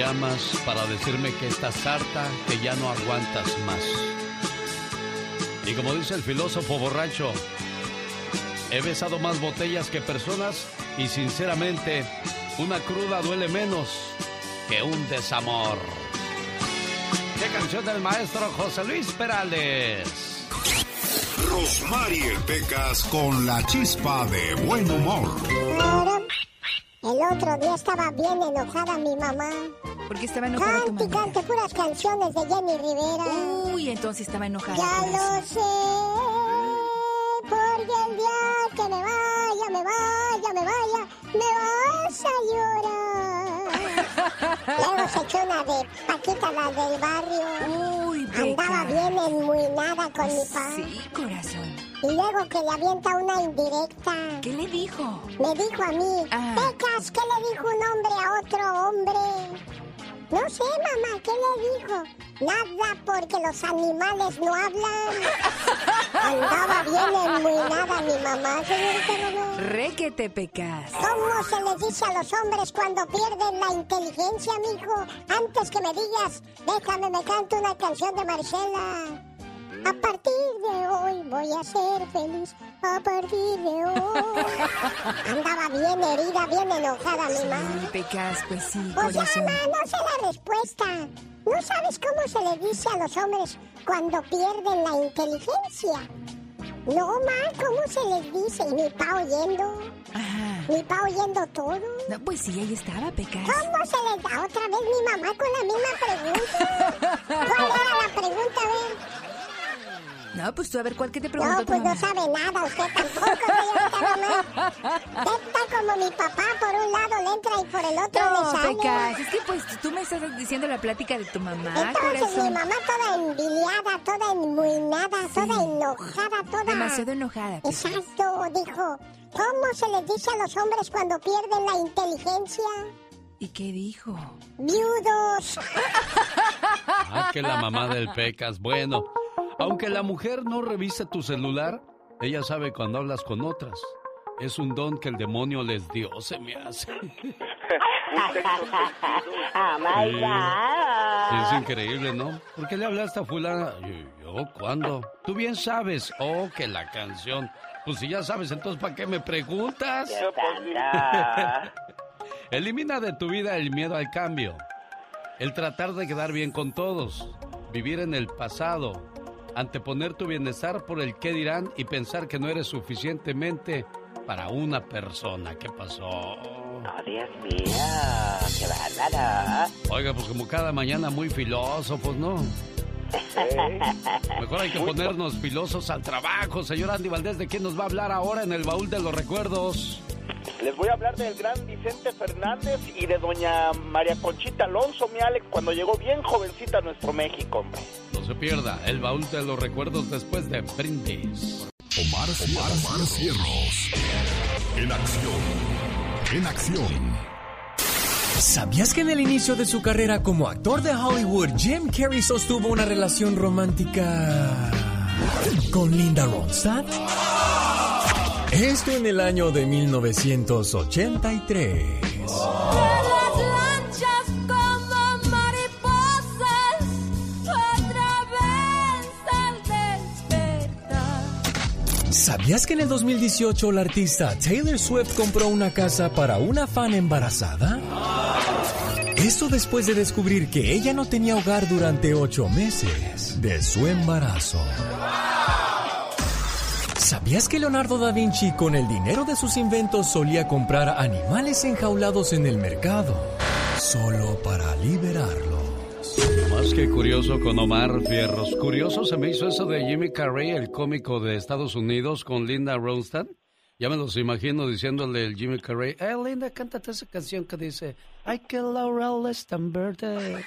Llamas para decirme que estás harta, que ya no aguantas más. Y como dice el filósofo borracho, he besado más botellas que personas y sinceramente una cruda duele menos que un desamor. ¿Qué canción del maestro José Luis Perales? Rosmarie Pecas con la chispa de buen humor. El otro día estaba bien enojada mi mamá. Porque estaba enojada tu Cante, mamá. cante puras canciones de Jenny Rivera. Uy, entonces estaba enojada. Ya lo sé, porque el día que me vaya, me vaya, me vaya, me vas a llorar. Luego se echó una de Paquita, la del barrio. Uy, Andaba bien enmuinada con mi pa. Sí, corazón. Y luego que le avienta una indirecta. ¿Qué le dijo? Me dijo a mí, Ah. Pecas, ¿qué le dijo un hombre a otro hombre? No sé, mamá, ¿qué le dijo? Nada, porque los animales no hablan. Andaba bien enmuinada mi mamá, señorita Romero. Re que te pecas. ¿Cómo se les dice a los hombres cuando pierden la inteligencia, mijo? Antes que me digas, déjame, me canto una canción de Marcela. A partir de hoy voy a ser feliz. A partir de hoy. Andaba bien herida, bien enojada mi mamá. Sí, pecas, pues sí, Pues corazón. mamá, no sé la respuesta. ¿No sabes cómo se le dice a los hombres cuando pierden la inteligencia? No, ma, ¿cómo se les dice? ¿Y mi pa oyendo? Ajá. ¿Mi pa oyendo todo? No, pues sí, ahí estaba, pecas. ¿Cómo se les da otra vez mi mamá con la misma pregunta? ¿Cuál era la pregunta, a ver? No, pues tú a ver, ¿cuál que te preguntó No, tu pues no sabe nada usted tampoco, señorita mamá. Usted está como mi papá, por un lado le entra y por el otro No, le sale. pecas. Es que pues tú me estás diciendo la plática de tu mamá, Entonces mi mamá toda envidiada, toda enmuinada, toda enojada, toda... Demasiado enojada. Pecas. Exacto, dijo. ¿Cómo se les dice a los hombres cuando pierden la inteligencia? ¿Y qué dijo? Viudos. Ah, que la mamá del Pecas. Bueno, aunque la mujer no revise tu celular, ella sabe cuando hablas con otras. Es un don que el demonio les dio, se me hace. Sí. Sí, es increíble, ¿no? ¿Por qué le hablaste a fulana? Yo, yo, ¿cuándo? Tú bien sabes. Oh, que la canción. Pues si ya sabes, entonces ¿para qué me preguntas? Elimina de tu vida el miedo al cambio. El tratar de quedar bien con todos. Vivir en el pasado. Anteponer tu bienestar por el qué dirán y pensar que no eres suficientemente para una persona. ¿Qué pasó? Oh, Dios mío, qué bárbaro. Oiga, pues como cada mañana muy filósofos, ¿no? Mejor hay que ponernos filosos al trabajo. Señor Andy Valdés, ¿de quién nos va a hablar ahora en el baúl de los recuerdos? Les voy a hablar del gran Vicente Fernández y de doña María Conchita Alonso, mi Alex, cuando llegó bien jovencita a nuestro México, hombre. No se pierda el baúl de los recuerdos después de Brindis. Omar, Omar, Omar Cierros. En acción. En acción. ¿Sabías que en el inicio de su carrera como actor de Hollywood, Jim Carrey sostuvo una relación romántica con Linda Ronstadt? Esto en el año de 1983. como mariposas otra vez al despertar. ¿Sabías que en el 2018 la artista Taylor Swift compró una casa para una fan embarazada? Esto después de descubrir que ella no tenía hogar durante ocho meses de su embarazo. ¿Sabías que Leonardo da Vinci con el dinero de sus inventos solía comprar animales enjaulados en el mercado? Solo para liberarlos. Más que curioso con Omar Fierros. Curioso se me hizo eso de Jimmy Carrey, el cómico de Estados Unidos, con Linda Ronstadt. Ya me los imagino diciéndole el Jimmy Carrey, eh, Linda, cántate esa canción que dice, ay, que laurel es tan verde.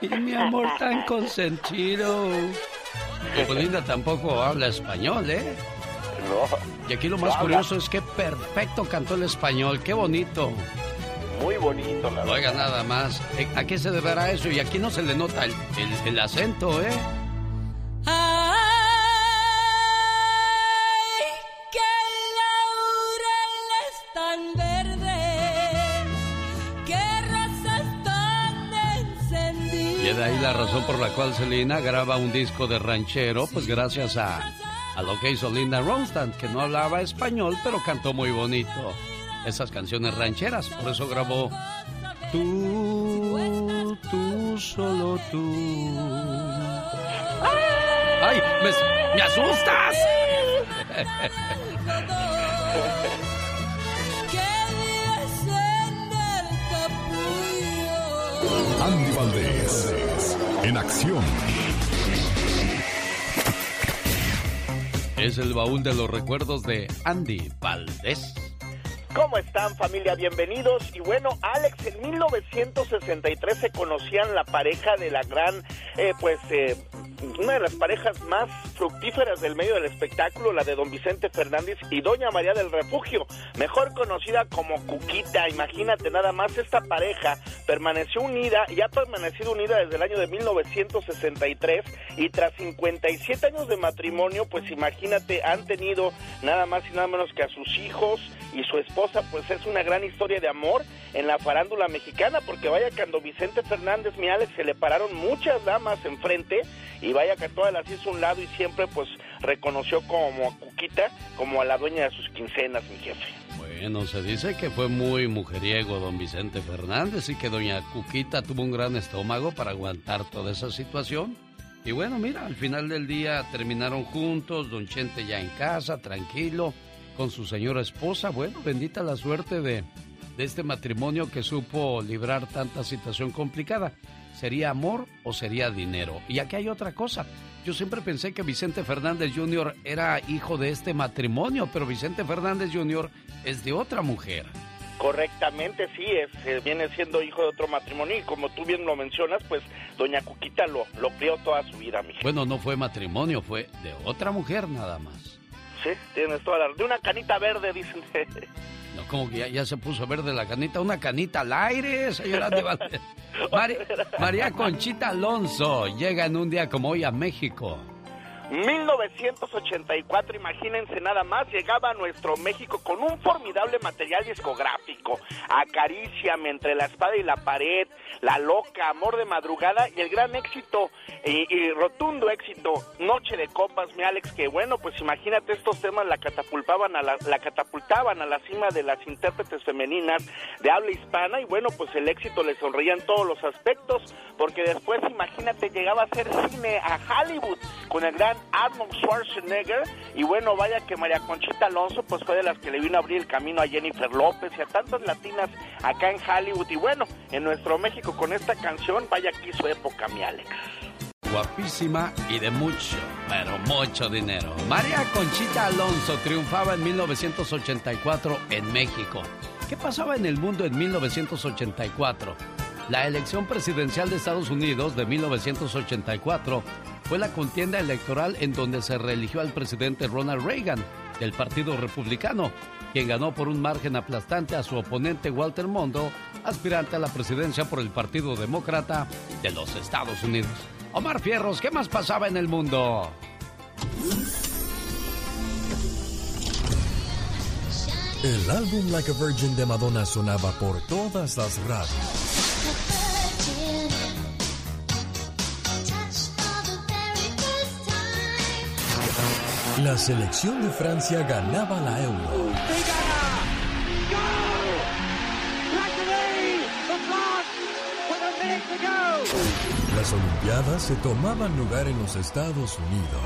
y mi amor tan consentido. Y pues Linda tampoco habla español, ¿eh? No. Y aquí lo más No habla. curioso es que perfecto cantó el español, qué bonito. Muy bonito, la verdad. Oiga, nada más. ¿A qué se deberá eso? Y aquí no se le nota el, el- el acento, ¿eh? Ay, que laureles tan verdes, de ahí la razón por la cual Selena graba un disco de ranchero, pues gracias a, a lo que hizo Linda Ronstadt, que no hablaba español, pero cantó muy bonito esas canciones rancheras. Por eso grabó Tú, tú, solo tú. ¡Ay! ¡Me, me asustas! Andy Valdés, en acción. Es el baúl de los recuerdos de Andy Valdés. ¿Cómo están familia? Bienvenidos. Y bueno, Alex, en 1963 se conocían la pareja de la gran, eh, pues, eh, una de las parejas más fructíferas del medio del espectáculo, la de don Vicente Fernández y doña María del Refugio, mejor conocida como Cuquita. Imagínate nada más, esta pareja permaneció unida y ha permanecido unida desde el año de 1963 y tras 57 años de matrimonio, pues imagínate, han tenido nada más y nada menos que a sus hijos y su esposa, pues es una gran historia de amor en la farándula mexicana, porque vaya cuando Vicente Fernández, mi Alex, se le pararon muchas damas enfrente y vaya que todas las hizo a un lado y siempre pues reconoció como a Cuquita, como a la dueña de sus quincenas, mi jefe. Bueno, se dice que fue muy mujeriego don Vicente Fernández y que doña Cuquita tuvo un gran estómago para aguantar toda esa situación. Y bueno, mira, al final del día terminaron juntos, don Chente ya en casa, tranquilo, con su señora esposa. Bueno, bendita la suerte de, de este matrimonio que supo librar tanta situación complicada. ¿Sería amor o sería dinero? Y aquí hay otra cosa. Yo siempre pensé que Vicente Fernández Jr. era hijo de este matrimonio, pero Vicente Fernández Jr. es de otra mujer. Correctamente, sí, es, eh, viene siendo hijo de otro matrimonio y como tú bien lo mencionas, pues doña Cuquita lo, lo crió toda su vida, mi. Bueno, no fue matrimonio, fue de otra mujer nada más. Sí, tienes toda la... De una canita verde, dicen. No, como que ya, ya se puso verde la canita. Una canita al aire, señora de María Conchita Alonso llega en un día como hoy a México. 1984, imagínense nada más, llegaba a nuestro México con un formidable material discográfico. Acaríciame entre la espada y la pared, La Loca, Amor de Madrugada y el gran éxito y, rotundo éxito, Noche de Copas, mi Alex, que bueno, pues imagínate estos temas la catapultaban a la, la catapultaban a la cima de las intérpretes femeninas de habla hispana y bueno, pues el éxito le sonreía en todos los aspectos, porque después imagínate llegaba a hacer cine a Hollywood con el gran Arnold Schwarzenegger y bueno, vaya que María Conchita Alonso pues fue de las que le vino a abrir el camino a Jennifer López y a tantas latinas acá en Hollywood y bueno, en nuestro México con esta canción, vaya aquí su época, mi Alex. Guapísima y de mucho, pero mucho dinero. María Conchita Alonso triunfaba en 1984 en México. ¿Qué pasaba en el mundo en 1984? La elección presidencial de Estados Unidos de 1984 fue la contienda electoral en donde se reeligió al presidente Ronald Reagan del Partido Republicano, quien ganó por un margen aplastante a su oponente Walter Mondo, aspirante a la presidencia por el Partido Demócrata de los Estados Unidos. Omar Fierros, ¿qué más pasaba en el mundo? El álbum Like a Virgin de Madonna sonaba por todas las radios. La selección de Francia ganaba la Euro. Las Olimpiadas se tomaban lugar en los Estados Unidos.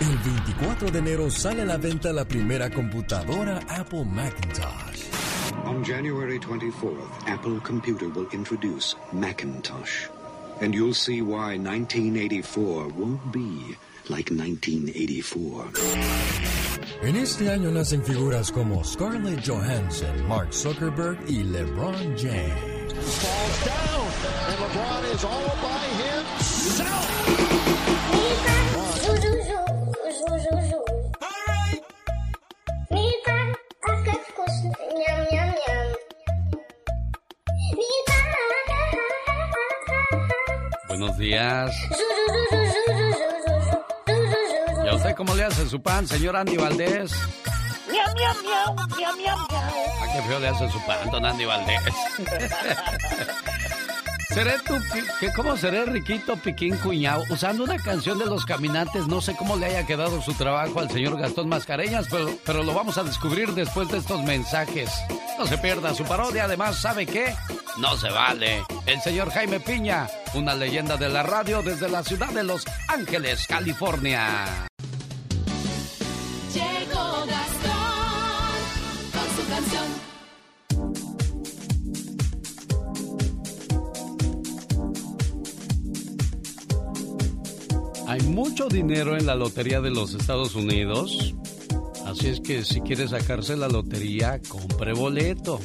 El 24 de enero sale a la venta la primera computadora Apple Macintosh. On January 24th, Apple Computer will introduce Macintosh. And you'll see why 1984 won't be like 1984. En este año nacen figuras como Scarlett Johansson, Mark Zuckerberg y LeBron James. Falls down, and LeBron is all by himself. Buenos días. ¿Y a usted cómo le hace su pan, señor Andy Valdés? Miau, miau, miau, miau, miau, miau. ¿A qué feo le hace su pan, don Andy Valdés? ¿Seré tú, que cómo seré riquito piquín cuñado? Usando una canción de los caminantes, no sé cómo le haya quedado su trabajo al señor Gastón Mascareñas, pero, pero lo vamos a descubrir después de estos mensajes. No se pierda su parodia, además, ¿sabe qué? No se vale. El señor Jaime Piña, una leyenda de la radio desde la ciudad de Los Ángeles, California. Hay mucho dinero en la lotería de los Estados Unidos. Así es que si quiere sacarse la lotería, compre boleto.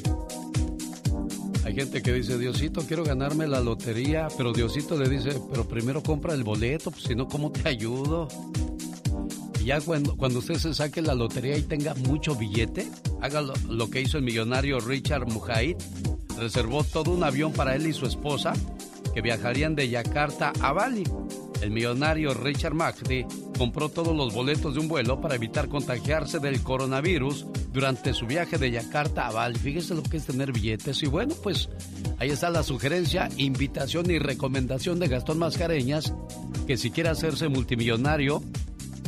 Hay gente que dice, Diosito, quiero ganarme la lotería, pero Diosito le dice, pero primero compra el boleto, pues si no, ¿cómo te ayudo? Y ya cuando, cuando usted se saque la lotería y tenga mucho billete, haga lo, que hizo el millonario Richard Mujahid. Reservó todo un avión para él y su esposa que viajarían de Yakarta a Bali. El millonario Richard Mahdi compró todos los boletos de un vuelo para evitar contagiarse del coronavirus durante su viaje de Yakarta a Bali. Fíjese lo que es tener billetes. Y bueno, pues ahí está la sugerencia, invitación y recomendación de Gastón Mascareñas, que si quiere hacerse multimillonario,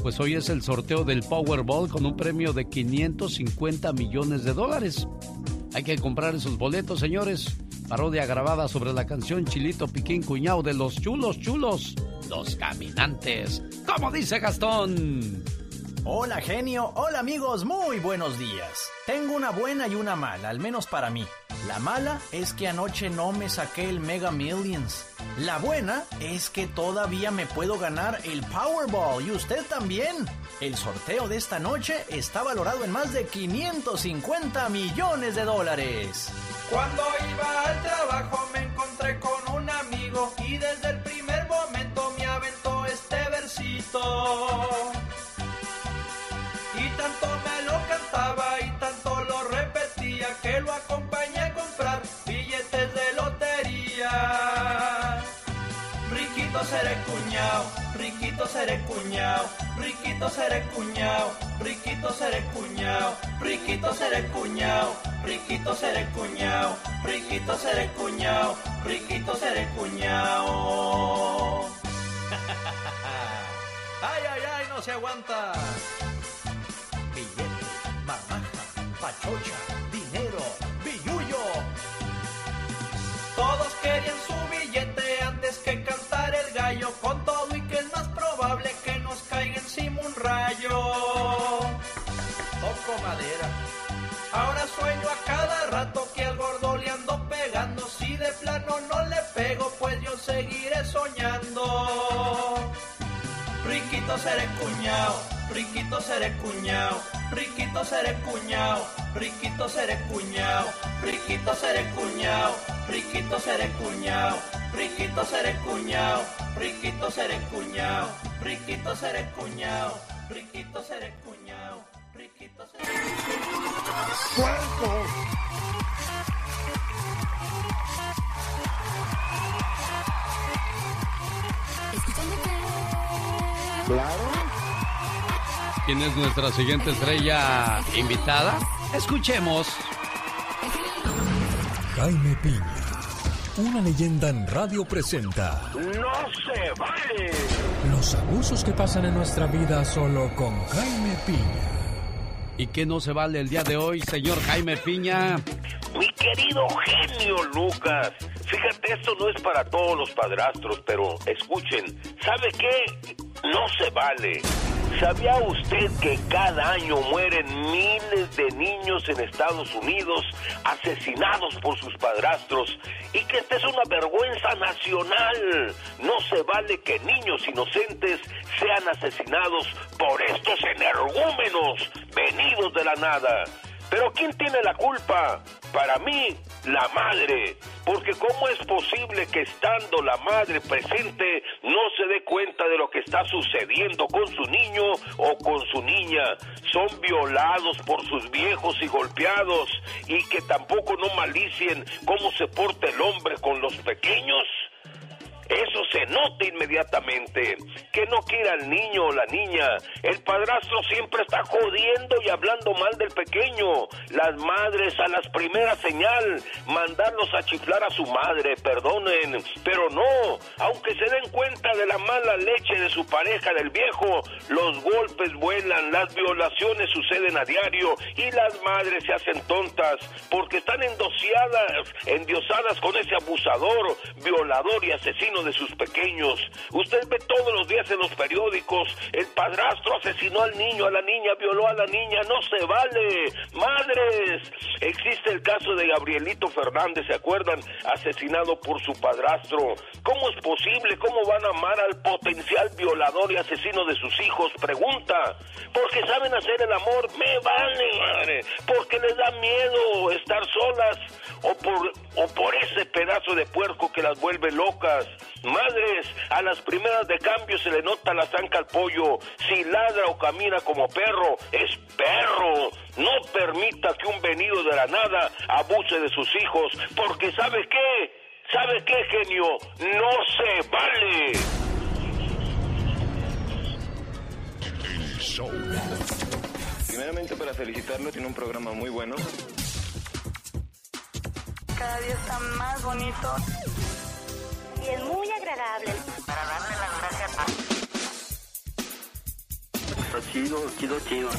pues hoy es el sorteo del Powerball con un premio de 550 millones de dólares. Hay que comprar esos boletos, señores. Parodia grabada sobre la canción Chilito Piquín Cuñao de los chulos chulos, los caminantes. ¿Cómo dice Gastón? Hola genio, hola amigos, muy buenos días. Tengo una buena y una mala, al menos para mí. La mala es que anoche no me saqué el Mega Millions. La buena es que todavía me puedo ganar el Powerball y usted también. El sorteo de esta noche está valorado en más de 550 millones de dólares. Cuando iba al trabajo me encontré con un amigo y desde el Y tanto me lo cantaba y tanto lo repetía que lo acompañé a comprar billetes de lotería. Riquito seré cuñao, riquito seré cuñao, riquito seré cuñao, riquito seré cuñao, riquito seré cuñao, riquito seré cuñao, riquito seré cuñao, riquito seré cuñao. ¡Ay, ay, ay! ¡No se aguanta! Billete, marmaja, pachocha, dinero, billuyo. Todos querían su billete antes que cantar el gallo, con todo y que es más probable que nos caiga encima un rayo. Toco madera. Ahora sueño a cada rato que al gordo le ando pegando. Si de plano no le pego, pues yo seguiré soñando. Riquito seré cuñao, riquito seré cuñao, riquito seré cuñao, riquito seré cuñao, riquito seré cuñao, riquito seré cuñao, riquito seré cuñao, riquito seré cuñao, riquito seré cuñao, riquito seré cuñao, riquito seré ¡Puerco! Claro. ¿Quién es nuestra siguiente estrella invitada? Escuchemos. Jaime Piña, Una leyenda en radio presenta. ¡No se vale! Los abusos que pasan en nuestra vida solo con Jaime Piña. ¿Y qué no se vale el día de hoy, señor Jaime Piña? Mi querido genio Lucas, fíjate, esto no es para todos los padrastros, pero escuchen, ¿sabe qué? No se vale. ¿Sabía usted que cada año mueren miles de niños en Estados Unidos asesinados por sus padrastros y que esta es una vergüenza nacional? No se vale que niños inocentes sean asesinados por estos energúmenos venidos de la nada. Pero ¿quién tiene la culpa? Para mí, la madre. Porque ¿cómo es posible que estando la madre presente no se dé cuenta de lo que está sucediendo con su niño o con su niña? Son violados por sus viejos y golpeados y que tampoco no malicien cómo se porta el hombre con los pequeños. Eso se nota inmediatamente. Que no quiera el niño o la niña. El padrastro siempre está jodiendo y hablando mal del pequeño. Las madres a las primeras señal, mandarlos a chiflar a su madre, perdonen. Pero no, aunque se den cuenta de la mala leche de su pareja del viejo, los golpes vuelan, las violaciones suceden a diario y las madres se hacen tontas porque están endosiadas, endiosadas con ese abusador, violador y asesino de sus pequeños. Usted ve todos los días en los periódicos, el padrastro asesinó al niño, a la niña, violó a la niña, no se vale. Madres, existe el caso de Gabrielito Fernández, ¿se acuerdan? Asesinado por su padrastro. ¿Cómo es posible? ¿Cómo van a amar al potencial violador y asesino de sus hijos? Pregunta. Porque saben hacer el amor, me vale, madre. Porque les da miedo estar solas o por, o por ese pedazo de puerco que las vuelve locas. Madres, a las primeras de cambio se le nota la zanca al pollo. Si ladra o camina como perro, es perro. No permita que un venido de la nada abuse de sus hijos, porque ¿sabe qué? ¿Sabe qué, genio? No se vale. El show. Primeramente para felicitarlo, tiene un programa muy bueno. Cada día está más bonito. Y es muy agradable. Para darle las gracias a... Está chido, chido, chido.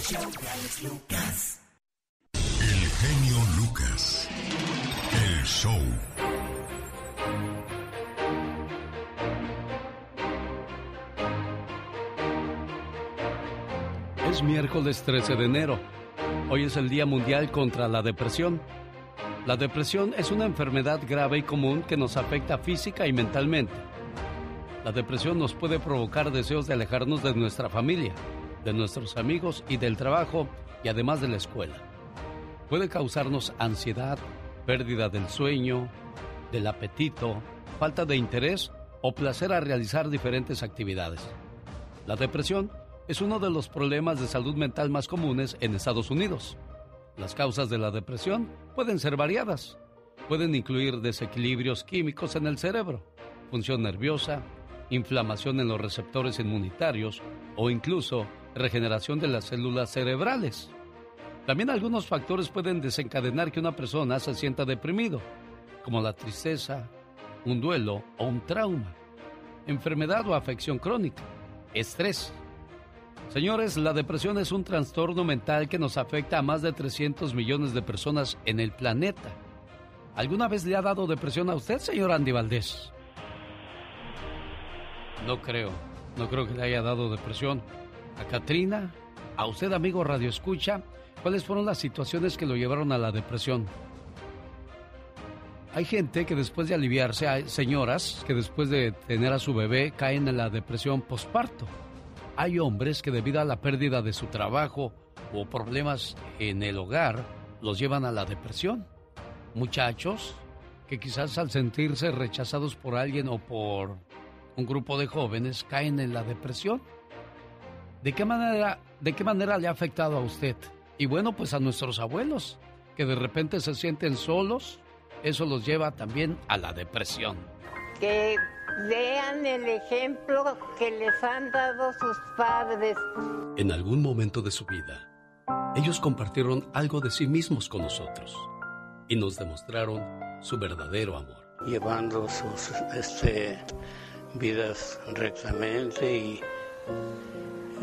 El genio Lucas. El show. Es miércoles 13 de enero. Hoy es el Día Mundial contra la Depresión. La depresión es una enfermedad grave y común que nos afecta física y mentalmente. La depresión nos puede provocar deseos de alejarnos de nuestra familia, de nuestros amigos y del trabajo y además de la escuela. Puede causarnos ansiedad, pérdida del sueño, del apetito, falta de interés o placer a realizar diferentes actividades. La depresión es uno de los problemas de salud mental más comunes en Estados Unidos. Las causas de la depresión pueden ser variadas. Pueden incluir desequilibrios químicos en el cerebro, función nerviosa, inflamación en los receptores inmunitarios o incluso regeneración de las células cerebrales. También algunos factores pueden desencadenar que una persona se sienta deprimido, como la tristeza, un duelo o un trauma, enfermedad o afección crónica, estrés. Señores, la depresión es un trastorno mental que nos afecta a más de 300 millones de personas en el planeta. ¿Alguna vez le ha dado depresión a usted, señor Andy Valdés? No creo, no creo que le haya dado depresión. ¿A Katrina? ¿A usted, amigo Radio Escucha? ¿Cuáles fueron las situaciones que lo llevaron a la depresión? Hay gente que después de aliviarse, hay señoras que después de tener a su bebé caen en la depresión posparto. Hay hombres que debido a la pérdida de su trabajo o problemas en el hogar los llevan a la depresión. Muchachos que quizás al sentirse rechazados por alguien o por un grupo de jóvenes caen en la depresión. ¿De qué manera, de qué manera le ha afectado a usted? Y bueno, pues a nuestros abuelos, que de repente se sienten solos, eso los lleva también a la depresión. Que vean el ejemplo que les han dado sus padres. En algún momento de su vida, ellos compartieron algo de sí mismos con nosotros y nos demostraron su verdadero amor. llevando sus este, vidas rectamente y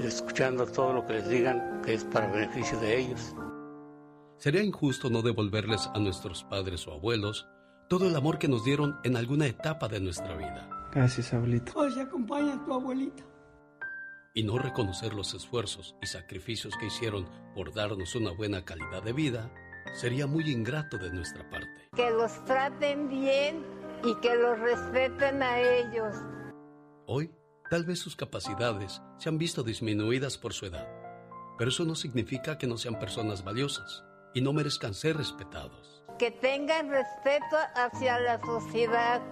escuchando todo lo que les digan que es para beneficio de ellos. Sería injusto no devolverles a nuestros padres o abuelos todo el amor que nos dieron en alguna etapa de nuestra vida. Gracias, abuelito. Hoy se acompaña a tu abuelita. Y no reconocer los esfuerzos y sacrificios que hicieron por darnos una buena calidad de vida sería muy ingrato de nuestra parte. Que los traten bien y que los respeten a ellos. Hoy, tal vez sus capacidades se han visto disminuidas por su edad, pero eso no significa que no sean personas valiosas y no merezcan ser respetados. Que tengan respeto hacia la sociedad,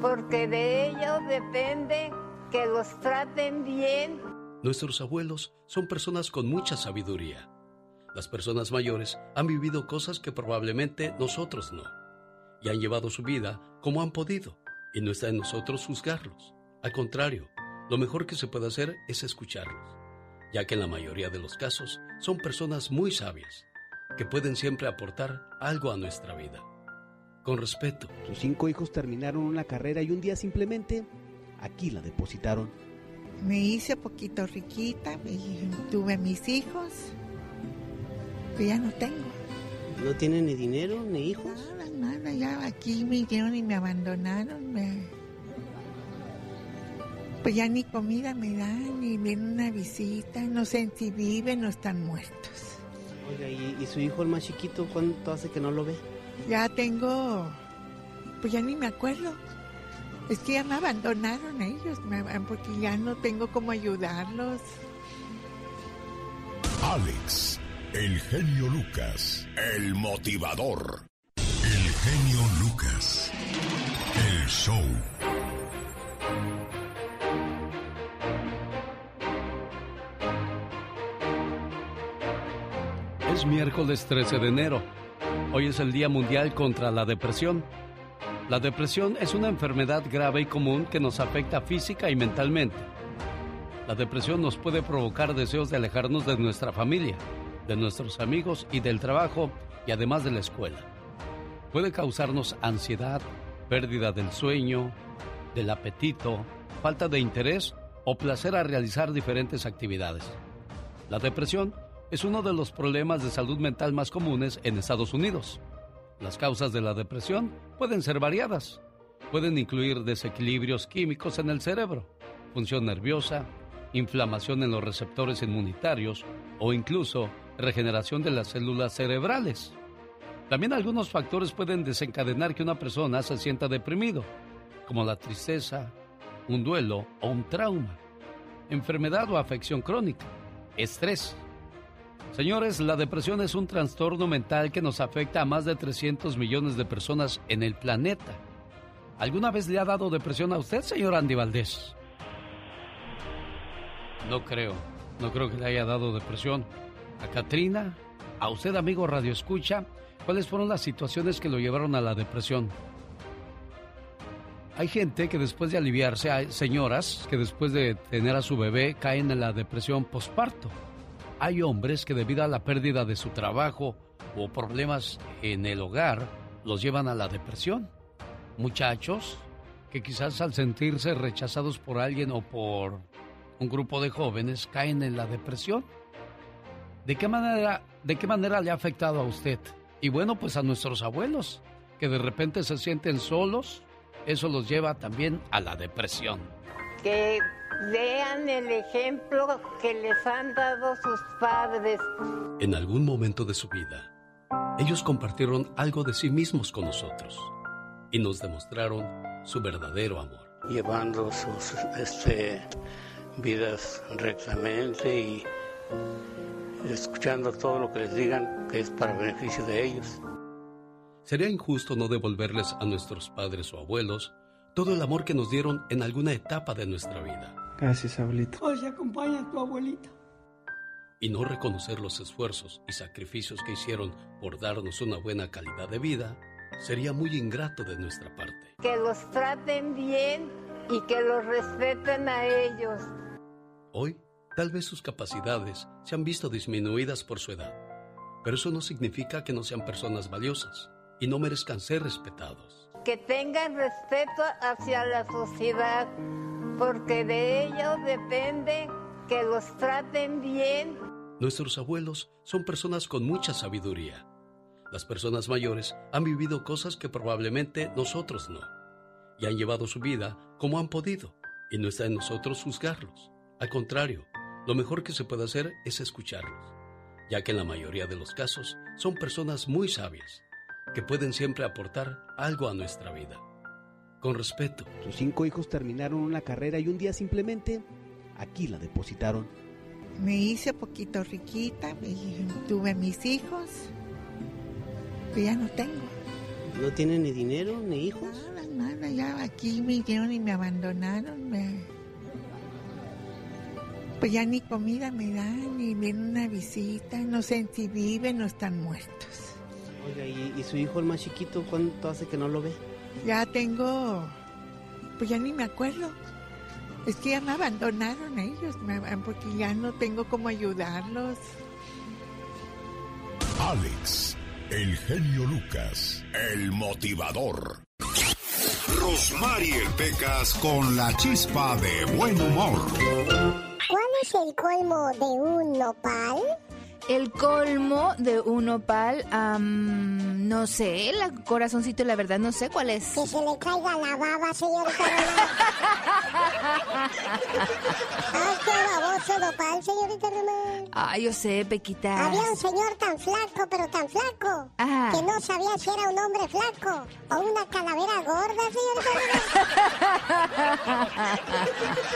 porque de ellos depende que los traten bien. Nuestros abuelos son personas con mucha sabiduría. Las personas mayores han vivido cosas que probablemente nosotros no, y han llevado su vida como han podido, y no está en nosotros juzgarlos. Al contrario, lo mejor que se puede hacer es escucharlos, ya que en la mayoría de los casos son personas muy sabias, que pueden siempre aportar algo a nuestra vida. Con respeto. Sus cinco hijos terminaron una carrera y un día simplemente aquí la depositaron. Me hice poquito riquita y tuve mis hijos, que ya no tengo. ¿No tiene ni dinero ni hijos? Nada, nada, ya aquí me vinieron y me abandonaron. Me... Pues ya ni comida me dan, ni viene una visita, no sé si viven o están muertos. Oiga, ¿y, y su hijo el más chiquito cuánto hace que no lo ve? Ya tengo, pues ya ni me acuerdo. Es que ya me abandonaron ellos, me- porque ya no tengo cómo ayudarlos. Alex, el genio Lucas, el motivador. El genio Lucas, el show. Es miércoles 13 de enero. Hoy es el Día Mundial contra la Depresión. La depresión es una enfermedad grave y común que nos afecta física y mentalmente. La depresión nos puede provocar deseos de alejarnos de nuestra familia, de nuestros amigos y del trabajo y además de la escuela. Puede causarnos ansiedad, pérdida del sueño, del apetito, falta de interés o placer a realizar diferentes actividades. La depresión es uno de los problemas de salud mental más comunes en Estados Unidos. Las causas de la depresión pueden ser variadas. Pueden incluir desequilibrios químicos en el cerebro, función nerviosa, inflamación en los receptores inmunitarios o incluso regeneración de las células cerebrales. También algunos factores pueden desencadenar que una persona se sienta deprimido, como la tristeza, un duelo o un trauma, enfermedad o afección crónica, estrés. Señores, la depresión es un trastorno mental que nos afecta a más de 300 millones de personas en el planeta. ¿Alguna vez le ha dado depresión a usted, señor Andy Valdés? No creo, no creo que le haya dado depresión. A Katrina, a usted, amigo Radio Escucha, ¿cuáles fueron las situaciones que lo llevaron a la depresión? Hay gente que después de aliviarse, hay señoras que después de tener a su bebé caen en la depresión posparto. Hay hombres que debido a la pérdida de su trabajo o problemas en el hogar los llevan a la depresión. Muchachos que quizás al sentirse rechazados por alguien o por un grupo de jóvenes caen en la depresión. ¿De qué manera, de qué manera le ha afectado a usted? Y bueno, pues a nuestros abuelos, que de repente se sienten solos, eso los lleva también a la depresión. Que vean el ejemplo que les han dado sus padres. En algún momento de su vida, ellos compartieron algo de sí mismos con nosotros y nos demostraron su verdadero amor. Llevando sus este, vidas rectamente y escuchando todo lo que les digan que es para beneficio de ellos. Sería injusto no devolverles a nuestros padres o abuelos todo el amor que nos dieron en alguna etapa de nuestra vida Gracias, abuelito. Hoy se acompaña a tu abuelita. y no reconocer los esfuerzos y sacrificios que hicieron por darnos una buena calidad de vida sería muy ingrato de nuestra parte. Que los traten bien y que los respeten a ellos. Hoy, tal vez sus capacidades se han visto disminuidas por su edad, pero eso no significa que no sean personas valiosas y no merezcan ser respetados. Que tengan respeto hacia la sociedad, porque de ellos depende que los traten bien. Nuestros abuelos son personas con mucha sabiduría. Las personas mayores han vivido cosas que probablemente nosotros no. Y han llevado su vida como han podido. Y no está en nosotros juzgarlos. Al contrario, lo mejor que se puede hacer es escucharlos, ya que en la mayoría de los casos son personas muy sabias, que pueden siempre aportar algo a nuestra vida. Con respeto. Sus cinco hijos terminaron una carrera y un día simplemente aquí la depositaron. Me hice poquito riquita y tuve mis hijos. Que ya no tengo. ¿No tiene ni dinero ni hijos? Nada, nada. Ya aquí me vinieron y me abandonaron. Me... Pues ya ni comida me dan, ni viene una visita. No sé si viven o están muertos. Oiga, ¿y, y su hijo el más chiquito cuánto hace que no lo ve? Ya tengo. Pues ya ni me acuerdo. Es que ya me abandonaron ellos, porque ya no tengo cómo ayudarlos. Alex, el genio Lucas, el motivador. Rosmarie Pecas con la chispa de buen humor. ¿Cuál es el colmo de un nopal? El colmo de un opal, am, no sé, la corazoncito, la verdad, no sé cuál es. Que se le caiga la baba, señorita ¡Ay, qué baboso nopal, señorita Román! Ay, yo sé, Pequita. Había un señor tan flaco, pero tan flaco, Ah. que no sabía si era un hombre flaco o una calavera gorda, señorita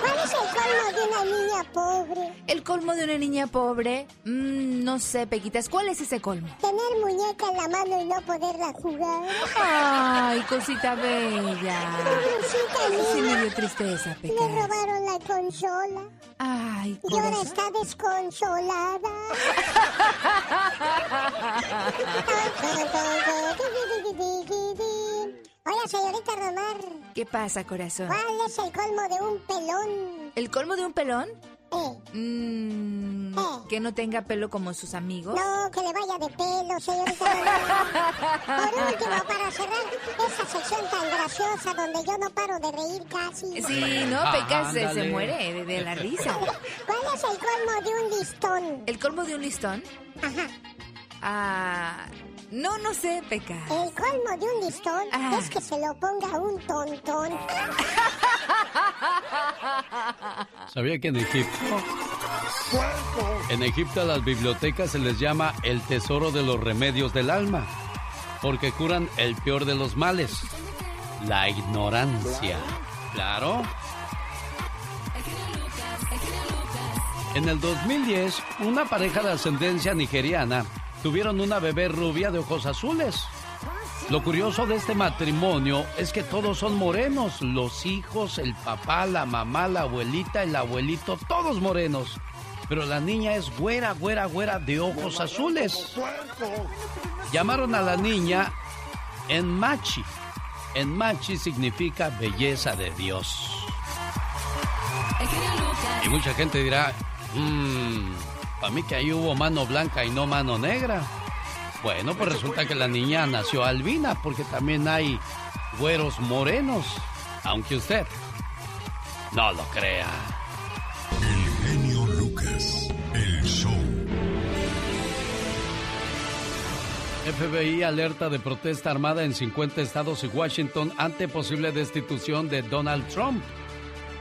¿Cuál es el colmo de una niña pobre? El colmo de una niña pobre, mm, no sé, Pequitas, ¿cuál es ese colmo? Tener muñeca en la mano y no poderla jugar. Ay, cosita bella. Cosita Sí linda. me dio tristeza, Le Pecas. robaron la consola. Ay, Y ahora está desconsolada. Oiga, señorita Romar, ¿Qué pasa, corazón? ¿cuál es el colmo de un pelón? ¿El colmo de un pelón? Eh, Mm, Que no tenga pelo como sus amigos. no, que le vaya de pelo, señorita. Por último, para cerrar esa sección tan graciosa donde yo no paro de reír casi. Sí, no, Ah, Pecas se, se muere de, de la risa. ¿Cuál es el colmo de un listón? ¿El colmo de un listón? Ajá. Ah, no, no sé, Pecas. El colmo de un listón Ah. es que se lo ponga un tontón. ¿Sabía que en Egipto, en Egipto a las bibliotecas se les llama el tesoro de los remedios del alma? Porque curan el peor de los males, la ignorancia. Claro. En el 2010, una pareja de ascendencia nigeriana tuvieron una bebé rubia de ojos azules. Lo curioso de este matrimonio es que todos son morenos, los hijos, el papá, la mamá, la abuelita, el abuelito, todos morenos. Pero la niña es güera, güera, güera de ojos azules. Llamaron a la niña Enmachi. Enmachi significa belleza de Dios. Y mucha gente dirá, para mí que ahí hubo mano blanca y no mano negra. Bueno, pues resulta que la niña nació albina, porque también hay güeros morenos, aunque usted no lo crea. El genio Lucas, el show. FBI alerta de protesta armada en 50 estados y Washington ante posible destitución de Donald Trump.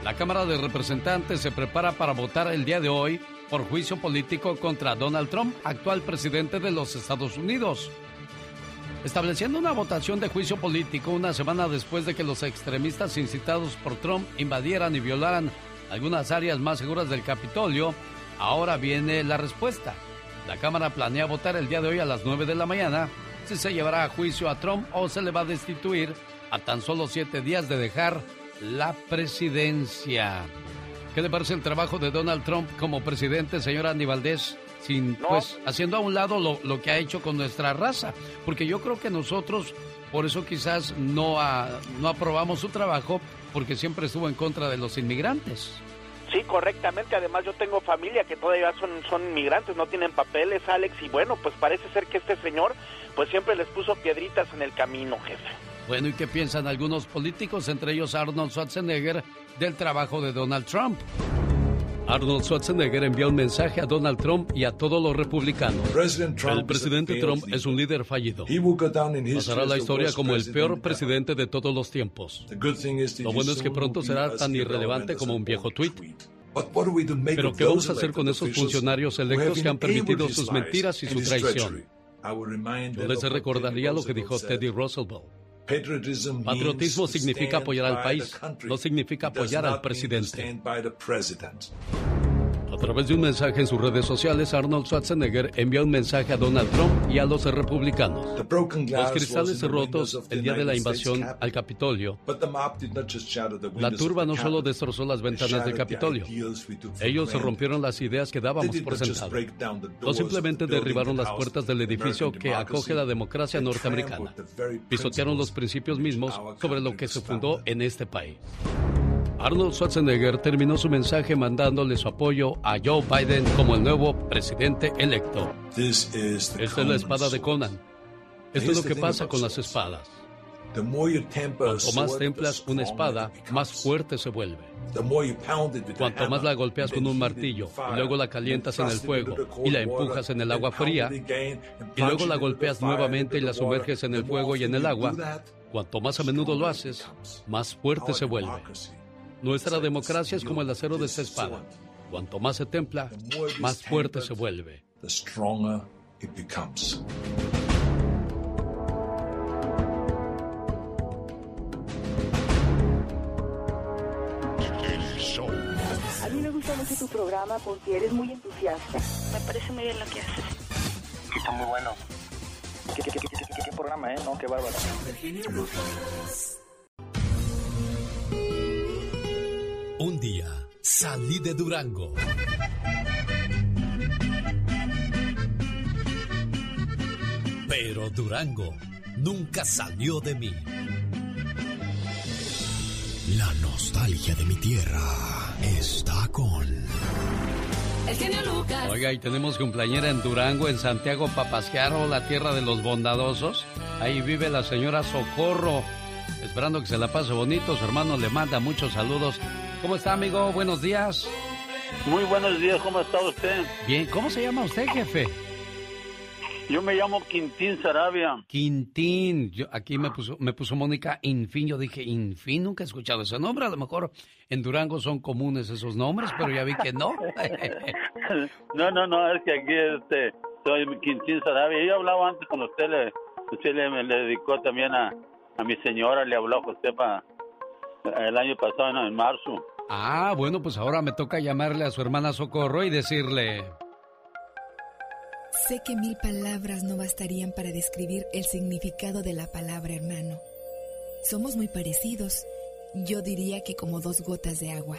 La Cámara de Representantes se prepara para votar el día de hoy por juicio político contra Donald Trump, actual presidente de los Estados Unidos. Estableciendo una votación de juicio político una semana después de que los extremistas incitados por Trump invadieran y violaran algunas áreas más seguras del Capitolio, ahora viene la respuesta. La Cámara planea votar el día de hoy a las 9 de la mañana si se llevará a juicio a Trump o se le va a destituir a tan solo siete días de dejar la presidencia. ¿Qué le parece el trabajo de Donald Trump como presidente, señor Andy Valdés? Sin, pues, haciendo a un lado lo, lo que ha hecho con nuestra raza. Porque yo creo que nosotros, por eso quizás no, a- no aprobamos su trabajo, porque siempre estuvo en contra de los inmigrantes. Sí, correctamente. Además, yo tengo familia que todavía son, son inmigrantes, no tienen papeles, Alex. Y bueno, pues parece ser que este señor, pues siempre les puso piedritas en el camino, jefe. Bueno, ¿y qué piensan algunos políticos, entre ellos Arnold Schwarzenegger, del trabajo de Donald Trump? Arnold Schwarzenegger envió un mensaje a Donald Trump y a todos los republicanos. El presidente Trump es un líder fallido. Pasará a la historia como el peor presidente de todos los tiempos. Lo bueno es que pronto será tan irrelevante como un viejo tuit. Pero ¿qué vamos a hacer con esos funcionarios electos que han permitido sus mentiras y su traición? Yo les recordaría lo que dijo Teddy Roosevelt. Patriotismo significa apoyar al país, no significa apoyar al presidente. A través de un mensaje en sus redes sociales, Arnold Schwarzenegger envió un mensaje a Donald Trump y a los republicanos. Los cristales rotos el día de la invasión al Capitolio. La turba no solo destrozó las ventanas del Capitolio, ellos rompieron las ideas que dábamos por sentado. No simplemente derribaron las puertas del edificio que acoge la democracia norteamericana. Pisotearon los principios mismos sobre lo que se fundó en este país. Arnold Schwarzenegger terminó su mensaje mandándole su apoyo a Joe Biden como el nuevo presidente electo. Esta es la espada de Conan. Esto es lo que pasa con las espadas. Cuanto más templas una espada, más fuerte se vuelve. Cuanto más la golpeas con un martillo, y luego la calientas en el fuego y la empujas en el agua fría, y luego la golpeas nuevamente y la sumerges en el fuego y en el agua, cuanto más a menudo lo haces, más fuerte se vuelve. Nuestra democracia es como el acero de esta espada. Cuanto más se templa, más fuerte se vuelve. A mí me gusta mucho tu programa porque eres muy entusiasta. Me parece muy bien lo que haces. Está muy bueno. ¿Qué, qué, qué, qué, qué- qué programa, eh? No, qué bárbaro. Un día salí de Durango. Pero Durango nunca salió de mí. La nostalgia de mi tierra está con... El genio Lucas. Oiga, y tenemos cumpleañera en Durango, en Santiago Papasquiaro, la tierra de los bondadosos. Ahí vive la señora Socorro, esperando que se la pase bonito. Su hermano le manda muchos saludos. ¿Cómo está, amigo? Buenos días. Muy buenos días, ¿cómo está usted? Bien, ¿cómo se llama usted, jefe? Yo me llamo Quintín Sarabia. Quintín. Yo, aquí me puso, me puso Mónica Infín. Yo dije, Infín, nunca he escuchado ese nombre. A lo mejor en Durango son comunes esos nombres, pero ya vi que no. No, no, no, es que aquí este, soy Quintín Sarabia. Yo hablaba antes con usted, le, usted le, le dedicó también a, a mi señora, le habló a usted para el año pasado, no, en marzo. Ah, bueno, pues ahora me toca llamarle a su hermana Socorro y decirle... Sé que mil palabras no bastarían para describir el significado de la palabra hermano. Somos muy parecidos. Yo diría que como dos gotas de agua.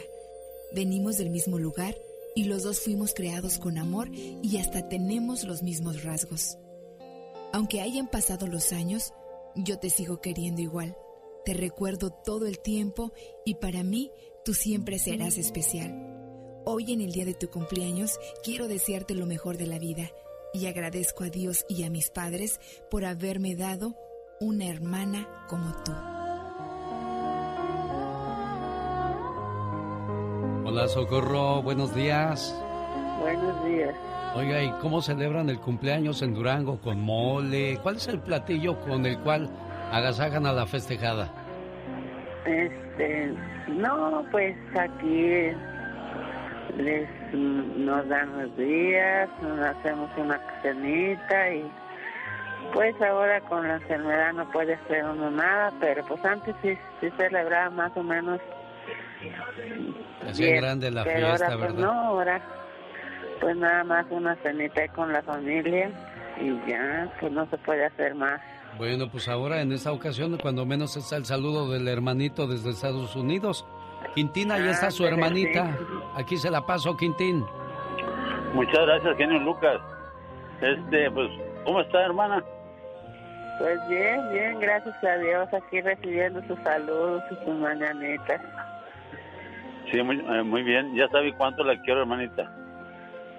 Venimos del mismo lugar y los dos fuimos creados con amor y hasta tenemos los mismos rasgos. Aunque hayan pasado los años, yo te sigo queriendo igual. Te recuerdo todo el tiempo y para mí tú siempre serás especial. Hoy en el día de tu cumpleaños quiero desearte lo mejor de la vida y agradezco a Dios y a mis padres por haberme dado una hermana como tú. Hola, Socorro, buenos días. Buenos días. Oiga, ¿y cómo celebran el cumpleaños en Durango? ¿Con mole? ¿Cuál es el platillo con el cual agasajan a la festejada? Este, no, pues aquí les nos dan los días, nos hacemos una cenita y pues ahora con la enfermedad no puede hacer uno nada, pero pues antes sí, sí celebraba más o menos. Hacía grande la pero fiesta, ahora, pues, ¿verdad? no, ahora pues nada más una cenita con la familia y ya, pues no se puede hacer más. Bueno, pues ahora en esta ocasión, cuando menos está el saludo del hermanito desde Estados Unidos. Quintín, ahí está su hermanita. Aquí se la paso, Quintín. Muchas gracias, genio Lucas. Este, pues, ¿cómo está, hermana? Pues bien, bien, gracias a Dios, aquí recibiendo sus saludos y sus mañanitas. Sí, muy, eh, muy bien. Ya sabe cuánto la quiero, hermanita.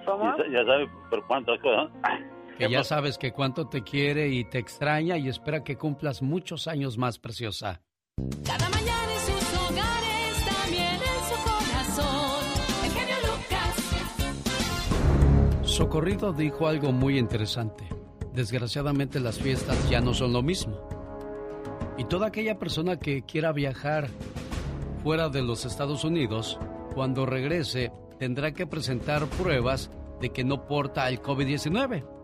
¿Cómo? Ya, sa- ya sabe por cuántas cosas. Que ya sabes que cuánto te quiere y te extraña y espera que cumplas muchos años más, preciosa. Cada mañana en sus hogares, también en su corazón. El genio Lucas. Socorrido dijo algo muy interesante. Desgraciadamente las fiestas ya no son lo mismo. Y toda aquella persona que quiera viajar fuera de los Estados Unidos, cuando regrese, tendrá que presentar pruebas de que no porta el COVID-19.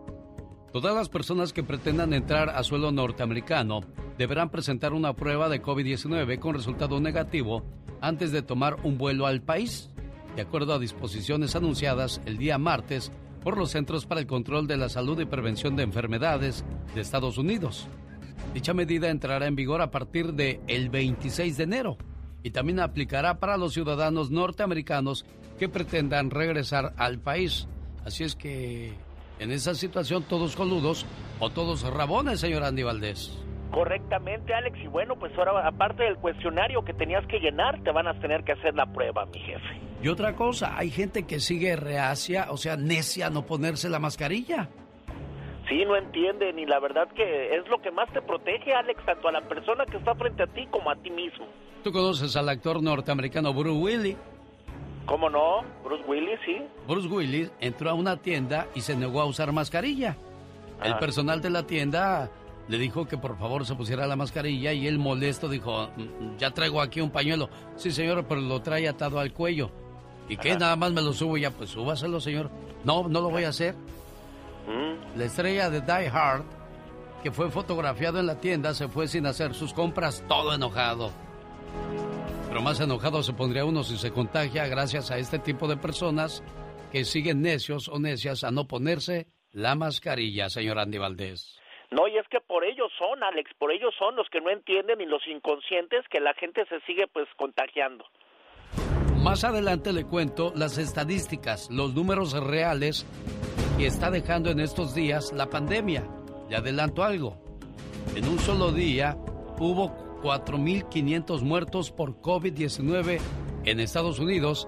Todas las personas que pretendan entrar a suelo norteamericano deberán presentar una prueba de COVID-19 con resultado negativo antes de tomar un vuelo al país, de acuerdo a disposiciones anunciadas el día martes por los Centros para el Control de la Salud y Prevención de Enfermedades de Estados Unidos. Dicha medida entrará en vigor a partir del el 26 de enero y también aplicará para los ciudadanos norteamericanos que pretendan regresar al país. Así es que en esa situación todos coludos o todos rabones, señor Andy Valdés. Correctamente, Alex. Y bueno, pues ahora, aparte del cuestionario que tenías que llenar, te van a tener que hacer la prueba, mi jefe. Y otra cosa, hay gente que sigue reacia, o sea, necia a no ponerse la mascarilla. Sí, no entienden y la verdad que es lo que más te protege, Alex, tanto a la persona que está frente a ti como a ti mismo. ¿Tú conoces al actor norteamericano Bruce Willis? ¿Cómo no? Bruce Willis, sí. Bruce Willis entró a una tienda y se negó a usar mascarilla. El Ajá. personal de la tienda le dijo que por favor se pusiera la mascarilla y él molesto dijo, "Mm, ya traigo aquí un pañuelo. Sí, señor, pero lo trae atado al cuello. ¿Y qué? Ajá. Nada más me lo subo ya. Pues súbaselo, señor. No, no lo voy a hacer. Mm. La estrella de Die Hard, que fue fotografiado en la tienda, se fue sin hacer sus compras, todo enojado. Pero más enojado se pondría uno si se contagia gracias a este tipo de personas que siguen necios o necias a no ponerse la mascarilla, señor Andy Valdés. No, y es que por ellos son, Alex, por ellos son los que no entienden y los inconscientes que la gente se sigue pues contagiando. Más adelante le cuento las estadísticas, los números reales que está dejando en estos días la pandemia. Le adelanto algo. En un solo día hubo 4.500 muertos por COVID-19 en Estados Unidos,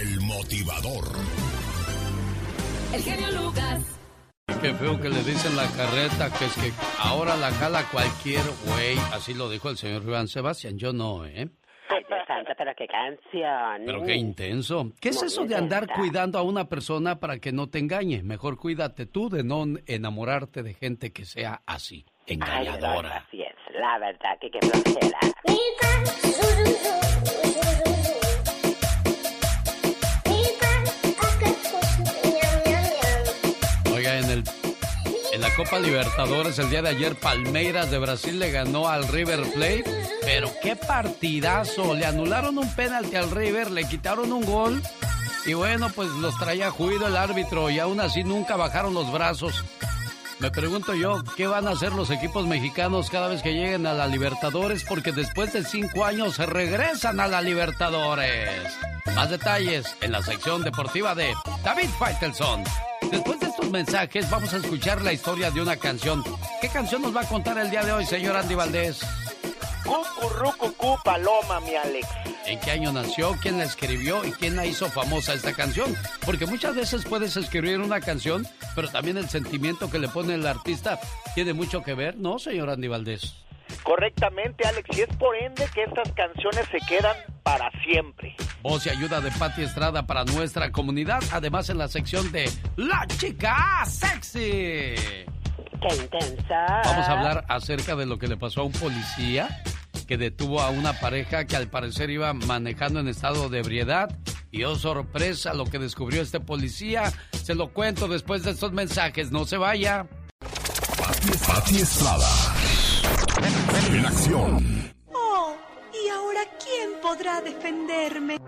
el motivador. El genio Lucas. Qué feo que le dicen la carreta, que es que ahora la jala cualquier güey. Así lo dijo el señor Juan Sebastián. Yo no, ¿eh? Ay, Dios santo, pero qué canción. Pero qué intenso. ¿Qué es Muy eso de andar cuidando a una persona para que no te engañe? Mejor cuídate tú de no enamorarte de gente que sea así, Ay, engañadora. así es. La verdad que qué flojera. Copa Libertadores el día de ayer Palmeiras de Brasil le ganó al River Plate, pero qué partidazo, le anularon un penalti al River, le quitaron un gol y bueno, pues los traía juido el árbitro y aún así nunca bajaron los brazos. Me pregunto yo, ¿qué van a hacer los equipos mexicanos cada vez que lleguen a la Libertadores? Porque después de cinco años se regresan a la Libertadores. Más detalles en la sección deportiva de David Faitelson. Después de estos mensajes vamos a escuchar la historia de una canción. ¿Qué canción nos va a contar el día de hoy, señor Andy Valdés? Cucurrucucú paloma, mi Alex. ¿En qué año nació? ¿Quién la escribió? ¿Y quién la hizo famosa esta canción? Porque muchas veces puedes escribir una canción, pero también el sentimiento que le pone el artista tiene mucho que ver, ¿no, señor Andy Valdés? Correctamente, Alex, y es por ende que estas canciones se quedan para siempre. Voz y ayuda de Patti Estrada para nuestra comunidad, además en la sección de La Chica Sexy. Qué intensa. Vamos a hablar acerca de lo que le pasó a un policía que detuvo a una pareja que al parecer iba manejando en estado de ebriedad. Y oh sorpresa lo que descubrió este policía. Se lo cuento después de estos mensajes. No se vaya. Pati Estrada. En acción. Oh, ¿y ahora quién podrá defenderme?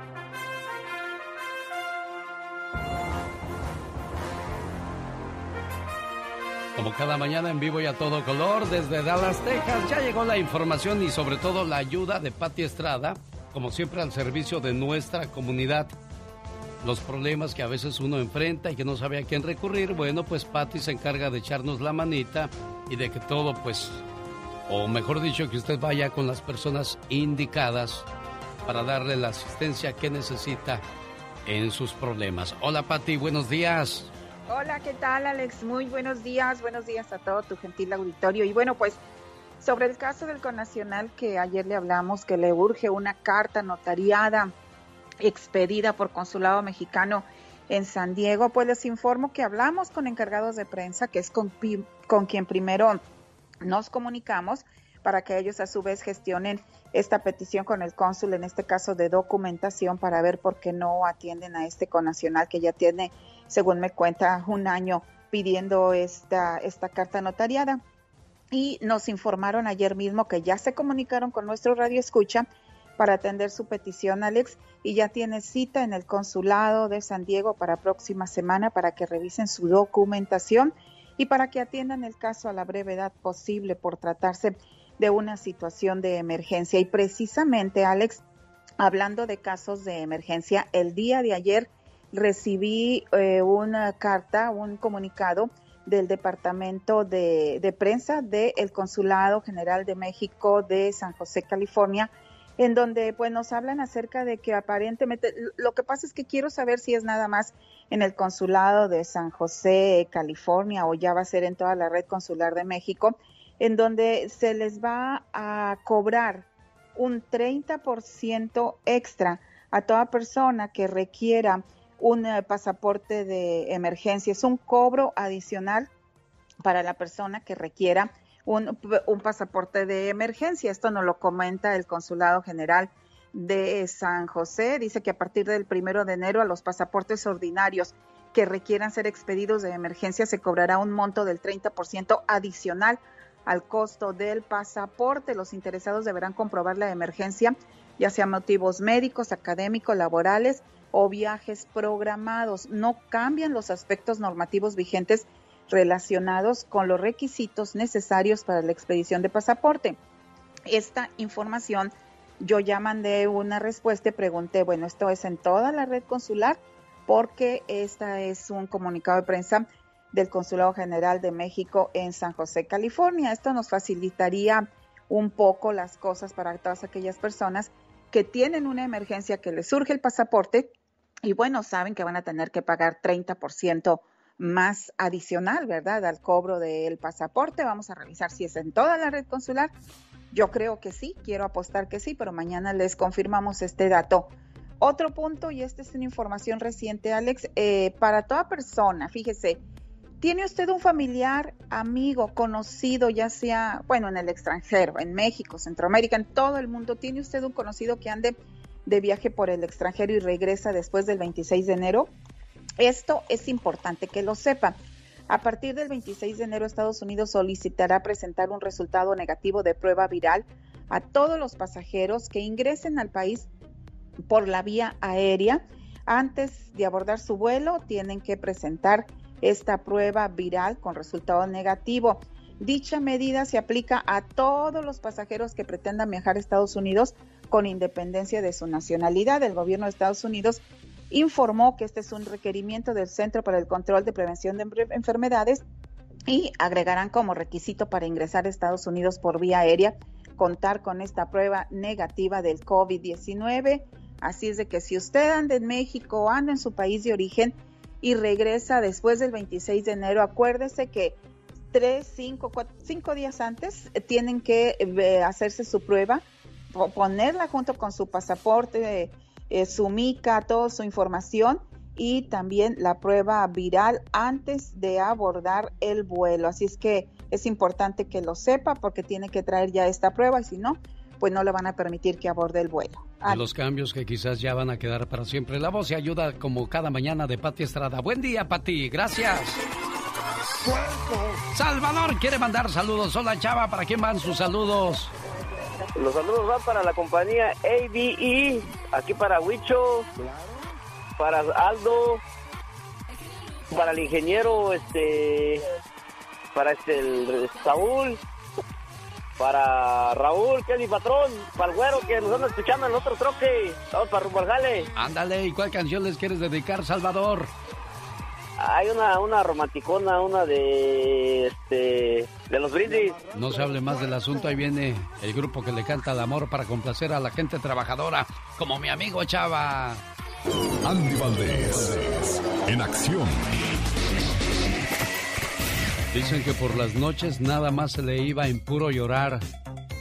Como cada mañana en vivo y a todo color desde Dallas, Texas, ya llegó la información y sobre todo la ayuda de Patti Estrada, como siempre al servicio de nuestra comunidad. Los problemas que a veces uno enfrenta y que no sabe a quién recurrir, bueno, pues Patti se encarga de echarnos la manita y de que todo pues o mejor dicho, que usted vaya con las personas indicadas para darle la asistencia que necesita en sus problemas. Hola Patti, buenos días. Hola, ¿qué tal Alex? Muy buenos días, buenos días a todo tu gentil auditorio. Y bueno, pues sobre el caso del Conacional que ayer le hablamos, que le urge una carta notariada expedida por Consulado Mexicano en San Diego, pues les informo que hablamos con encargados de prensa, que es con, con quien primero nos comunicamos para que ellos a su vez gestionen esta petición con el cónsul, en este caso de documentación, para ver por qué no atienden a este conacional que ya tiene, según me cuenta, un año pidiendo esta, esta carta notariada. Y nos informaron ayer mismo que ya se comunicaron con nuestro radio escucha para atender su petición, Alex, y ya tiene cita en el consulado de San Diego para próxima semana para que revisen su documentación y para que atiendan el caso a la brevedad posible por tratarse de una situación de emergencia. Y precisamente, Alex, hablando de casos de emergencia, el día de ayer recibí eh, una carta, un comunicado del Departamento de, de Prensa del Consulado General de México de San José, California, en donde pues nos hablan acerca de que aparentemente lo que pasa es que quiero saber si es nada más en el consulado de San José, California o ya va a ser en toda la red consular de México, en donde se les va a cobrar un 30% extra a toda persona que requiera un eh, pasaporte de emergencia. Es un cobro adicional para la persona que requiera un, pasaporte de emergencia. Esto nos lo comenta el Consulado General de San José. Dice que a partir del primero de enero a los pasaportes ordinarios que requieran ser expedidos de emergencia se cobrará un monto del 30% adicional al costo del pasaporte. Los interesados deberán comprobar la emergencia, ya sea motivos médicos, académicos, laborales o viajes programados. No cambian los aspectos normativos vigentes relacionados con los requisitos necesarios para la expedición de pasaporte. Esta información yo ya mandé una respuesta y pregunté, bueno, esto es en toda la red consular porque esta es un comunicado de prensa del Consulado General de México en San José, California. Esto nos facilitaría un poco las cosas para todas aquellas personas que tienen una emergencia, que les surge el pasaporte y bueno, saben que van a tener que pagar 30% más adicional, ¿verdad? Al cobro del pasaporte. Vamos a revisar si es en toda la red consular. Yo creo que sí, quiero apostar que sí, pero mañana les confirmamos este dato. Otro punto, y esta es una información reciente, Alex, eh, para toda persona, fíjese, ¿tiene usted un familiar, amigo, conocido, ya sea, bueno, en el extranjero, en México, Centroamérica, en todo el mundo, ¿tiene usted un conocido que ande de viaje por el extranjero y regresa después del 26 de enero? Esto es importante que lo sepa. A partir del 26 de enero, Estados Unidos solicitará presentar un resultado negativo de prueba viral a todos los pasajeros que ingresen al país por la vía aérea. Antes de abordar su vuelo, tienen que presentar esta prueba viral con resultado negativo. Dicha medida se aplica a todos los pasajeros que pretendan viajar a Estados Unidos con independencia de su nacionalidad. El gobierno de Estados Unidos informó que este es un requerimiento del Centro para el Control de Prevención de Enfermedades y agregarán como requisito para ingresar a Estados Unidos por vía aérea contar con esta prueba negativa del COVID-19. Así es de que si usted anda en México anda en su país de origen y regresa después del 26 de enero, acuérdese que tres, cinco, cinco días antes eh, tienen que eh, hacerse su prueba, ponerla junto con su pasaporte eh, su mica, toda su información y también la prueba viral antes de abordar el vuelo. Así es que es importante que lo sepa porque tiene que traer ya esta prueba y si no, pues no le van a permitir que aborde el vuelo. los cambios que quizás ya van a quedar para siempre. La voz y ayuda como cada mañana de Pati Estrada. Buen día, Pati. Gracias. Salvador quiere mandar saludos. Hola, Chava. ¿Para quién van sus saludos? Los saludos van para la compañía ABE, aquí para Huicho, para Aldo, para el ingeniero, este, para este el Saúl, para Raúl, que es mi patrón, para el güero que nos anda escuchando en otro troque, vamos para rumbo al jale. Ándale, ¿y cuál canción les quieres dedicar, Salvador? Hay una, una romanticona, una de este de los brindis. No se hable más del asunto, ahí viene el grupo que le canta el amor para complacer a la gente trabajadora, como mi amigo Chava. Andy Valdés, en acción. Dicen que por las noches nada más se le iba en puro llorar.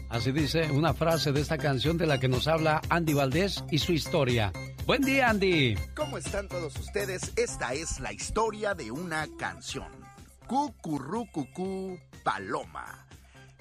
Así dice una frase de esta canción de la que nos habla Andy Valdés y su historia. Buen día, Andy. ¿Cómo están todos ustedes? Esta es la historia de una canción. Cucurrucucú Paloma.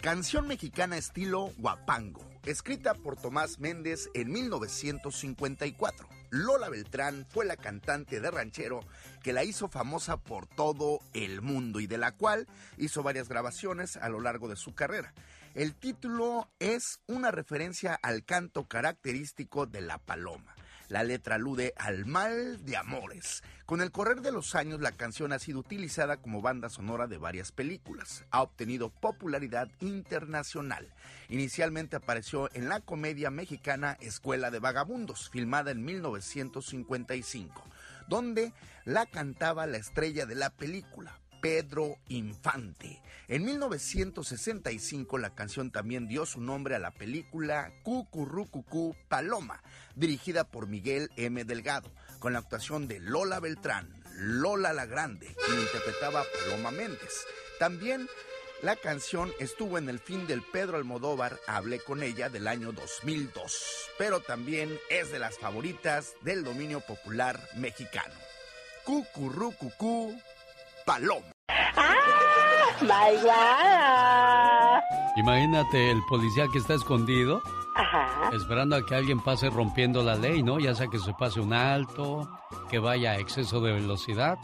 Canción mexicana estilo guapango, escrita por Tomás Méndez en 1954. Lola Beltrán fue la cantante de ranchero que la hizo famosa por todo el mundo y de la cual hizo varias grabaciones a lo largo de su carrera. El título es una referencia al canto característico de la paloma. La letra alude al mal de amores. Con el correr de los años, la canción ha sido utilizada como banda sonora de varias películas. Ha obtenido popularidad internacional. Inicialmente apareció en la comedia mexicana Escuela de Vagabundos, filmada en 1955, donde la cantaba la estrella de la película, Pedro Infante. En 1965 la canción también dio su nombre a la película Cucurrucucú Paloma, dirigida por Miguel M. Delgado, con la actuación de Lola Beltrán, Lola la Grande, quien interpretaba Paloma Méndez. También la canción estuvo en el fin del Pedro Almodóvar, Hablé con ella del año 2002, pero también es de las favoritas del dominio popular mexicano. Cucurrucucú Paloma. ¡My God! Imagínate el policía que está escondido, Ajá. esperando a que alguien pase rompiendo la ley, ¿no? Ya sea que se pase un alto, que vaya a exceso de velocidad.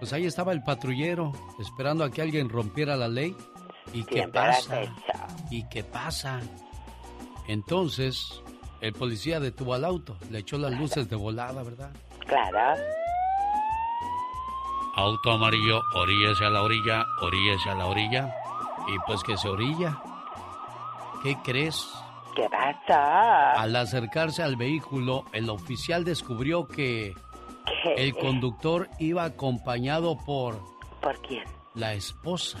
Pues ahí estaba el patrullero, esperando a que alguien rompiera la ley. ¿Y qué pasa? ¿Y qué pasa? Entonces, el policía detuvo al auto, le echó las luces de volada, ¿verdad? Claro. Auto amarillo, oríllese a la orilla, oríllese a la orilla. Y pues que se orilla. ¿Qué crees? ¿Qué pasa? Al acercarse al vehículo, el oficial descubrió que el conductor iba acompañado por ¿Por quién? la esposa.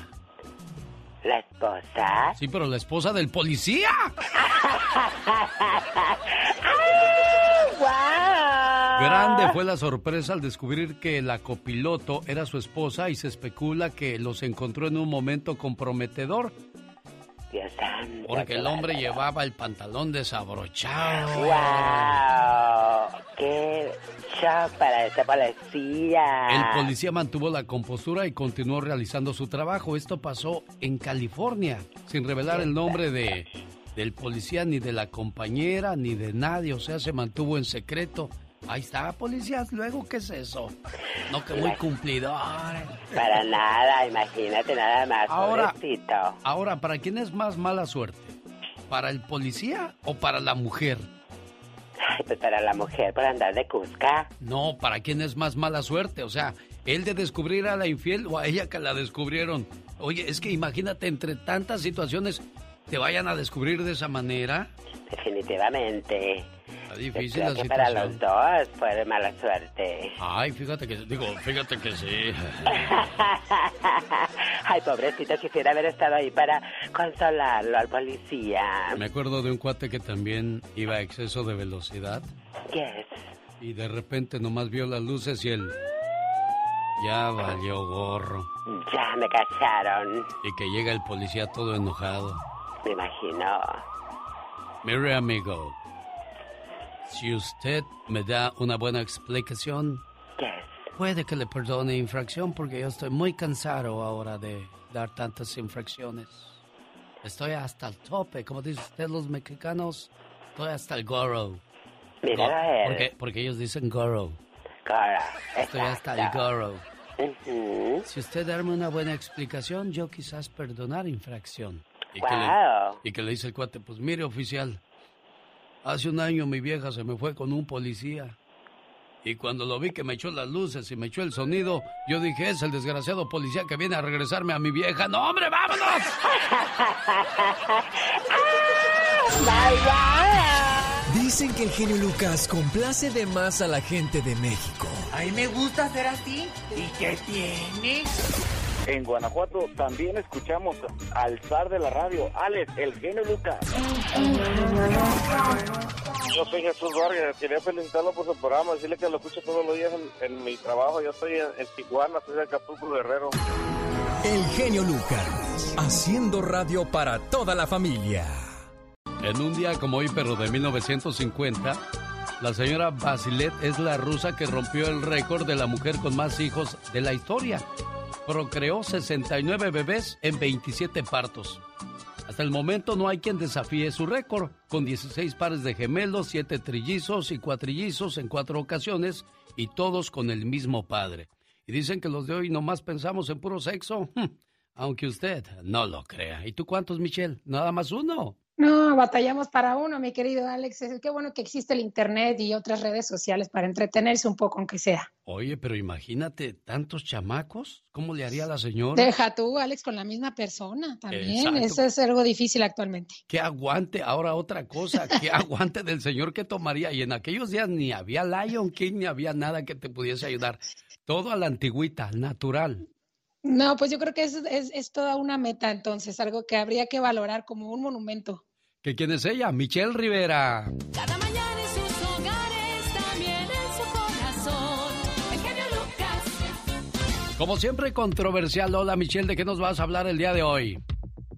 ¿La esposa? Sí, pero la esposa del policía. Grande fue la sorpresa al descubrir que la copiloto era su esposa y se especula que los encontró en un momento comprometedor Dios santo. porque el hombre llevaba el pantalón desabrochado. ¡Wow! ¡Qué shock para esta policía! El policía mantuvo la compostura y continuó realizando su trabajo. Esto pasó en California, sin revelar el nombre de del policía ni de la compañera ni de nadie, o sea, se mantuvo en secreto. Ahí está, policías, luego qué es eso? No que muy cumplidor. Para nada, imagínate nada más, Ahora- pobrecito. Ahora, ¿para quién es más mala suerte? ¿Para el policía o para la mujer? Ay, pues para la mujer por andar de Cusca. No, ¿para quién es más mala suerte? O sea, ¿él de descubrir a la infiel o a ella que la descubrieron? Oye, es que imagínate entre tantas situaciones te vayan a descubrir de esa manera. Definitivamente. Difícil creo la que para situación. los dos fue mala suerte. Ay, fíjate que, digo, fíjate que sí. Ay, pobrecito, quisiera haber estado ahí para consolarlo al policía. Me acuerdo de un cuate que también iba a exceso de velocidad Yes. y de repente nomás vio las luces y él ya valió gorro. Ya me cacharon, Y que llega el policía todo enojado. me imagino. Mire, amigo, si usted me da una buena explicación, puede que le perdone infracción porque yo estoy muy cansado ahora de dar tantas infracciones. Estoy hasta el tope, como dicen ustedes los mexicanos, estoy hasta el gorro. Míralo Go- él. porque, porque ellos dicen gorro. Cara, Estoy hasta el gorro. Si usted darme una buena explicación, yo quizás perdonar infracción. Y, que le, Wow. y que le dice el cuate, pues mire oficial, hace un año mi vieja se me fue con un policía Y cuando lo vi que me echó las luces y me echó el sonido, yo dije, es el desgraciado policía que viene a regresarme a mi vieja. ¡No, hombre, vámonos! Dicen que el genio Lucas complace de más a la gente de México. A mí me gusta ser así. ¿Y qué tiene? En Guanajuato también escuchamos al zar de la radio, Alex, el genio Lucas. Yo soy Jesús Vargas, quería felicitarlo por su programa, decirle que lo escucho todos los días en, en mi trabajo. Yo estoy en, en Tijuana, soy de Acapulco, Guerrero. El genio Lucas, haciendo radio para toda la familia. En un día como hoy, pero de 1950, la señora Basilet es la rusa que rompió el récord de la mujer con más hijos de la historia. Procreó 69 bebés en 27 partos. Hasta el momento no hay quien desafíe su récord, con 16 pares de gemelos, 7 trillizos y cuatrillizos en cuatro ocasiones, y todos con el mismo padre. Y dicen que los de hoy nomás pensamos en puro sexo, Hmm, aunque usted no lo crea. ¿Y tú cuántos, Michelle? Nada más uno. No, batallamos para uno, mi querido Alex. Es- Qué bueno que existe el Internet y otras redes sociales para entretenerse un poco, aunque sea. Oye, pero imagínate, tantos chamacos, ¿cómo le haría la señora? Deja tú, Alex, con la misma persona también. Exacto. Eso es algo difícil actualmente. Que aguante, ahora otra cosa, que aguante del señor que tomaría. Y en aquellos días ni había Lion King, ni había nada que te pudiese ayudar. Todo a la antigüita, natural. No, pues yo creo que es, es, es toda una meta, entonces, algo que habría que valorar como un monumento. ¿Que quién es ella? Michelle Rivera. Cada mañana en sus hogares, también en su corazón. El genio Lucas. Como siempre, controversial. Hola, Michelle, ¿de qué nos vas a hablar el día de hoy?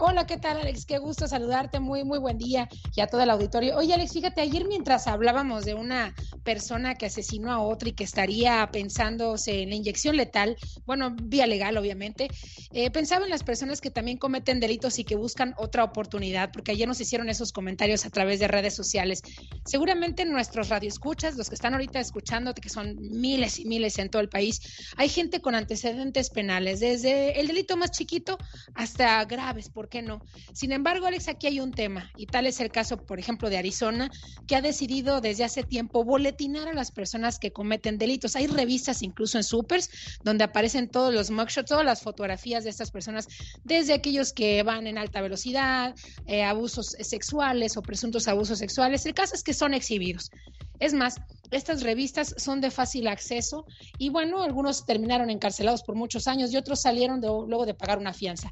Hola, ¿qué tal, Alex? Qué gusto saludarte. Muy, muy buen día y a todo el auditorio. Oye, Alex, fíjate, ayer mientras hablábamos de una persona que asesinó a otra y que estaría pensándose en la inyección letal, bueno, vía legal, obviamente, eh, pensaba en las personas que también cometen delitos y que buscan otra oportunidad, porque ayer nos hicieron esos comentarios a través de redes sociales. Seguramente nuestros radioescuchas, los que están ahorita escuchándote, que son miles y miles en todo el país, hay gente con antecedentes penales, desde el delito más chiquito hasta graves, ¿por qué no? Sin embargo, Alex, aquí hay un tema, y tal es el caso, por ejemplo, de Arizona, que ha decidido desde hace tiempo boletinar a las personas que cometen delitos. Hay revistas incluso en supers donde aparecen todos los mugshots, todas las fotografías de estas personas, desde aquellos que van en alta velocidad, eh, abusos sexuales o presuntos abusos sexuales. El caso es que son exhibidos. Es más, estas revistas son de fácil acceso y bueno, algunos terminaron encarcelados por muchos años y otros salieron luego de pagar una fianza.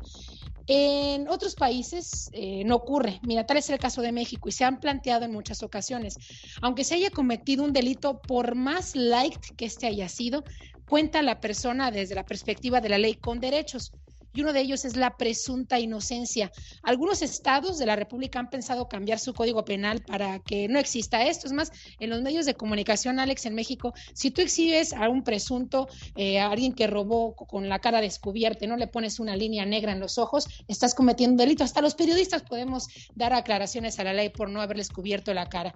En otros países eh, no ocurre. Mira, tal es el caso de México y se han planteado en muchas ocasiones. Aunque se haya cometido un delito, por más light que este haya sido, cuenta la persona desde la perspectiva de la ley con derechos. Y uno de ellos es la presunta inocencia. Algunos estados de la República han pensado cambiar su código penal para que no exista esto. Es más, en los medios de comunicación, Alex, en México, si tú exhibes a un presunto, eh, a alguien que robó con la cara descubierta y no le pones una línea negra en los ojos, estás cometiendo un delito. Hasta los periodistas podemos dar aclaraciones a la ley por no haberles cubierto la cara.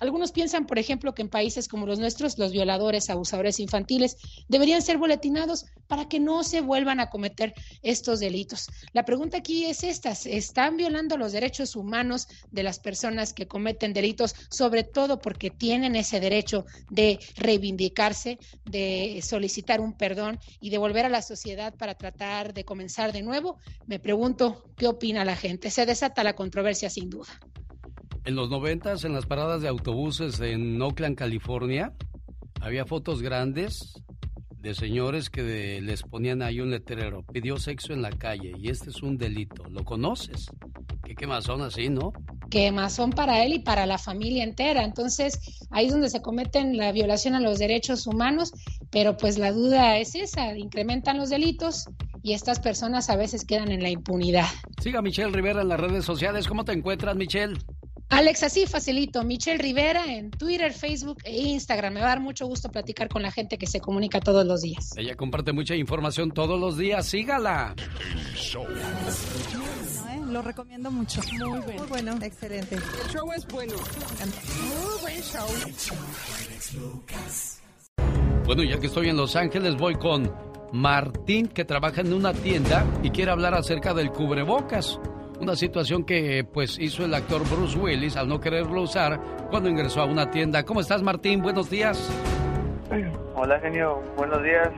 Algunos piensan, por ejemplo, que en países como los nuestros, los violadores, abusadores infantiles deberían ser boletinados para que no se vuelvan a cometer estos delitos. La pregunta aquí es esta, ¿se ¿están violando los derechos humanos de las personas que cometen delitos, sobre todo porque tienen ese derecho de reivindicarse, de solicitar un perdón y de volver a la sociedad para tratar de comenzar de nuevo? Me pregunto, ¿qué opina la gente? Se desata la controversia sin duda. En los noventas, en las paradas de autobuses en Oakland, California, había fotos grandes de señores que de- les ponían ahí un letrero, pidió sexo en la calle y este es un delito. ¿Lo conoces? ¿Qué quemazón así, no? que más son para él y para la familia entera. Entonces, ahí es donde se cometen la violación a los derechos humanos, pero pues la duda es esa, incrementan los delitos y estas personas a veces quedan en la impunidad. Siga a Michelle Rivera en las redes sociales. ¿Cómo te encuentras, Michelle? Alex, así facilito, Michelle Rivera en Twitter, Facebook e Instagram. Me va a dar mucho gusto platicar con la gente que se comunica todos los días. Ella comparte mucha información todos los días. Sígala. ¿eh? Lo recomiendo mucho. Muy bueno. Muy bueno. Excelente. El show es bueno. Muy buen show. Bueno, ya que estoy en Los Ángeles, voy con Martín, que trabaja en una tienda y quiere hablar acerca del cubrebocas. Una situación que pues hizo el actor Bruce Willis al no quererlo usar cuando ingresó a una tienda. ¿Cómo estás, Martín? Buenos días. Hola, genio. Buenos días.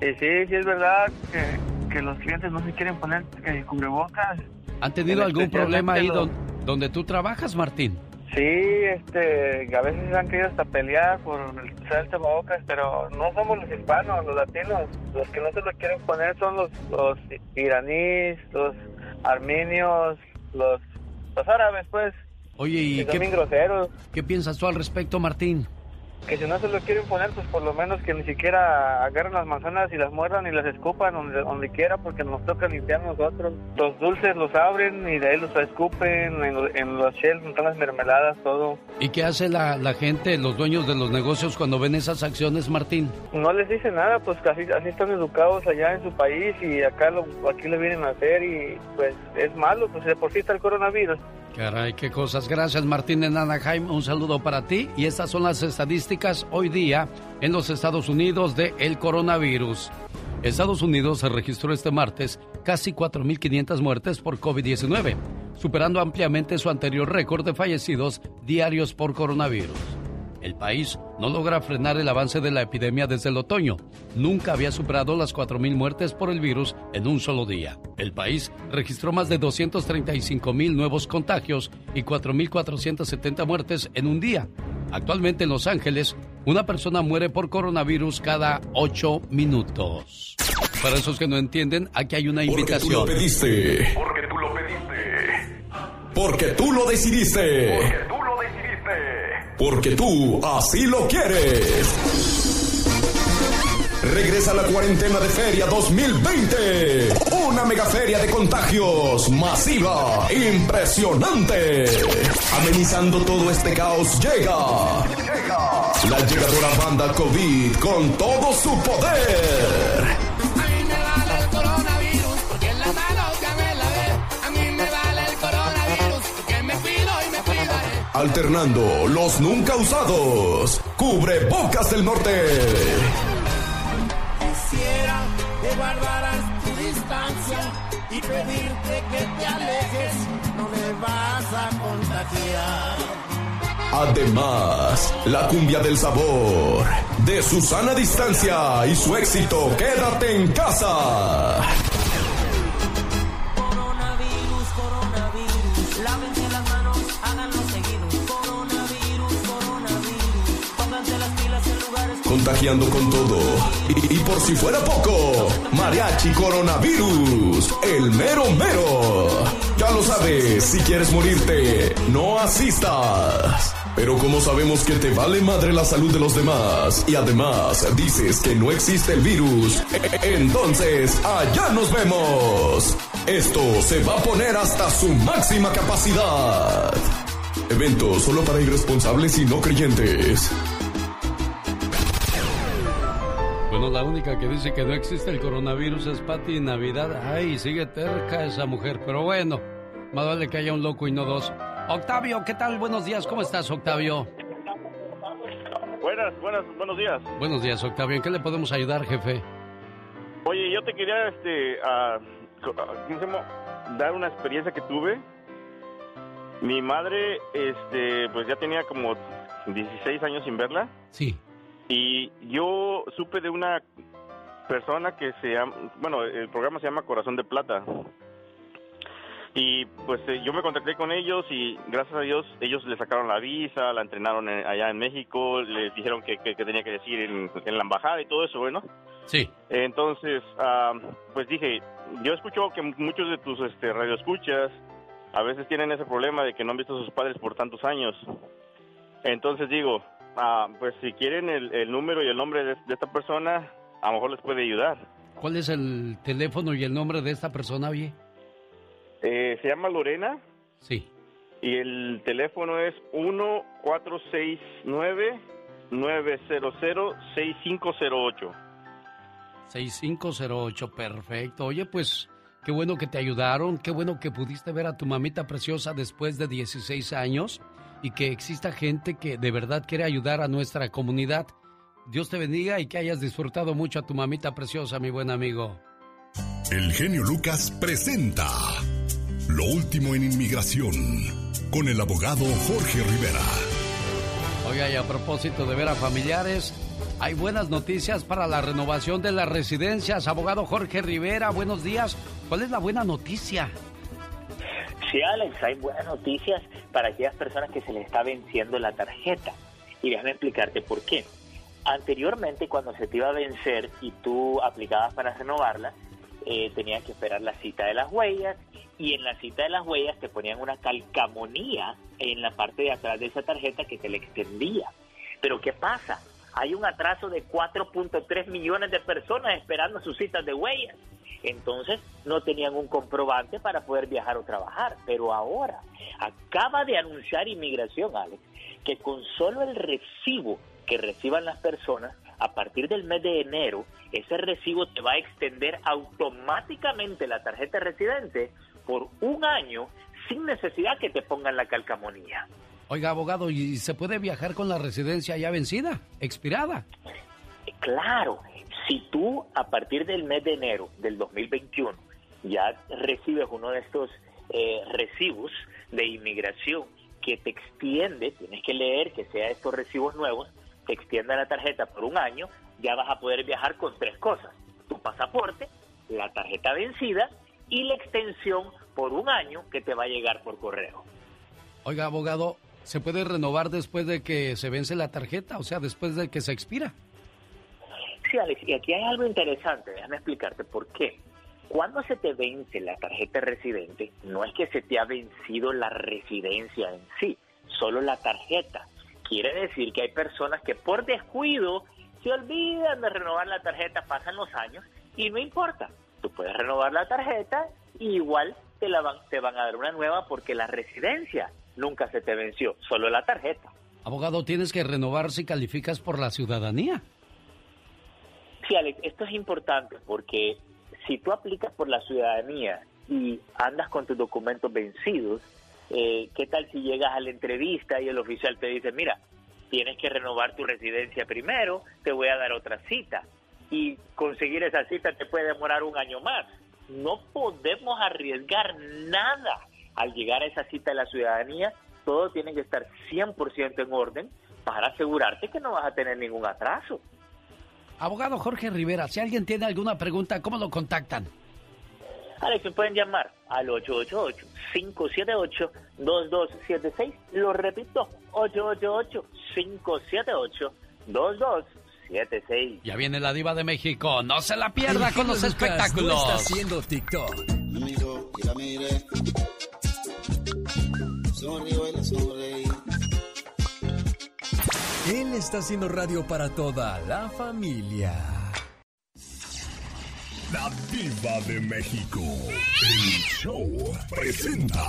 Y sí, sí es verdad que, que los clientes no se quieren poner eh, cubrebocas. ¿Han tenido En algún problema ahí los- don- donde tú trabajas, Martín? Sí, este, a veces han querido hasta pelear por el usar tapabocas, pero no somos los hispanos, los latinos. Los que no se lo quieren poner son los, los iraníes, los armenios, los, los árabes, pues, Oye, ¿y qué, groseros. qué piensas tú al respecto, Martín? Que si no se lo quieren poner, pues por lo menos que ni siquiera agarren las manzanas y las muerdan y las escupan donde, donde quiera, porque nos toca limpiar nosotros. Los dulces los abren y de ahí los escupen, en, lo- en los shells están las mermeladas, todo. ¿Y qué hace la, la gente, los dueños de los negocios cuando ven esas acciones, Martín? No les dice nada, pues casi así están educados allá en su país y acá lo, aquí lo vienen a hacer y pues es malo, pues de por sí está el coronavirus. Caray, qué cosas. Gracias, Martín en Anaheim. Un saludo para ti. Y estas son las estadísticas hoy día en los Estados Unidos de el coronavirus. Estados Unidos se registró este martes casi 4.500 muertes por COVID-19, superando ampliamente su anterior récord de fallecidos diarios por coronavirus. El país no logra frenar el avance de la epidemia desde el otoño. Nunca había superado las 4.000 muertes por el virus en un solo día. El país registró más de 235.000 nuevos contagios y 4.470 muertes en un día. Actualmente en Los Ángeles, una persona muere por coronavirus cada 8 minutos. Para esos que no entienden, aquí hay una Porque tú lo invitación. pediste. Porque tú lo pediste. Porque tú lo decidiste. Tú lo decidiste. Porque tú así lo quieres. Regresa la cuarentena de Feria 2020. Una mega feria de contagios masiva, impresionante. Amenizando todo este caos llega. La llegadora banda COVID con todo su poder. Alternando los nunca usados. Cubre bocas del norte. Quisiera que guardaras tu distancia y pedirte que te alejes. No me vas a contagiar. Además, la cumbia del sabor, de su sana distancia y su éxito, quédate en casa. Contagiando con todo. Y, por si fuera poco, mariachi coronavirus, el mero. Ya lo sabes, si quieres morirte, no asistas. Pero como sabemos que te vale madre la salud de los demás y además dices que no existe el virus, entonces allá nos vemos. Esto se va a poner hasta su máxima capacidad. Evento solo para irresponsables y no creyentes. Bueno, la única que dice que no existe el coronavirus es Patti Navidad. Ay, sigue terca esa mujer. Pero bueno, más vale que haya un loco y no dos. Octavio, ¿qué tal? Buenos días. ¿Cómo estás, Octavio? Buenas, buenas, buenos días. Buenos días, Octavio. ¿En qué le podemos ayudar, jefe? Oye, yo te quería, este, ah, ¿cómo se llama? dar una experiencia que tuve. Mi madre, este, pues ya tenía como 16 años sin verla. Sí. Y yo supe de una persona que se llama, bueno, el programa se llama Corazón de Plata. Y pues eh, yo me contacté con ellos y gracias a Dios ellos le sacaron la visa, la entrenaron en- allá en México, les dijeron que, que- que tenía que decir en, en la embajada y todo eso, bueno. Sí. Entonces, ah, pues dije, yo escucho que muchos de tus este, radioescuchas a veces tienen ese problema de que no han visto a sus padres por tantos años. Entonces digo, ah, pues si quieren el, el número y el nombre de, de esta persona, a lo mejor les puede ayudar. ¿Cuál es el teléfono y el nombre de esta persona, oye? Eh, se llama Lorena Sí. y el teléfono es 1469-900-6508. 6508, perfecto. Oye, pues qué bueno que te ayudaron, qué bueno que pudiste ver a tu mamita preciosa después de 16 años y que exista gente que de verdad quiere ayudar a nuestra comunidad. Dios te bendiga y que hayas disfrutado mucho a tu mamita preciosa, mi buen amigo. El genio Lucas presenta Lo último en inmigración con el abogado Jorge Rivera. Oiga, y a propósito de ver a familiares, Hay buenas noticias para la renovación de las residencias. Abogado Jorge Rivera, buenos días. ¿Cuál es la buena noticia? Sí, Alex, hay buenas noticias para aquellas personas que se les está venciendo la tarjeta. Y déjame explicarte por qué. Anteriormente, cuando se te iba a vencer y tú aplicabas para renovarla, eh, tenías que esperar la cita de las huellas y en la cita de las huellas te ponían una calcamonía en la parte de atrás de esa tarjeta que te la extendía. Pero ¿qué pasa? Hay un atraso de 4.3 millones de personas esperando sus citas de huellas. Entonces no tenían un comprobante para poder viajar o trabajar. Pero ahora acaba de anunciar inmigración, Alex, que con solo el recibo que reciban las personas, a partir del mes de enero, ese recibo te va a extender automáticamente la tarjeta residente por un año sin necesidad que te pongan la calcamonía. Oiga, abogado, ¿y se puede viajar con la residencia ya vencida, expirada? Claro, si tú a partir del mes de enero del 2021 ya recibes uno de estos eh, recibos de inmigración que te extiende, tienes que leer que sea estos recibos nuevos, te extienda la tarjeta por un año, ya vas a poder viajar con tres cosas. Tu pasaporte, la tarjeta vencida y la extensión por un año que te va a llegar por correo. Oiga, abogado, ¿se puede renovar después de que se vence la tarjeta? O sea, después de que se expira. Sí, Alex, y aquí hay algo interesante, déjame explicarte por qué. Cuando se te vence la tarjeta residente, no es que se te ha vencido la residencia en sí, solo la tarjeta. Quiere decir que hay personas que por descuido se olvidan de renovar la tarjeta, pasan los años y no importa. Tú puedes renovar la tarjeta y igual te, la van, te van a dar una nueva porque la residencia nunca se te venció, solo la tarjeta. Abogado, tienes que renovar si calificas por la ciudadanía. Sí, Alex, esto es importante porque si tú aplicas por la ciudadanía y andas con tus documentos vencidos, eh, ¿qué tal si llegas a la entrevista y el oficial te dice, mira, tienes que renovar tu residencia primero, te voy a dar otra cita? Y conseguir esa cita te puede demorar un año más. No podemos arriesgar nada al llegar a esa cita de la ciudadanía. Todo tiene que estar 100% en orden para asegurarte que no vas a tener ningún atraso. Abogado Jorge Rivera, si alguien tiene alguna pregunta, ¿cómo lo contactan? Alex, me pueden llamar al 888-578-2276. Lo repito, 888-578-2276. Ya viene la diva de México. No se la pierda con los espectáculos. No está haciendo TikTok. Miro y la mire. Sonreí. Él está haciendo radio para toda la familia. La diva de México. El show presenta.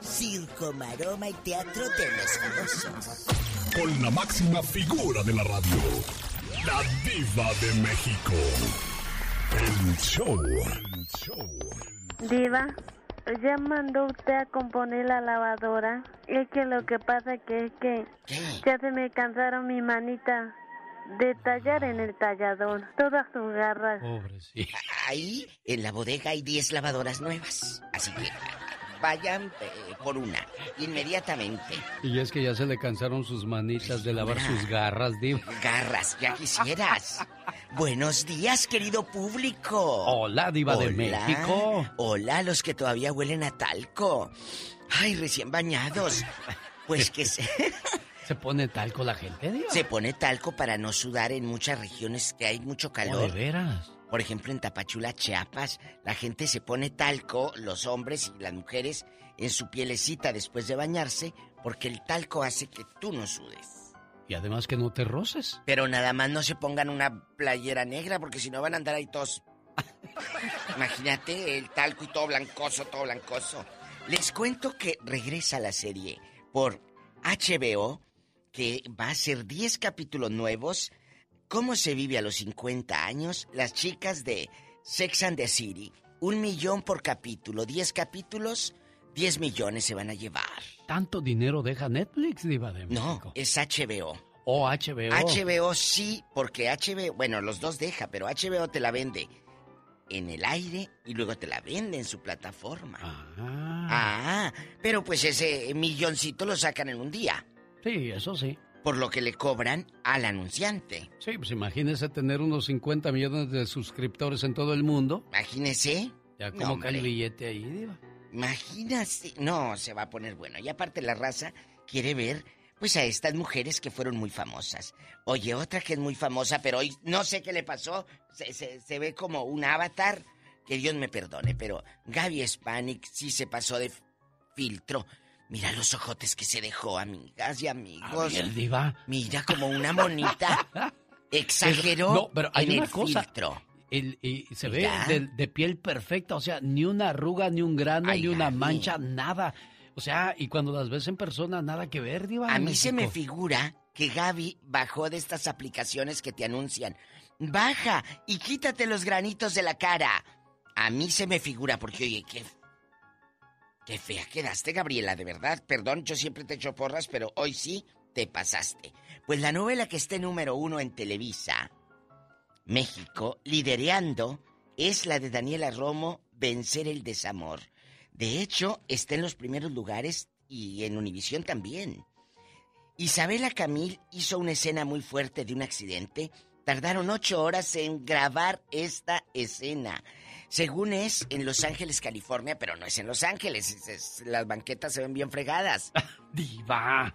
Circo, maroma y teatro de los famosos. Con la máxima figura de la radio. La diva de México. El show. El show. Diva, ya mandó usted a componer la lavadora. Es que lo que pasa que es que ya se me cansaron mi manita de tallar en el tallador todas sus garras. Ahí, en la bodega, hay 10 lavadoras nuevas. Así que vayan eh, por una, inmediatamente. Y es que ya se le cansaron sus manitas de lavar sus garras, diva. Garras, ya quisieras. Buenos días, querido público. Hola, diva de. México. Hola, los que todavía huelen a talco. Ay, recién bañados. Pues que se... ¿Se pone talco la gente, diva? Se pone talco para no sudar en muchas regiones que hay mucho calor. Oh, ¿de veras? Por ejemplo, en Tapachula, Chiapas, la gente se pone talco, los hombres y las mujeres, en su pielecita después de bañarse, porque el talco hace que tú no sudes. Y además que no te roces. Pero nada más no se pongan una playera negra, porque si no van a andar ahí todos. Imagínate el talco y todo blancoso, todo blancoso. Les cuento que regresa la serie por HBO, que va a ser 10 capítulos nuevos. ¿Cómo se vive a los 50 años? Las chicas de Sex and the City. Un millón por capítulo. 10 capítulos, 10 millones se van a llevar. ¿Tanto dinero deja Netflix, diva de México? No, es HBO. Oh, HBO. HBO sí, porque HBO, bueno, los dos deja, pero HBO te la vende en el aire y luego te la vende en su plataforma. Ah, pero pues ese milloncito lo sacan en un día. Sí, eso sí. Por lo que le cobran al anunciante. Sí, pues imagínese tener unos 50 millones de suscriptores en todo el mundo. Imagínese. Ya No, como cae el billete ahí, diva. Imagínate. No, se va a poner bueno. Y aparte la raza quiere ver pues a estas mujeres que fueron muy famosas. Oye, otra que es muy famosa, pero hoy no sé qué le pasó. Se, se- se ve como un avatar. Que Dios me perdone, pero Gaby Spanik sí se pasó de filtro. Mira los ojotes que se dejó, amigas y amigos. ver, diva. Mira como una monita. Exageró No, pero hay en una el cosa. filtro. El- y se ve de, de piel perfecta, o sea, ni una arruga, ni un grano, Ay, ni una mancha, nada. O sea, y cuando las ves en persona, nada que ver, diva. A mí se me figura que Gaby bajó de estas aplicaciones que te anuncian. Baja y quítate los granitos de la cara. A mí se me figura porque, oye, qué, qué fea quedaste, Gabriela, de verdad. Perdón, yo siempre te echo porras, pero hoy sí te pasaste. Pues la novela que esté número uno en Televisa, México, lidereando, es la de Daniela Romo, Vencer el Desamor. De hecho, está en los primeros lugares y en Univisión también. Isabela Camil hizo una escena muy fuerte de un accidente. Tardaron ocho horas en grabar esta escena. Según es en Los Ángeles, California, pero no es en Los Ángeles. es- es- las banquetas se ven bien fregadas. Diva.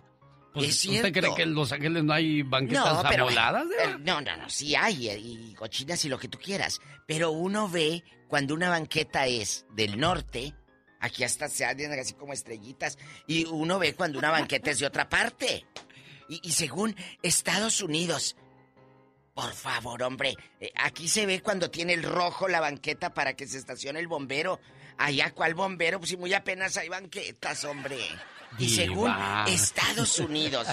Pues, Es ¿Usted cierto. cree que en Los Ángeles no hay banquetas pero, amoladas? eh, no, no, no, sí hay, eh, y cochinas y lo que tú quieras. Pero uno ve cuando una banqueta es del norte, aquí hasta se hacen así como estrellitas, y uno ve cuando una banqueta es de otra parte. Y, y según Estados Unidos, por favor, hombre, eh, aquí se ve cuando tiene el rojo la banqueta para que se estacione el bombero. Allá, ¿cuál bombero? Pues si muy apenas hay banquetas, hombre. Y Diva. según Estados Unidos,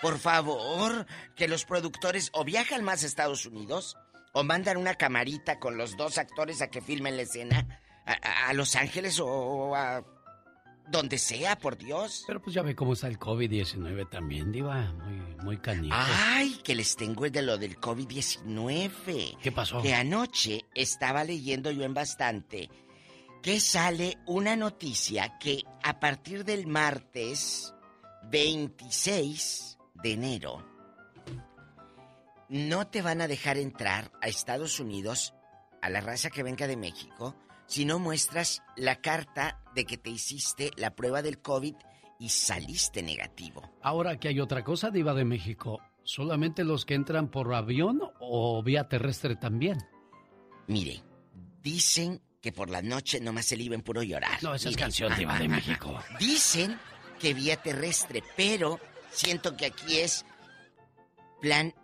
por favor, que los productores o viajan más a Estados Unidos o mandan una camarita con los dos actores a que filmen la escena a, a- a Los Ángeles o a donde sea, por Dios. Pero pues ya ve cómo está el COVID-19 también, Diva. Muy, muy canijo. Ay, que les tengo el de lo del COVID-19. ¿Qué pasó? Que anoche estaba leyendo yo en bastante que sale una noticia que a partir del martes 26 de enero no te van a dejar entrar a Estados Unidos a la raza que venga de México si no muestras la carta de que te hiciste la prueba del COVID y saliste negativo. Ahora que hay otra cosa, Diva de México. ¿Solamente los que entran por avión o vía terrestre también? Mire, dicen que por la noche nomás se le iba en puro llorar. No, esa es canción, Diva de México. Dicen que vía terrestre, pero siento que aquí es plan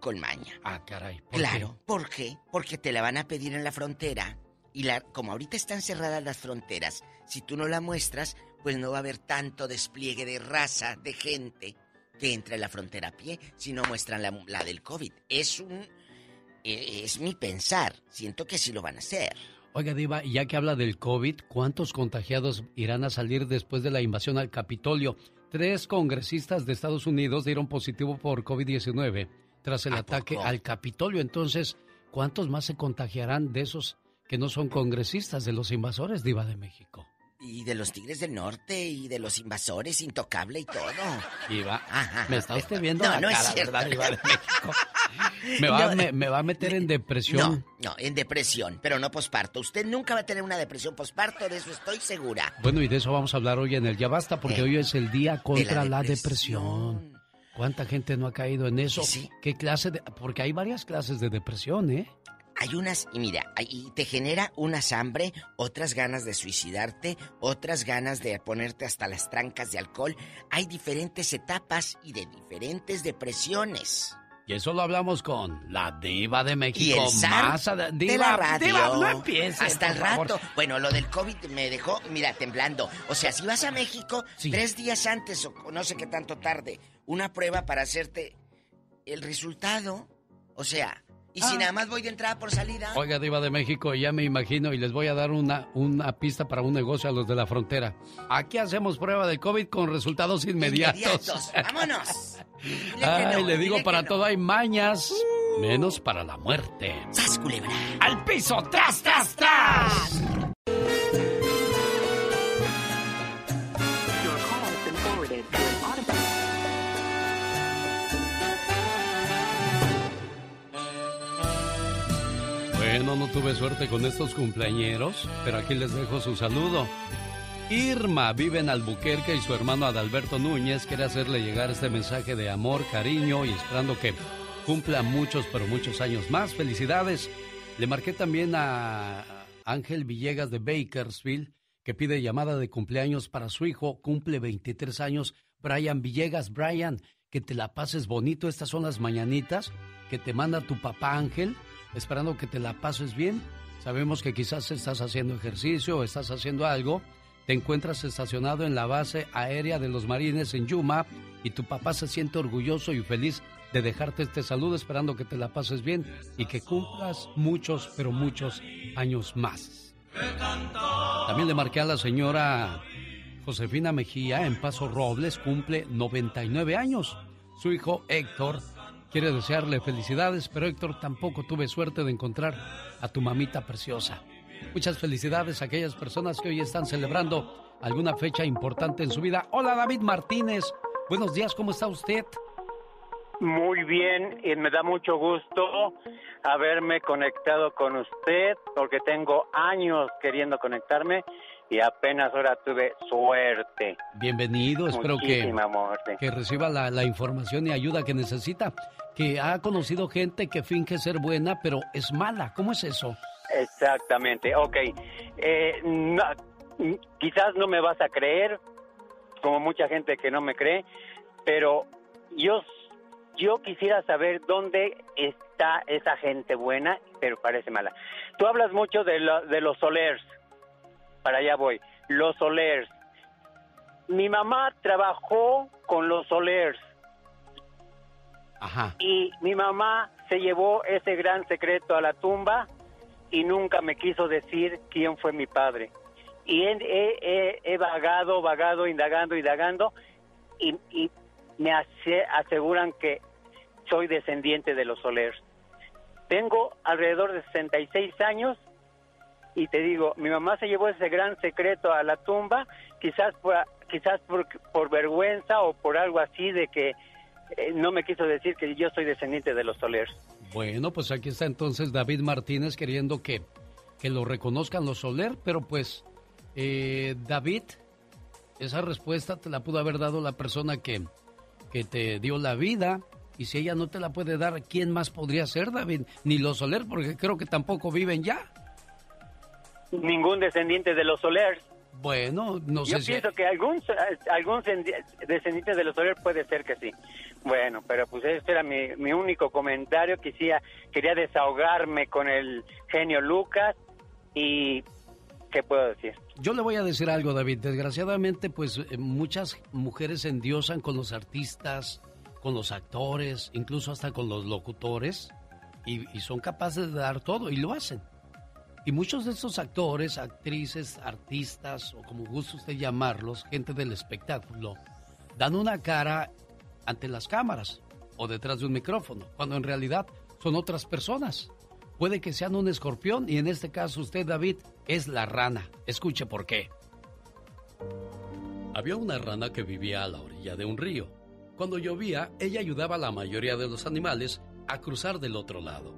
con maña. Ah, caray. ¿por Claro, ¿por qué? Porque te la van a pedir en la frontera y la, como ahorita están cerradas las fronteras, si tú no la muestras, pues no va a haber tanto despliegue de raza, de gente que entre a la frontera a pie si no muestran la, la del COVID. Es un... eh, Es mi pensar. Siento que sí lo van a hacer. Oiga, Diva, ya que habla del COVID, ¿cuántos contagiados irán a salir después de la invasión al Capitolio? Tres congresistas de Estados Unidos dieron positivo por COVID-19 tras el ataque poco? al Capitolio. Entonces, ¿cuántos más se contagiarán de esos que no son congresistas, de los invasores, Diva de México? Y de los Tigres del Norte y de los invasores, intocable y todo. Diva, Ajá. me está usted viendo No, la no es cara, cierto. ¿verdad, Diva de México? Me va, No, me, me va a meter en depresión. No, no, en depresión, pero no posparto. Usted nunca va a tener una depresión posparto, de eso estoy segura. Bueno, y de eso vamos a hablar hoy en el Ya Basta, porque Eh, hoy es el día contra la, depresión. depresión. ¿Cuánta gente no ha caído en eso? Sí. ¿Qué clase de...? Porque hay varias clases de depresión, ¿eh? Hay unas, y mira, y te genera unas hambre, otras ganas de suicidarte, otras ganas de ponerte hasta las trancas de alcohol. Hay diferentes etapas y de diferentes depresiones. Y eso lo hablamos con la diva de Y México. el más ad- de diva, la radio. diva, no empiece, Hasta el favor. rato. Bueno, lo del COVID me dejó, mira, temblando. O sea, si vas a México, Sí. tres días antes o no sé qué tanto tarde, una prueba para hacerte el resultado. O sea, y si Ah. nada más voy de entrada por salida. Oiga, diva de México, ya me imagino y les voy a dar una, una pista para un negocio a los de la frontera. Aquí hacemos prueba de COVID con resultados inmediatos. Inmediatos. Vámonos. Dile Ay, no, le digo, para no. todo hay mañas, menos para la muerte. ¡Sas, culebra! ¡Al piso, tras, tras, tras! Tuve suerte con estos cumpleañeros, pero aquí les dejo su saludo. Irma vive en Albuquerque y su hermano Adalberto Núñez quiere hacerle llegar este mensaje de amor, cariño y esperando que cumpla muchos, pero muchos años más. Felicidades. Le marqué también a Ángel Villegas de Bakersfield, que pide llamada de cumpleaños para su hijo. Cumple 23 años. Brian Villegas, Brian, que te la pases bonito. Estas son las mañanitas que te manda tu papá Ángel, esperando que te la pases bien. Sabemos que quizás estás haciendo ejercicio o estás haciendo algo. Te encuentras estacionado en la base aérea de los marines en Yuma y tu papá se siente orgulloso y feliz de dejarte este saludo esperando que te la pases bien y que cumplas muchos, pero muchos años más. También le marqué a la señora Josefina Mejía en Paso Robles, cumple 99 años. Su hijo Héctor quiere desearle felicidades, pero Héctor tampoco tuve suerte de encontrar a tu mamita preciosa. Muchas felicidades a aquellas personas que hoy están celebrando alguna fecha importante en su vida. Hola David Martínez, buenos días, ¿cómo está usted? Muy bien, y me da mucho gusto haberme conectado con usted, porque tengo años queriendo conectarme y apenas ahora tuve suerte. Bienvenido, espero que, que reciba la, la, información y ayuda que necesita. Que ha conocido gente que finge ser buena, pero es mala. ¿Cómo es eso? Exactamente, ok. Eh, quizás no me vas a creer, como mucha gente que no me cree, pero yo yo quisiera saber dónde está esa gente buena, pero parece mala. Tú hablas mucho de, de los solers, para allá voy, los solers. Mi mamá trabajó con los solers. Ajá. Y mi mamá se llevó ese gran secreto a la tumba y nunca me quiso decir quién fue mi padre. Y he, he, vagado, vagado, indagando, indagando, y, y me aseguran que soy descendiente de los Soler. Tengo alrededor de 66 años y te digo, mi mamá se llevó ese gran secreto a la tumba, quizás por, quizás por, vergüenza o por algo así de que eh, no me quiso decir que yo soy descendiente de los Soler. Bueno, pues aquí está entonces David Martínez queriendo que, que lo reconozcan los Soler, pero pues eh, David, esa respuesta te la pudo haber dado la persona que, que te dio la vida. Y si ella no te la puede dar, ¿quién más podría ser, David? Ni los Soler, porque creo que tampoco viven ya. Ningún descendiente de los Soler. Bueno, no sé Yo pienso que algún, algún descendiente de los Soler puede ser que sí. Bueno, pero pues este era mi, mi único comentario. Quisiera, quería desahogarme con el genio Lucas y ¿qué puedo decir? Yo le voy a decir algo, David. Desgraciadamente, pues eh, muchas mujeres endiosan con los artistas, con los actores, incluso hasta con los locutores, y, y son capaces de dar todo y lo hacen. Y muchos de estos actores, actrices, artistas, o como gusta usted llamarlos, gente del espectáculo, dan una cara ante las cámaras o detrás de un micrófono, cuando en realidad son otras personas. Puede que sean un escorpión y en este caso usted, David, es la rana. Escuche por qué. Había una rana que vivía a la orilla de un río. Cuando llovía, ella ayudaba a la mayoría de los animales a cruzar del otro lado.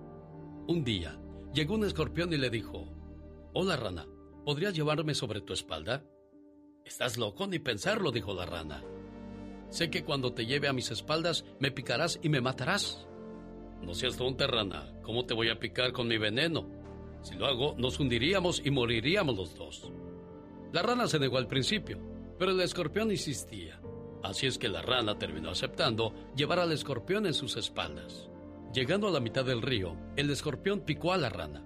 Un día, llegó un escorpión y le dijo, Hola rana, ¿podrías llevarme sobre tu espalda? Estás loco ni pensarlo, dijo la rana. Sé que cuando te lleve a mis espaldas me picarás y me matarás. No seas tonta, rana. ¿Cómo te voy a picar con mi veneno? Si lo hago, nos hundiríamos y moriríamos los dos. La rana se negó al principio, pero el escorpión insistía. Así es que la rana terminó aceptando llevar al escorpión en sus espaldas. Llegando a la mitad del río, el escorpión picó a la rana.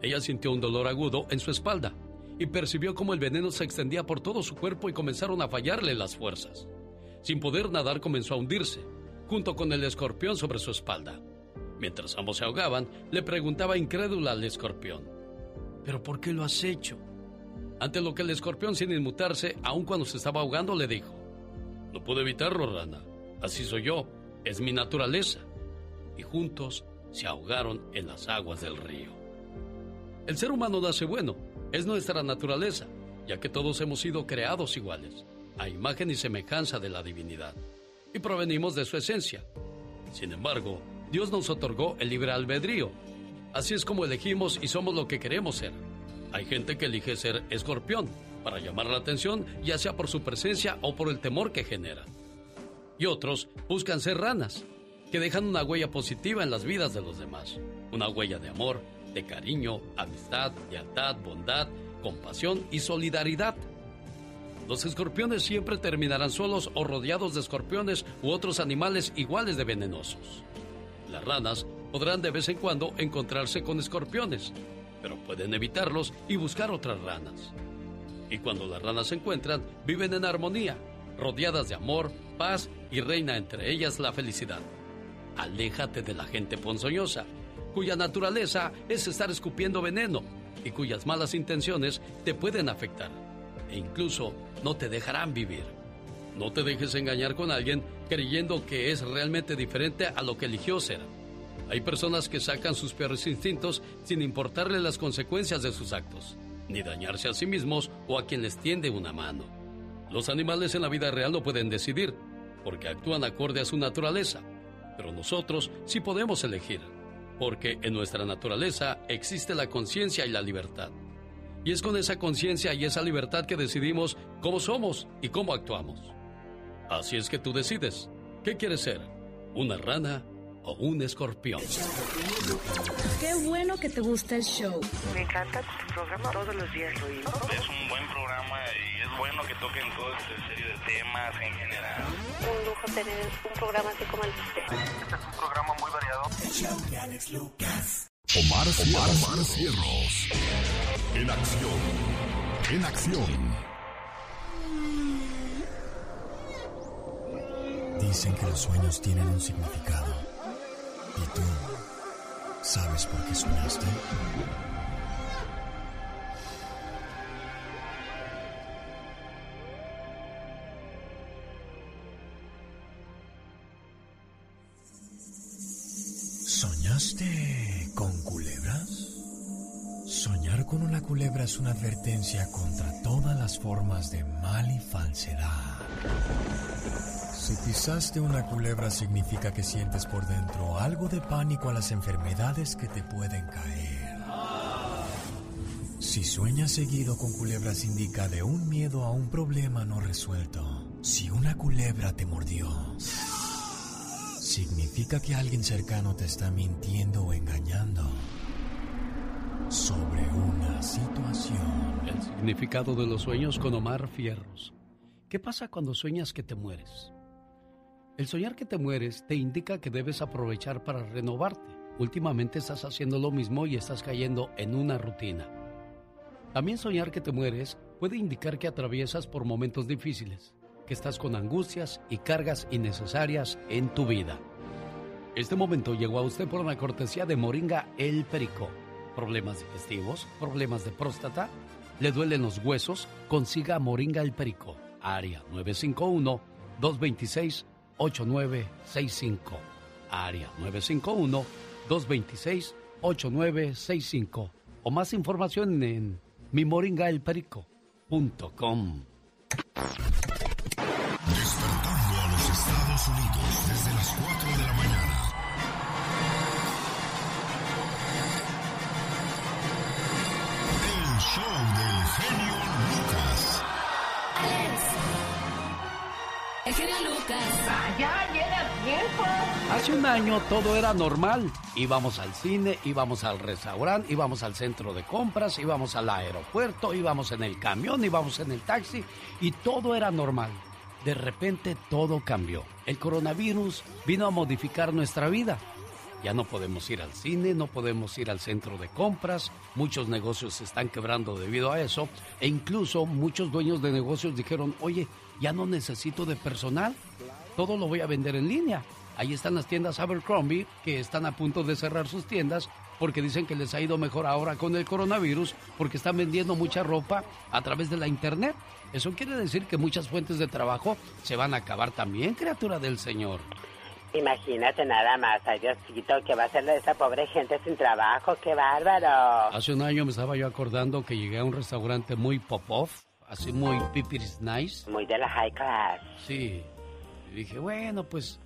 Ella sintió un dolor agudo en su espalda y percibió cómo el veneno se extendía por todo su cuerpo y comenzaron a fallarle las fuerzas. Sin poder nadar comenzó a hundirse, junto con el escorpión sobre su espalda. Mientras ambos se ahogaban, le preguntaba incrédula al escorpión, ¿pero por qué lo has hecho? Ante lo que el escorpión, sin inmutarse, aun cuando se estaba ahogando, le dijo, No puedo evitarlo, rana. Así soy yo. Es mi naturaleza. Y juntos se ahogaron en las aguas del río. El ser humano nace bueno. Es nuestra naturaleza, ya que todos hemos sido creados iguales, a imagen y semejanza de la divinidad. Y provenimos de su esencia. Sin embargo, Dios nos otorgó el libre albedrío. Así es como elegimos y somos lo que queremos ser. Hay gente que elige ser escorpión para llamar la atención, ya sea por su presencia o por el temor que genera. Y otros buscan ser ranas, que dejan una huella positiva en las vidas de los demás. Una huella de amor, de cariño, amistad, lealtad, bondad, compasión y solidaridad. Los escorpiones siempre terminarán solos o rodeados de escorpiones u otros animales iguales de venenosos. Las ranas podrán de vez en cuando encontrarse con escorpiones, pero pueden evitarlos y buscar otras ranas. Y cuando las ranas se encuentran, viven en armonía, rodeadas de amor, paz y reina entre ellas la felicidad. Aléjate de la gente ponzoñosa, cuya naturaleza es estar escupiendo veneno y cuyas malas intenciones te pueden afectar e incluso no te dejarán vivir. No te dejes engañar con alguien creyendo que es realmente diferente a lo que eligió ser. Hay personas que sacan sus peores instintos sin importarle las consecuencias de sus actos, ni dañarse a sí mismos o a quien les tiende una mano. Los animales en la vida real no pueden decidir, porque actúan acorde a su naturaleza, pero nosotros sí podemos elegir, porque en nuestra naturaleza existe la conciencia y la libertad. Y es con esa conciencia y esa libertad que decidimos cómo somos y cómo actuamos. Así es que tú decides, ¿qué quieres ser? ¿Una rana o un escorpión? Qué bueno que te gusta el show. Me encanta tu programa, todos los días lo. Es un buen programa y es bueno que toquen todo este serie de temas en general. Un lujo tener un programa así como el de usted. Este es un programa muy variado. El show de Alex Lucas. Omar, Omar, Omar Cierros. En acción. En acción. Dicen que los sueños tienen un significado. ¿Y tú sabes por qué soñaste? ¿Soñaste con culebras? Soñar con una culebra es una advertencia contra todas las formas de mal y falsedad. Si pisaste una culebra significa que sientes por dentro algo de pánico a las enfermedades que te pueden caer. Si sueñas seguido con culebras indica de un miedo a un problema no resuelto. Si una culebra te mordió, significa que alguien cercano te está mintiendo o engañando sobre una situación. El significado de los sueños con Omar Fierros. ¿Qué pasa cuando sueñas que te mueres? El soñar que te mueres te indica que debes aprovechar para renovarte. Últimamente estás haciendo lo mismo y estás cayendo en una rutina. También soñar que te mueres puede indicar que atraviesas por momentos difíciles, que estás con angustias y cargas innecesarias en tu vida. Este momento llegó a usted por una cortesía de Moringa El Perico. ¿Problemas digestivos? ¿Problemas de próstata? ¿Le duelen los huesos? Consiga Moringa El Perico. Área 951-226-8965. Área 951-226-8965. O más información en mimoringaelperico.com. Hace un año todo era normal. Íbamos al cine, íbamos al restaurante, íbamos al centro de compras, íbamos al aeropuerto, íbamos en el camión, íbamos en el taxi y todo era normal. De repente todo cambió. El coronavirus vino a modificar nuestra vida. Ya no podemos ir al cine, no podemos ir al centro de compras, muchos negocios se están quebrando debido a eso e incluso muchos dueños de negocios dijeron, oye, ya no necesito de personal, todo lo voy a vender en línea. Ahí están las tiendas Abercrombie que están a punto de cerrar sus tiendas porque dicen que les ha ido mejor ahora con el coronavirus porque están vendiendo mucha ropa a través de la internet. Eso quiere decir que muchas fuentes de trabajo se van a acabar también, criatura del Señor. Imagínate nada más, ay Diosito, que va a ser de esa pobre gente sin trabajo, qué bárbaro. Hace un año me estaba yo acordando que llegué a un restaurante muy pop-off, así muy pipiris nice. Muy de la high class. Sí. Y dije, bueno, pues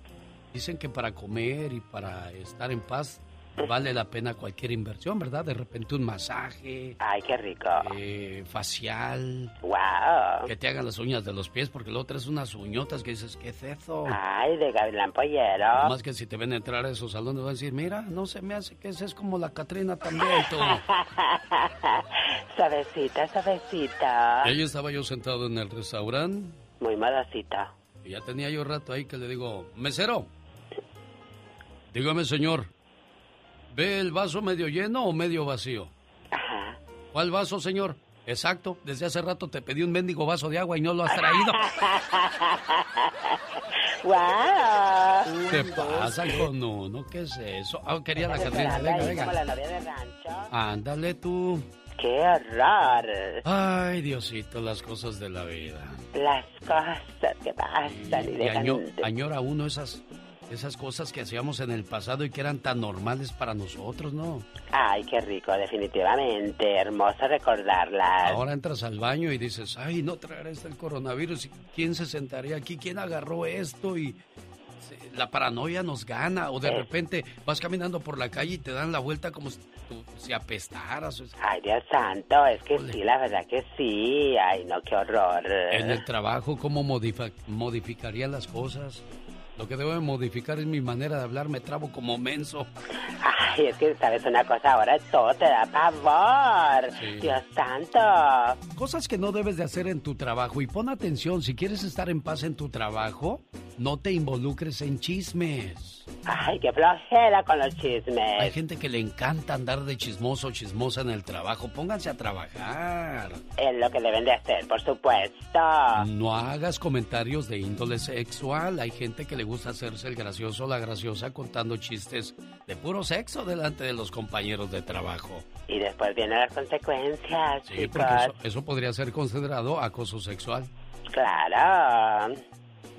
dicen que para comer y para estar en paz vale la pena cualquier inversión, ¿verdad? De repente un masaje. Ay, qué rico. Eh, facial. Wow. Que te hagan las uñas de los pies, porque luego traes unas uñotas que dices, ¿qué es eso? Ay, de gavilán pollero. Más que si te ven entrar a esos salones, van a decir, mira, no se me hace que esa es como la Catrina también, tú. suavecita, suavecita. Y ahí estaba yo sentado en el restaurante. Muy malacita. Y ya tenía yo rato ahí que le digo, mesero, dígame señor, ¿ve el vaso medio lleno o medio vacío? Ajá. ¿Cuál vaso, señor? Exacto, desde hace rato te pedí un mendigo vaso de agua y no lo has traído. ¡Wow! ¿Qué pasa con uno? ¿Qué es eso? Ah, quería la Catrina. Venga, Como venga. la novia de rancho. Ándale tú. ¡Qué horror! Ay, Diosito, las cosas de la vida. Las cosas que pasan y Y dejan... año- añora uno esas, esas cosas que hacíamos en el pasado y que eran tan normales para nosotros, ¿no? Ay, qué rico, definitivamente. Hermoso recordarlas. Ahora entras al baño y dices, ay, no traerá este el coronavirus. ¿Y ¿Quién se sentaría aquí? ¿Quién agarró esto? Y la paranoia nos gana. O de Sí. repente vas caminando por la calle y te dan la vuelta como si, tú- si apestaras. o sea, Ay, Dios santo, es que sí, la verdad que sí. Ay, no, qué horror. En el trabajo, ¿cómo modificaría las cosas? Lo que debo de modificar es mi manera de hablar. Me trabo como menso. Ay, es que, ¿sabes una cosa? Ahora todo te da pavor. Sí. Dios santo. Cosas que no debes de hacer en tu trabajo. Y pon atención, si quieres estar en paz en tu trabajo, no te involucres en chismes. Ay, qué flojera con los chismes. Hay gente que le encanta andar de chismoso o chismosa en el trabajo. Pónganse a trabajar. Es lo que deben de hacer, por supuesto. No hagas comentarios de índole sexual. Hay gente que le gusta hacerse el gracioso o la graciosa contando chistes de puro sexo delante de los compañeros de trabajo. Y después vienen las consecuencias, Sí, chicos. porque eso, eso podría ser considerado acoso sexual. Claro.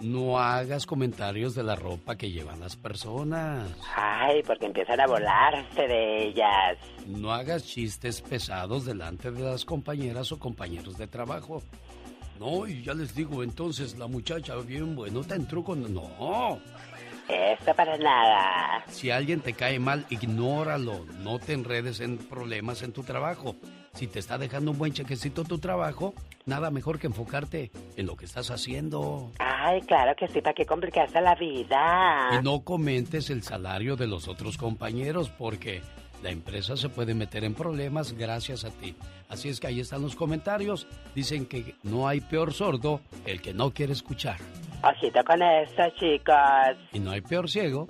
No hagas comentarios de la ropa que llevan las personas. Ay, porque empiezan a volarse de ellas. No hagas chistes pesados delante de las compañeras o compañeros de trabajo. No, y ya les digo, entonces la muchacha bien bueno te entró con... No. Esto para nada. Si alguien te cae mal, ignóralo. No te enredes en problemas en tu trabajo. Si te está dejando un buen chequecito tu trabajo, nada mejor que enfocarte en lo que estás haciendo. Ay, claro que sí, ¿para qué complicarse la vida? Y no comentes el salario de los otros compañeros porque la empresa se puede meter en problemas gracias a ti. Así es que ahí están los comentarios. Dicen que no hay peor sordo que el que no quiere escuchar. Ojito con eso, chicos. Y no hay peor ciego.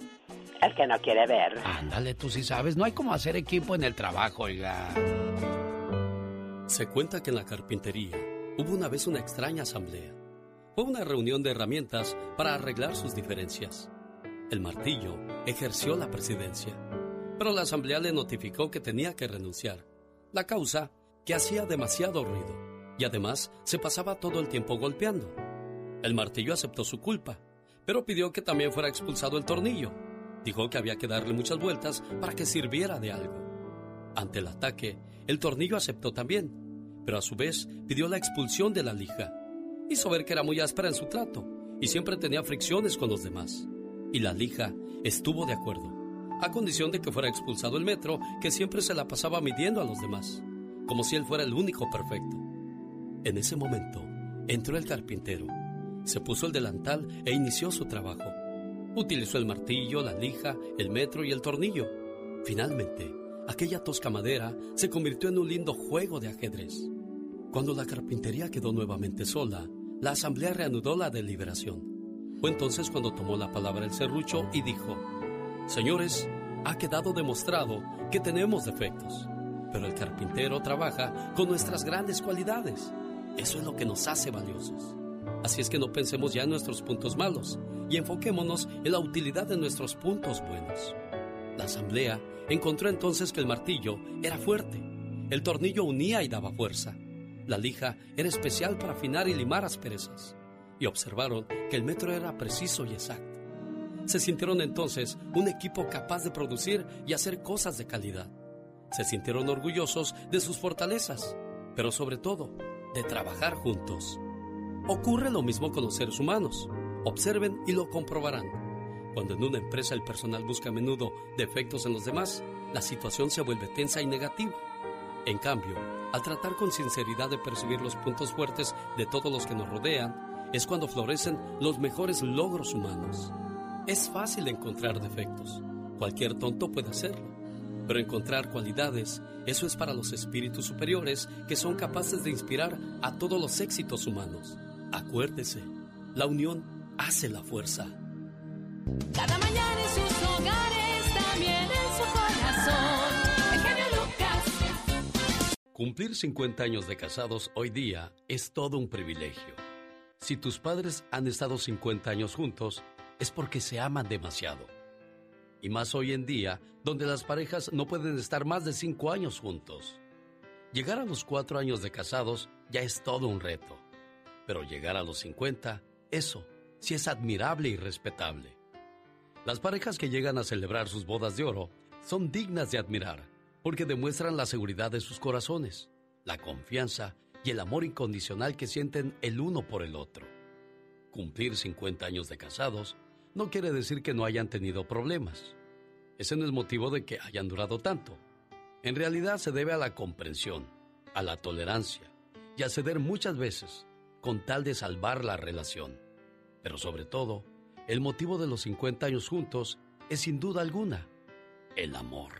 El que no quiere ver. Ándale, tú sí sabes. No hay como hacer equipo en el trabajo, oiga. Se cuenta que en la carpintería hubo una vez una extraña asamblea. Fue una reunión de herramientas para arreglar sus diferencias. El martillo ejerció la presidencia, pero la asamblea le notificó que tenía que renunciar. La causa, que hacía demasiado ruido y además se pasaba todo el tiempo golpeando. El martillo aceptó su culpa, pero pidió que también fuera expulsado el tornillo. Dijo que había que darle muchas vueltas para que sirviera de algo. Ante el ataque, el tornillo aceptó también, pero a su vez pidió la expulsión de la lija. Hizo ver que era muy áspera en su trato y siempre tenía fricciones con los demás. Y la lija estuvo de acuerdo, a condición de que fuera expulsado el metro que siempre se la pasaba midiendo a los demás, como si él fuera el único perfecto. En ese momento, entró el carpintero, se puso el delantal e inició su trabajo. Utilizó el martillo, la lija, el metro y el tornillo. Finalmente, aquella tosca madera se convirtió en un lindo juego de ajedrez. Cuando la carpintería quedó nuevamente sola, la asamblea reanudó la deliberación. Fue entonces cuando tomó la palabra el serrucho y dijo, Señores, ha quedado demostrado que tenemos defectos, pero el carpintero trabaja con nuestras grandes cualidades. Eso es lo que nos hace valiosos. Así es que no pensemos ya en nuestros puntos malos y enfoquémonos en la utilidad de nuestros puntos buenos. La asamblea encontró entonces que el martillo era fuerte, el tornillo unía y daba fuerza, la lija era especial para afinar y limar asperezas, y observaron que el metro era preciso y exacto. Se sintieron entonces un equipo capaz de producir y hacer cosas de calidad. Se sintieron orgullosos de sus fortalezas, pero sobre todo de trabajar juntos. Ocurre lo mismo con los seres humanos. Observen y lo comprobarán. Cuando en una empresa el personal busca a menudo defectos en los demás, la situación se vuelve tensa y negativa. En cambio, al tratar con sinceridad de percibir los puntos fuertes de todos los que nos rodean, es cuando florecen los mejores logros humanos. Es fácil encontrar defectos. Cualquier tonto puede hacerlo. Pero encontrar cualidades, eso es para los espíritus superiores que son capaces de inspirar a todos los éxitos humanos. Acuérdese, la unión hace la fuerza. Cada mañana en sus hogares, también en su corazón. Lucas. Cumplir 50 años de casados hoy día es todo un privilegio. Si tus padres han estado 50 años juntos, es porque se aman demasiado. Y más hoy en día, donde las parejas no pueden estar más de 5 años juntos. Llegar a los 4 años de casados ya es todo un reto. Pero llegar a los 50, eso sí es admirable y respetable. Las parejas que llegan a celebrar sus bodas de oro son dignas de admirar porque demuestran la seguridad de sus corazones, la confianza y el amor incondicional que sienten el uno por el otro. Cumplir 50 años de casados no quiere decir que no hayan tenido problemas. Ese no es motivo de que hayan durado tanto. En realidad se debe a la comprensión, a la tolerancia y a ceder muchas veces con tal de salvar la relación. Pero sobre todo, el motivo de los 50 años juntos es sin duda alguna el amor.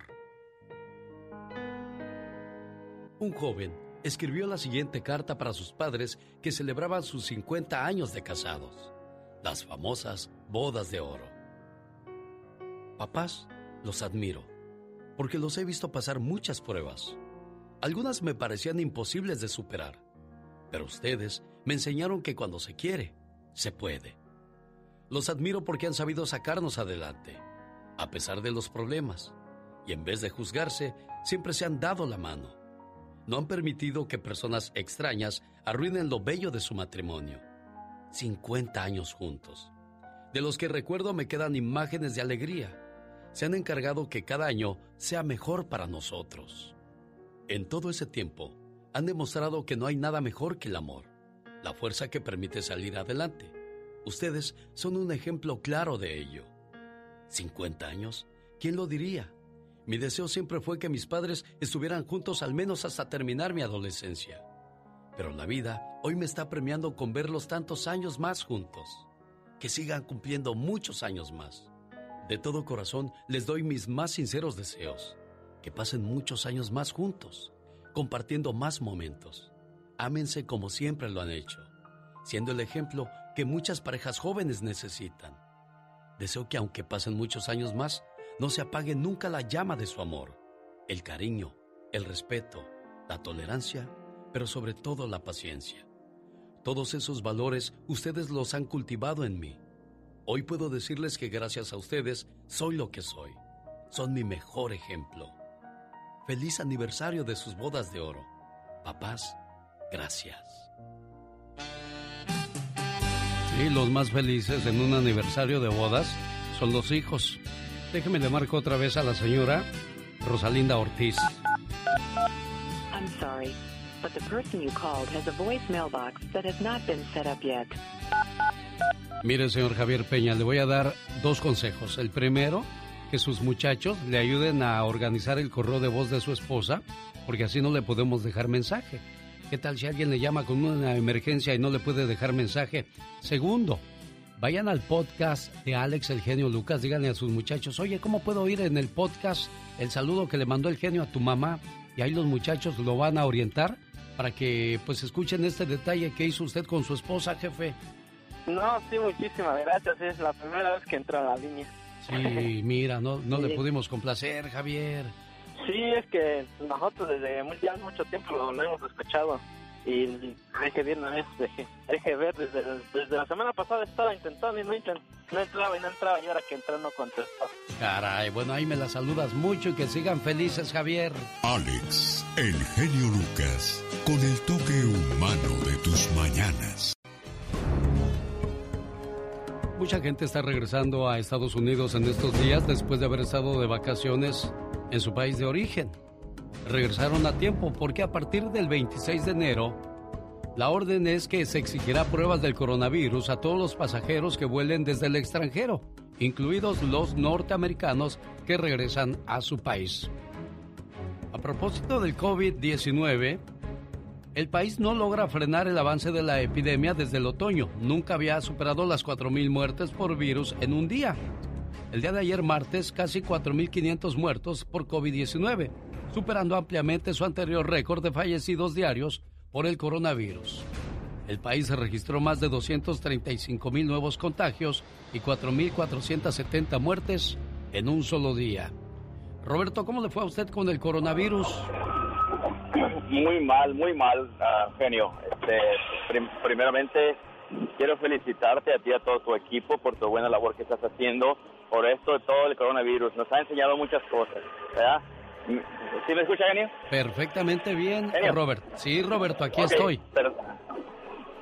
Un joven escribió la siguiente carta para sus padres que celebraban sus 50 años de casados, las famosas bodas de oro. Papás, los admiro, porque los he visto pasar muchas pruebas. Algunas me parecían imposibles de superar, pero ustedes me enseñaron que cuando se quiere, se puede. Los admiro porque han sabido sacarnos adelante, a pesar de los problemas, y en vez de juzgarse, siempre se han dado la mano. No han permitido que personas extrañas arruinen lo bello de su matrimonio. 50 años juntos. De los que recuerdo me quedan imágenes de alegría. Se han encargado que cada año sea mejor para nosotros. En todo ese tiempo, han demostrado que no hay nada mejor que el amor, la fuerza que permite salir adelante. Ustedes son un ejemplo claro de ello. 50 años, ¿quién lo diría? Mi deseo siempre fue que mis padres estuvieran juntos al menos hasta terminar mi adolescencia. Pero la vida hoy me está premiando con verlos tantos años más juntos. Que sigan cumpliendo muchos años más. De todo corazón les doy mis más sinceros deseos. Que pasen muchos años más juntos, compartiendo más momentos. Ámense como siempre lo han hecho, siendo el ejemplo que muchas parejas jóvenes necesitan. Deseo que aunque pasen muchos años más, no se apague nunca la llama de su amor, el cariño, el respeto, la tolerancia, pero sobre todo la paciencia. Todos esos valores ustedes los han cultivado en mí. Hoy puedo decirles que gracias a ustedes soy lo que soy. Son mi mejor ejemplo. Feliz aniversario de sus bodas de oro. Papás, gracias. Sí, los más felices en un aniversario de bodas son los hijos. Déjeme le marco otra vez a la señora Rosalinda Ortiz. I'm sorry, but the person you called has a voicemail box that has not been set up yet. Mire, señor Javier Peña, le voy a dar dos consejos. El primero, que sus muchachos le ayuden a organizar el correo de voz de su esposa, porque así no le podemos dejar mensaje. ¿Qué tal si alguien le llama con una emergencia y no le puede dejar mensaje? Segundo, vayan al podcast de Alex el genio Lucas, díganle a sus muchachos, oye, ¿cómo puedo oír en el podcast el saludo que le mandó el genio a tu mamá? Y ahí los muchachos lo van a orientar para que pues escuchen este detalle que hizo usted con su esposa, jefe. No, sí, muchísimas gracias. Es la primera vez que entro a la línea. Sí, mira, no, no Sí. le pudimos complacer, Javier. Sí, es que nosotros desde muy, ya mucho tiempo lo, lo hemos escuchado. Y dije bien una vez, dejé, dejé ver, desde, desde la semana pasada estaba intentando y no, intent- no entraba y no entraba y ahora que entró no contestó. Caray, bueno, ahí me la saludas mucho y que sigan felices, Javier. Alex, el genio Lucas, con el toque humano de tus mañanas. Mucha gente está regresando a Estados Unidos en estos días después de haber estado de vacaciones en su país de origen. Regresaron a tiempo porque a partir del 26 de enero, la orden es que se exigirá pruebas del coronavirus a todos los pasajeros que vuelen desde el extranjero, incluidos los norteamericanos que regresan a su país. A propósito del COVID-19, el país no logra frenar el avance de la epidemia desde el otoño. Nunca había superado las 4.000 muertes por virus en un día. El día de ayer martes, casi 4.500 muertos por COVID-19, superando ampliamente su anterior récord de fallecidos diarios por el coronavirus. El país registró más de 235.000 nuevos contagios y 4.470 muertes en un solo día. Roberto, ¿cómo le fue a usted con el coronavirus? Muy mal, muy mal, ah, genio. Este, primeramente, quiero felicitarte a ti y a todo tu equipo por tu buena labor que estás haciendo por esto de todo el coronavirus. Nos ha enseñado muchas cosas, ¿verdad? ¿Sí me escucha, genio? Perfectamente bien, Robert. Sí, Roberto, aquí estoy.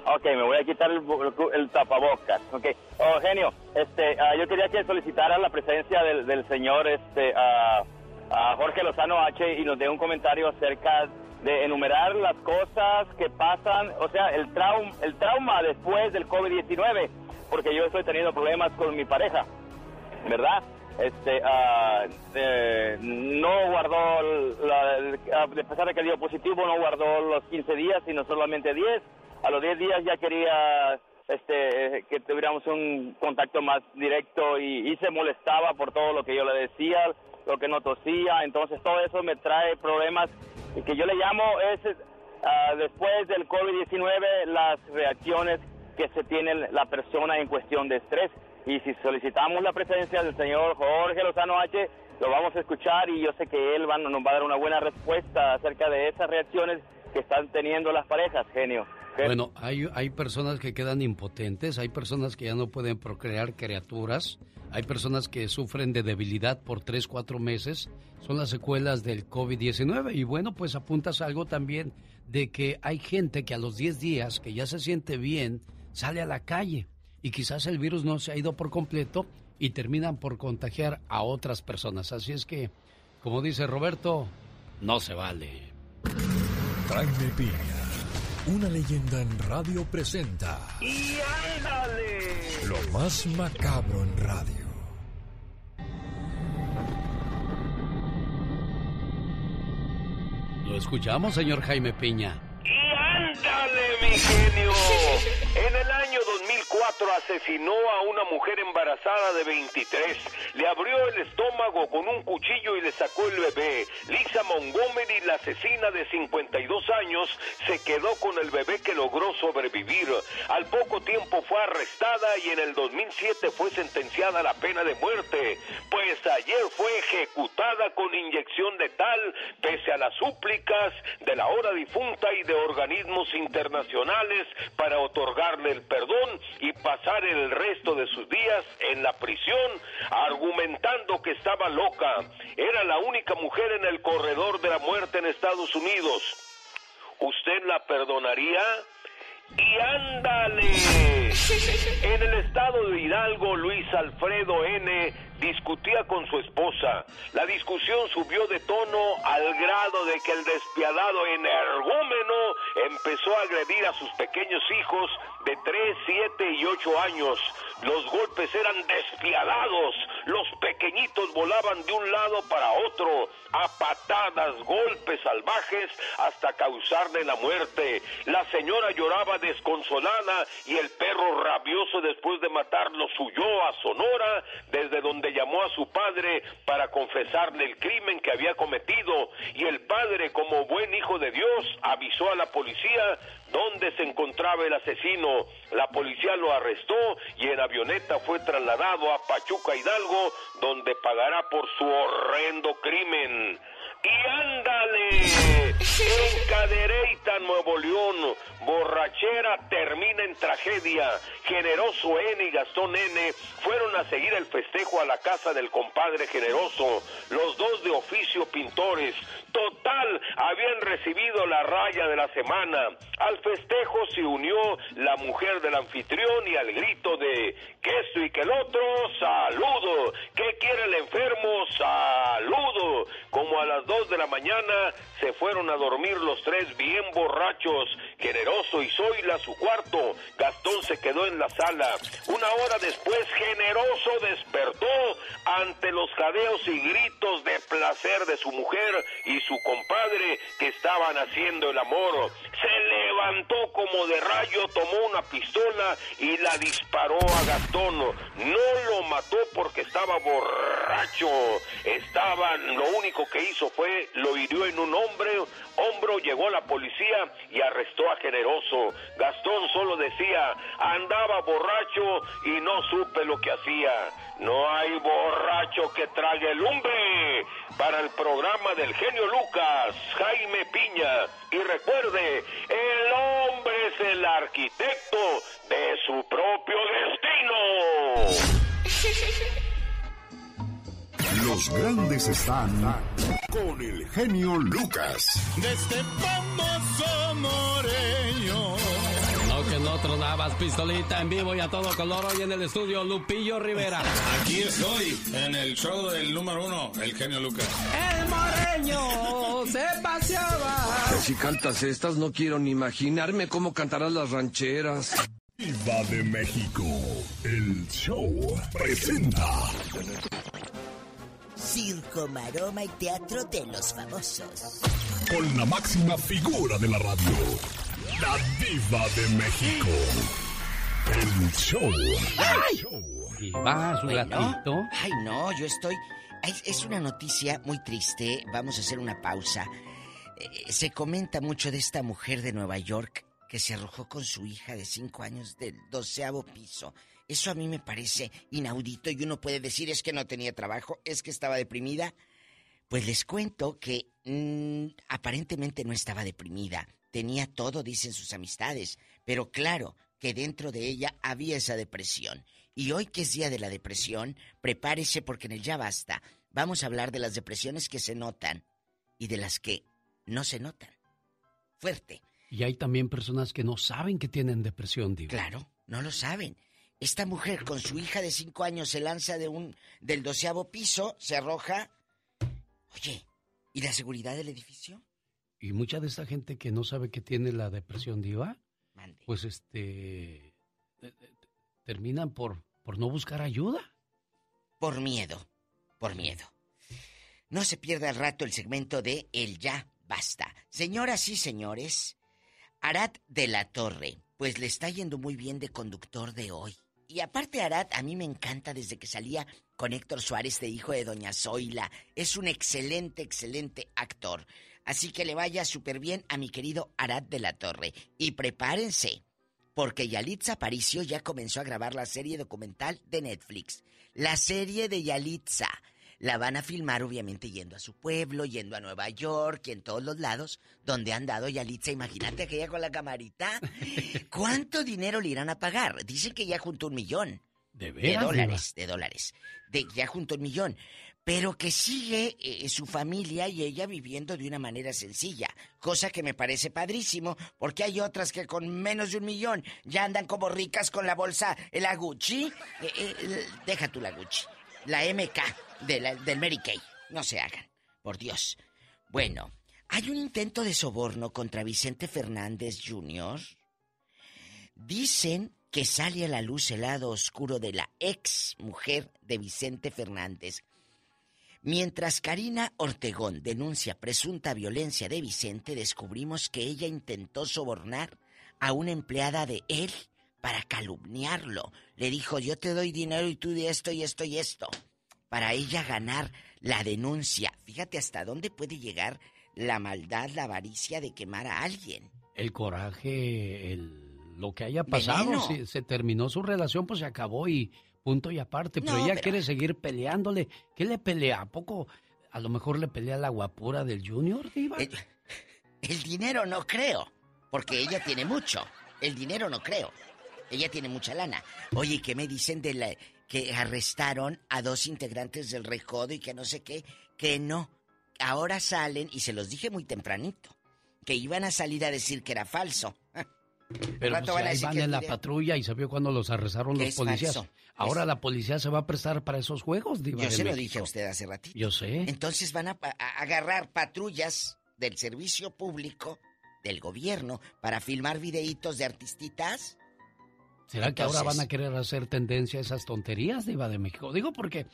Ok, me voy a quitar el, tapabocas. Ok, oh, genio, este, ah, yo quería que solicitara la presencia del, señor este, a Jorge Lozano H y nos dé un comentario acerca de enumerar las cosas que pasan, o sea, el, trauma, el trauma después del COVID-19, porque yo estoy teniendo problemas con mi pareja, ¿verdad? Este, ah, eh, no guardó, la, a pesar de que dio positivo, no guardó los 15 días, sino solamente 10. A los 10 días ya quería este, que tuviéramos un contacto más directo y, y se molestaba por todo lo que yo le decía, lo que no tosía, entonces todo eso me trae problemas y que yo le llamo es ah, después del COVID-19 las reacciones que se tiene la persona en cuestión de estrés. Y si solicitamos la presencia del señor Jorge Lozano H, lo vamos a escuchar y yo sé que él va, nos va a dar una buena respuesta acerca de esas reacciones que están teniendo las parejas, genio. Bueno, hay, hay personas que quedan impotentes, hay personas que ya no pueden procrear criaturas, hay personas que sufren de debilidad por 3, 4 meses, son las secuelas del COVID-19 y bueno, pues apuntas algo también de que hay gente que a los 10 días, que ya se siente bien, sale a la calle y quizás el virus no se ha ido por completo y terminan por contagiar a otras personas. Así es que, como dice Roberto, no se vale. Jaime Piña, una leyenda en radio presenta. ¡Y ándale! Lo más macabro en radio. Lo escuchamos, señor Jaime Piña. ¡Y ándale, mi genio! En el año 2004 asesinó a una mujer embarazada de 23. Le abrió el estómago con un cuchillo y le sacó el bebé. Lisa Montgomery, la asesina de 52 años, se quedó con el bebé que logró sobrevivir. Al poco tiempo fue arrestada y en el 2007 fue sentenciada a la pena de muerte. Pues ayer fue ejecutada con inyección letal pese a las súplicas de la hora difunta y de organismos internacionales para otorgarle el perdón y pasar el resto de sus días en la prisión argumentando que estaba loca. Era la única mujer en el corredor de la muerte en Estados Unidos. ¿Usted la perdonaría? Y ándale. En el estado de Hidalgo, Luis Alfredo N. discutía con su esposa. La discusión subió de tono al grado de que el despiadado energúmeno empezó a agredir a sus pequeños hijos de 3, 7 y 8 años. Los golpes eran despiadados. Los pequeñitos volaban de un lado para otro, a patadas, golpes salvajes, hasta causarle la muerte. La señora lloraba desconsolada y el perro rabioso después de matarlo huyó a Sonora, desde donde llamó a su padre para confesarle el crimen que había cometido. Y el padre, como buen hijo de Dios, avisó a la policía dónde se encontraba el asesino. La policía lo arrestó y en avioneta fue trasladado a Pachuca Hidalgo, donde pagará por su horrendo crimen. Y ándale, en Cadereyta, Nuevo León, borrachera termina en tragedia. Generoso N y Gastón N fueron a seguir el festejo a la casa del compadre Generoso, los dos de oficio pintores. Total, habían recibido la raya de la semana. Al festejo se unió la mujer del anfitrión y al grito de que esto y que el otro, saludo. ¿Qué quiere el enfermo? Saludo. Como a las 2 de la mañana se fueron a dormir los tres bien borrachos. Generoso y Zoila su cuarto. Gastón se quedó en la sala. Una hora después, Generoso despertó ante los jadeos y gritos de placer de su mujer y su compadre que estaban haciendo el amor. Se levantó como de rayo, tomó una pistola y la disparó a Gastón. No lo mató porque estaba borracho. Estaban, lo único que hizo fue lo hirió en un hombre, hombro, llegó la policía y arrestó a Generoso. Gastón solo decía, andaba borracho y no supe lo que hacía. No hay borracho que trague lumbre. Para el programa del genio Lucas, Jaime Piña. Y recuerde, el hombre es el arquitecto de su propio destino. Los grandes están con el genio Lucas. De este famoso moreño. No que no tronabas pistolita en vivo y a todo color hoy en el estudio Lupillo Rivera. Aquí estoy, en el show del número uno, el genio Lucas. El moreño se paseaba. Si cantas estas, no quiero ni imaginarme cómo cantarás las rancheras. Viva de México, el show presenta. Circo, maroma y teatro de los famosos. Con la máxima figura de la radio, la diva de México. El show. ¡Ay! Diva, su gatito. Ay, no, yo estoy... Es, una noticia muy triste. Vamos a hacer una pausa. Eh, se comenta mucho de esta mujer de Nueva York que se arrojó con su hija de cinco años del doceavo piso. Eso a mí me parece inaudito y uno puede decir es que no tenía trabajo, es que estaba deprimida. Pues les cuento que mm, aparentemente no estaba deprimida, tenía todo, dicen sus amistades, pero claro que dentro de ella había esa depresión. Y hoy que es día de la depresión, prepárese porque en el ya basta vamos a hablar de las depresiones que se notan y de las que no se notan. Fuerte. Y hay también personas que no saben que tienen depresión, Diva. Claro, no lo saben. Esta mujer con su hija de cinco años se lanza de un del doceavo piso, se arroja. Oye, ¿y la seguridad del edificio? Y mucha de esta gente que no sabe que tiene la depresión diva, pues este te- te- terminan por por no buscar ayuda. Por miedo, por miedo. No se pierda al rato el segmento de El Ya Basta. Señoras y señores, Arad de la Torre, pues le está yendo muy bien de conductor de hoy. Y aparte Arad, a mí me encanta desde que salía con Héctor Suárez de hijo de Doña Zoila. Es un excelente, excelente actor. Así que le vaya súper bien a mi querido Arad de la Torre. Y prepárense, porque Yalitza Aparicio ya comenzó a grabar la serie documental de Netflix. La serie de Yalitza. La van a filmar obviamente yendo a su pueblo, yendo a Nueva York y en todos los lados donde han dado Yalitza. Imagínate aquella con la camarita. ¿Cuánto dinero le irán a pagar? Dicen que ya juntó un millón. ¿De De veras, dólares, de dólares. De, ya juntó un millón. Pero que sigue eh, su familia y ella viviendo de una manera sencilla. Cosa que me parece padrísimo, porque hay otras que con menos de un millón ya andan como ricas con la bolsa, eh, la Gucci. Eh, eh, deja tú la Gucci. La MK de del Mary Kay. No se hagan, por Dios. Bueno, hay un intento de soborno contra Vicente Fernández Jr. Dicen que sale a la luz el lado oscuro de la ex mujer de Vicente Fernández. Mientras Karina Ortegón denuncia presunta violencia de Vicente, descubrimos que ella intentó sobornar a una empleada de él para calumniarlo. Le dijo, yo te doy dinero y tú de esto y esto y esto. Para ella ganar la denuncia. Fíjate hasta dónde puede llegar la maldad, la avaricia de quemar a alguien. El coraje, el, lo que haya pasado, se terminó su relación, pues se acabó y punto y aparte. Pero No, ella pero- quiere seguir peleándole. ¿Qué le pelea? ¿A poco? A lo mejor le pelea la guapura del Junior, Diva. El, el dinero no creo, porque ella tiene mucho. El dinero no creo. Ella tiene mucha lana. Oye, ¿qué me dicen de la que arrestaron a dos integrantes del Recodo y que no sé qué? Que no. Ahora salen, y se los dije muy tempranito, que iban a salir a decir que era falso. Pero pues, van a ahí decir van que en la patrulla y se vio cuando los arrestaron los policías. falso. Ahora Es- la policía se va a prestar para esos juegos, Diva Yo se lo dije a usted hace ratito. Yo sé. Entonces van a, a agarrar patrullas del servicio público, del gobierno, para filmar videitos de artistitas. ¿Será que ahora van a querer hacer tendencia a esas tonterías, Diva de México? Digo porque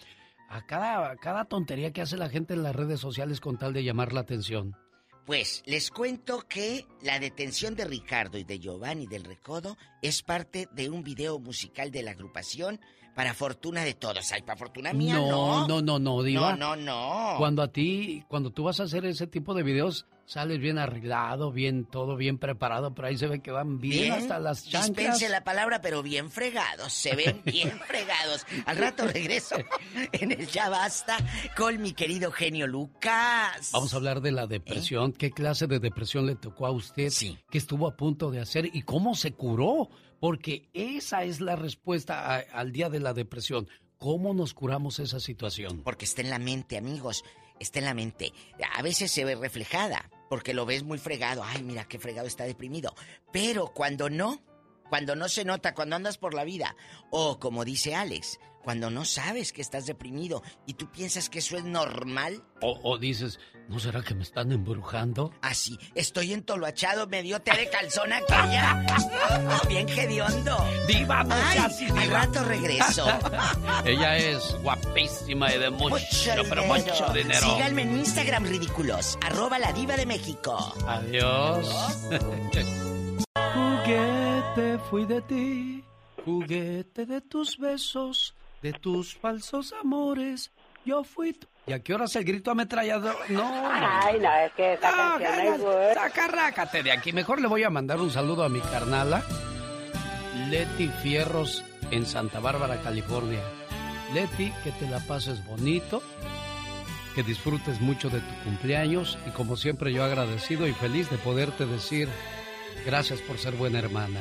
a cada, a cada tontería que hace la gente en las redes sociales con tal de llamar la atención. Pues les cuento que la detención de Ricardo y de Giovanni del Recodo es parte de un video musical de la agrupación para fortuna de todos. Ay, para fortuna mía, no. no, no, no, no, Diva. No, no, no. Cuando a ti, cuando tú vas a hacer ese tipo de videos, sales bien arreglado, bien todo bien preparado, pero ahí se ve que van bien, hasta las chanclas. Dispense la palabra, pero bien fregados. Se ven bien fregados. Al rato regreso en el Ya Basta con mi querido genio Lucas. Vamos a hablar de la depresión. ¿Qué clase de depresión le tocó a usted? ¿Qué estuvo a punto de hacer? ¿Y cómo se curó? Porque esa es la respuesta al día de la depresión. ¿Cómo nos curamos esa situación? Porque está en la mente, amigos. Está en la mente. A veces se ve reflejada, porque lo ves muy fregado. Ay, mira qué fregado está deprimido. Pero cuando no, cuando no se nota, cuando andas por la vida, o como dice Alex, cuando no sabes que estás deprimido y tú piensas que eso es normal, O, o dices, ¿no será que me están embrujando? así, estoy entoloachado, me dio té de calzón aquella. Bien hediondo. Diva, no Ay, al rato regreso. Ella es guapísima y de mucho, pero dinero. mucho dinero. Síganme en Instagram, ridículos. Arroba la diva de México. Adiós. Juguete fui de ti, juguete de tus besos, de tus falsos amores. Yo fui tu... ¿Y a qué horas el grito ametrallador? No. Ay, no, es que esa No, canción buena. Sacarrácate de aquí. Mejor le voy a mandar un saludo a mi carnala, Leti Fierros, en Santa Bárbara, California. Leti, que te la pases bonito, que disfrutes mucho de tu cumpleaños y como siempre yo agradecido y feliz de poderte decir gracias por ser buena hermana.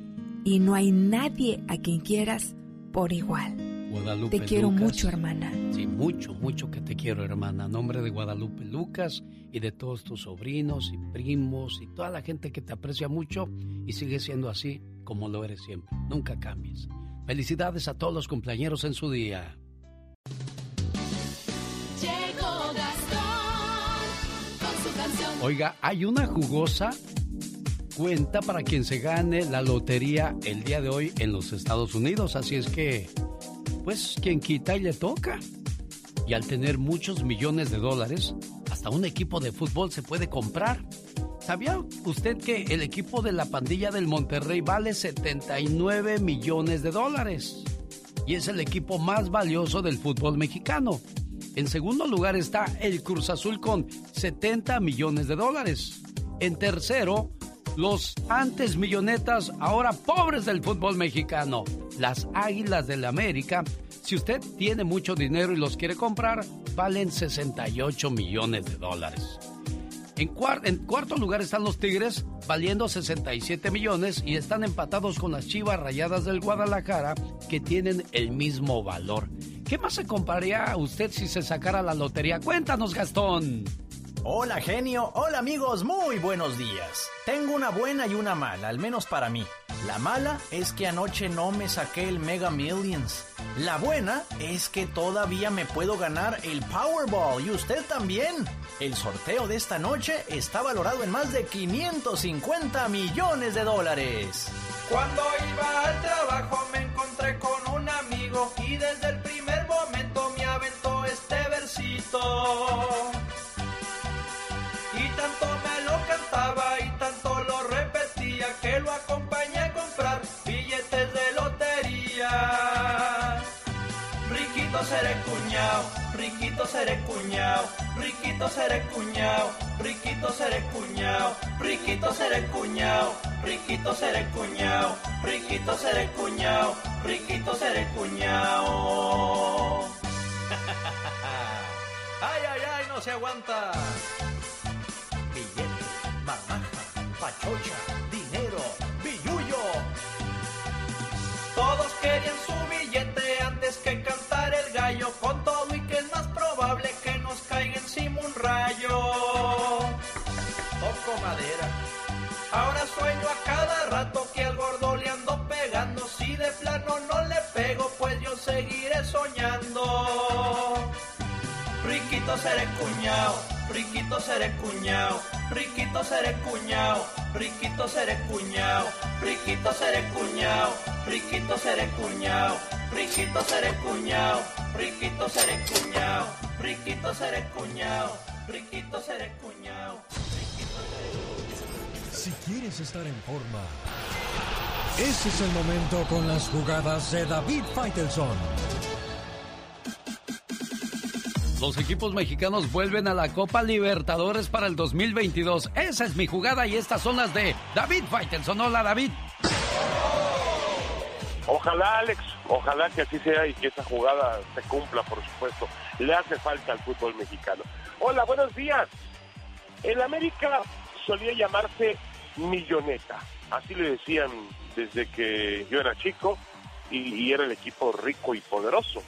y no hay nadie a quien quieras por igual. Guadalupe Te quiero Lucas. mucho, hermana. Sí, mucho, mucho que te quiero, hermana. A nombre de Guadalupe Lucas y de todos tus sobrinos y primos y toda la gente que te aprecia mucho y sigue siendo así como lo eres siempre. Nunca cambies. Felicidades a todos los cumpleañeros en su día. Llegó Gastón con su canción. Oiga, hay una jugosa cuenta para quien se gane la lotería el día de hoy en los Estados Unidos. Así es que, pues, quien quita y le toca. Y al tener muchos millones de dólares, hasta un equipo de fútbol se puede comprar. ¿Sabía usted que el equipo de la pandilla del Monterrey vale 79 millones de dólares? Y es el equipo más valioso del fútbol mexicano. En segundo lugar está el Cruz Azul con 70 millones de dólares. En tercero, los antes millonetas, ahora pobres del fútbol mexicano, las Águilas del América. Si usted tiene mucho dinero y los quiere comprar, valen 68 millones de dólares. En, en cuarto lugar están los Tigres, valiendo 67 millones y están empatados con las Chivas Rayadas del Guadalajara, que tienen el mismo valor. ¿Qué más se compraría a usted si se sacara la lotería? Cuéntanos, Gastón. Hola genio, hola amigos, muy buenos días. Tengo una buena y una mala, al menos para mí. La mala es que anoche no me saqué el Mega Millions. La buena es que todavía me puedo ganar el Powerball y usted también. El sorteo de esta noche está valorado en más de 550 millones de dólares. Cuando iba al trabajo me encontré con un amigo y desde el primer momento me aventó este versito. Y tanto me lo cantaba y tanto lo repetía que lo acompañé a comprar billetes de lotería. Riquito seré cuñado, riquito seré cuñado, riquito seré cuñado, riquito seré cuñado, riquito seré cuñado, riquito seré cuñao, riquito seré cuñao, riquito seré cuñao. ¡Ay, ay, ay! ¡No se aguanta! Billete, marmaja, pachocha, dinero, billullo. Todos querían su billete antes que cantar el gallo, con todo y que es más probable que nos caiga encima un rayo. Toco madera. Ahora sueño a cada rato que al gordo le ando pegando. Si de plano no le pego, pues yo seguiré soñando. Riquito seré cuñao, riquito seré cuñao, riquito seré cuñao, riquito seré cuñao, riquito seré cuñao, riquito seré cuñao, riquito seré cuñao, riquito seré cuñao, riquito seré cuñao, riquito seré cuñao. Si quieres estar en forma, ese es el momento con las jugadas de David Faitelson. Los equipos mexicanos vuelven a la Copa Libertadores para el 2022. Esa es mi jugada y estas son las de David Faitelson. Hola, David. Ojalá, Alex, ojalá que así sea y que esa jugada se cumpla, por supuesto. Le hace falta al fútbol mexicano. Hola, buenos días. El América solía llamarse Milloneta. Así le decían desde que yo era chico y, era el equipo rico y poderoso.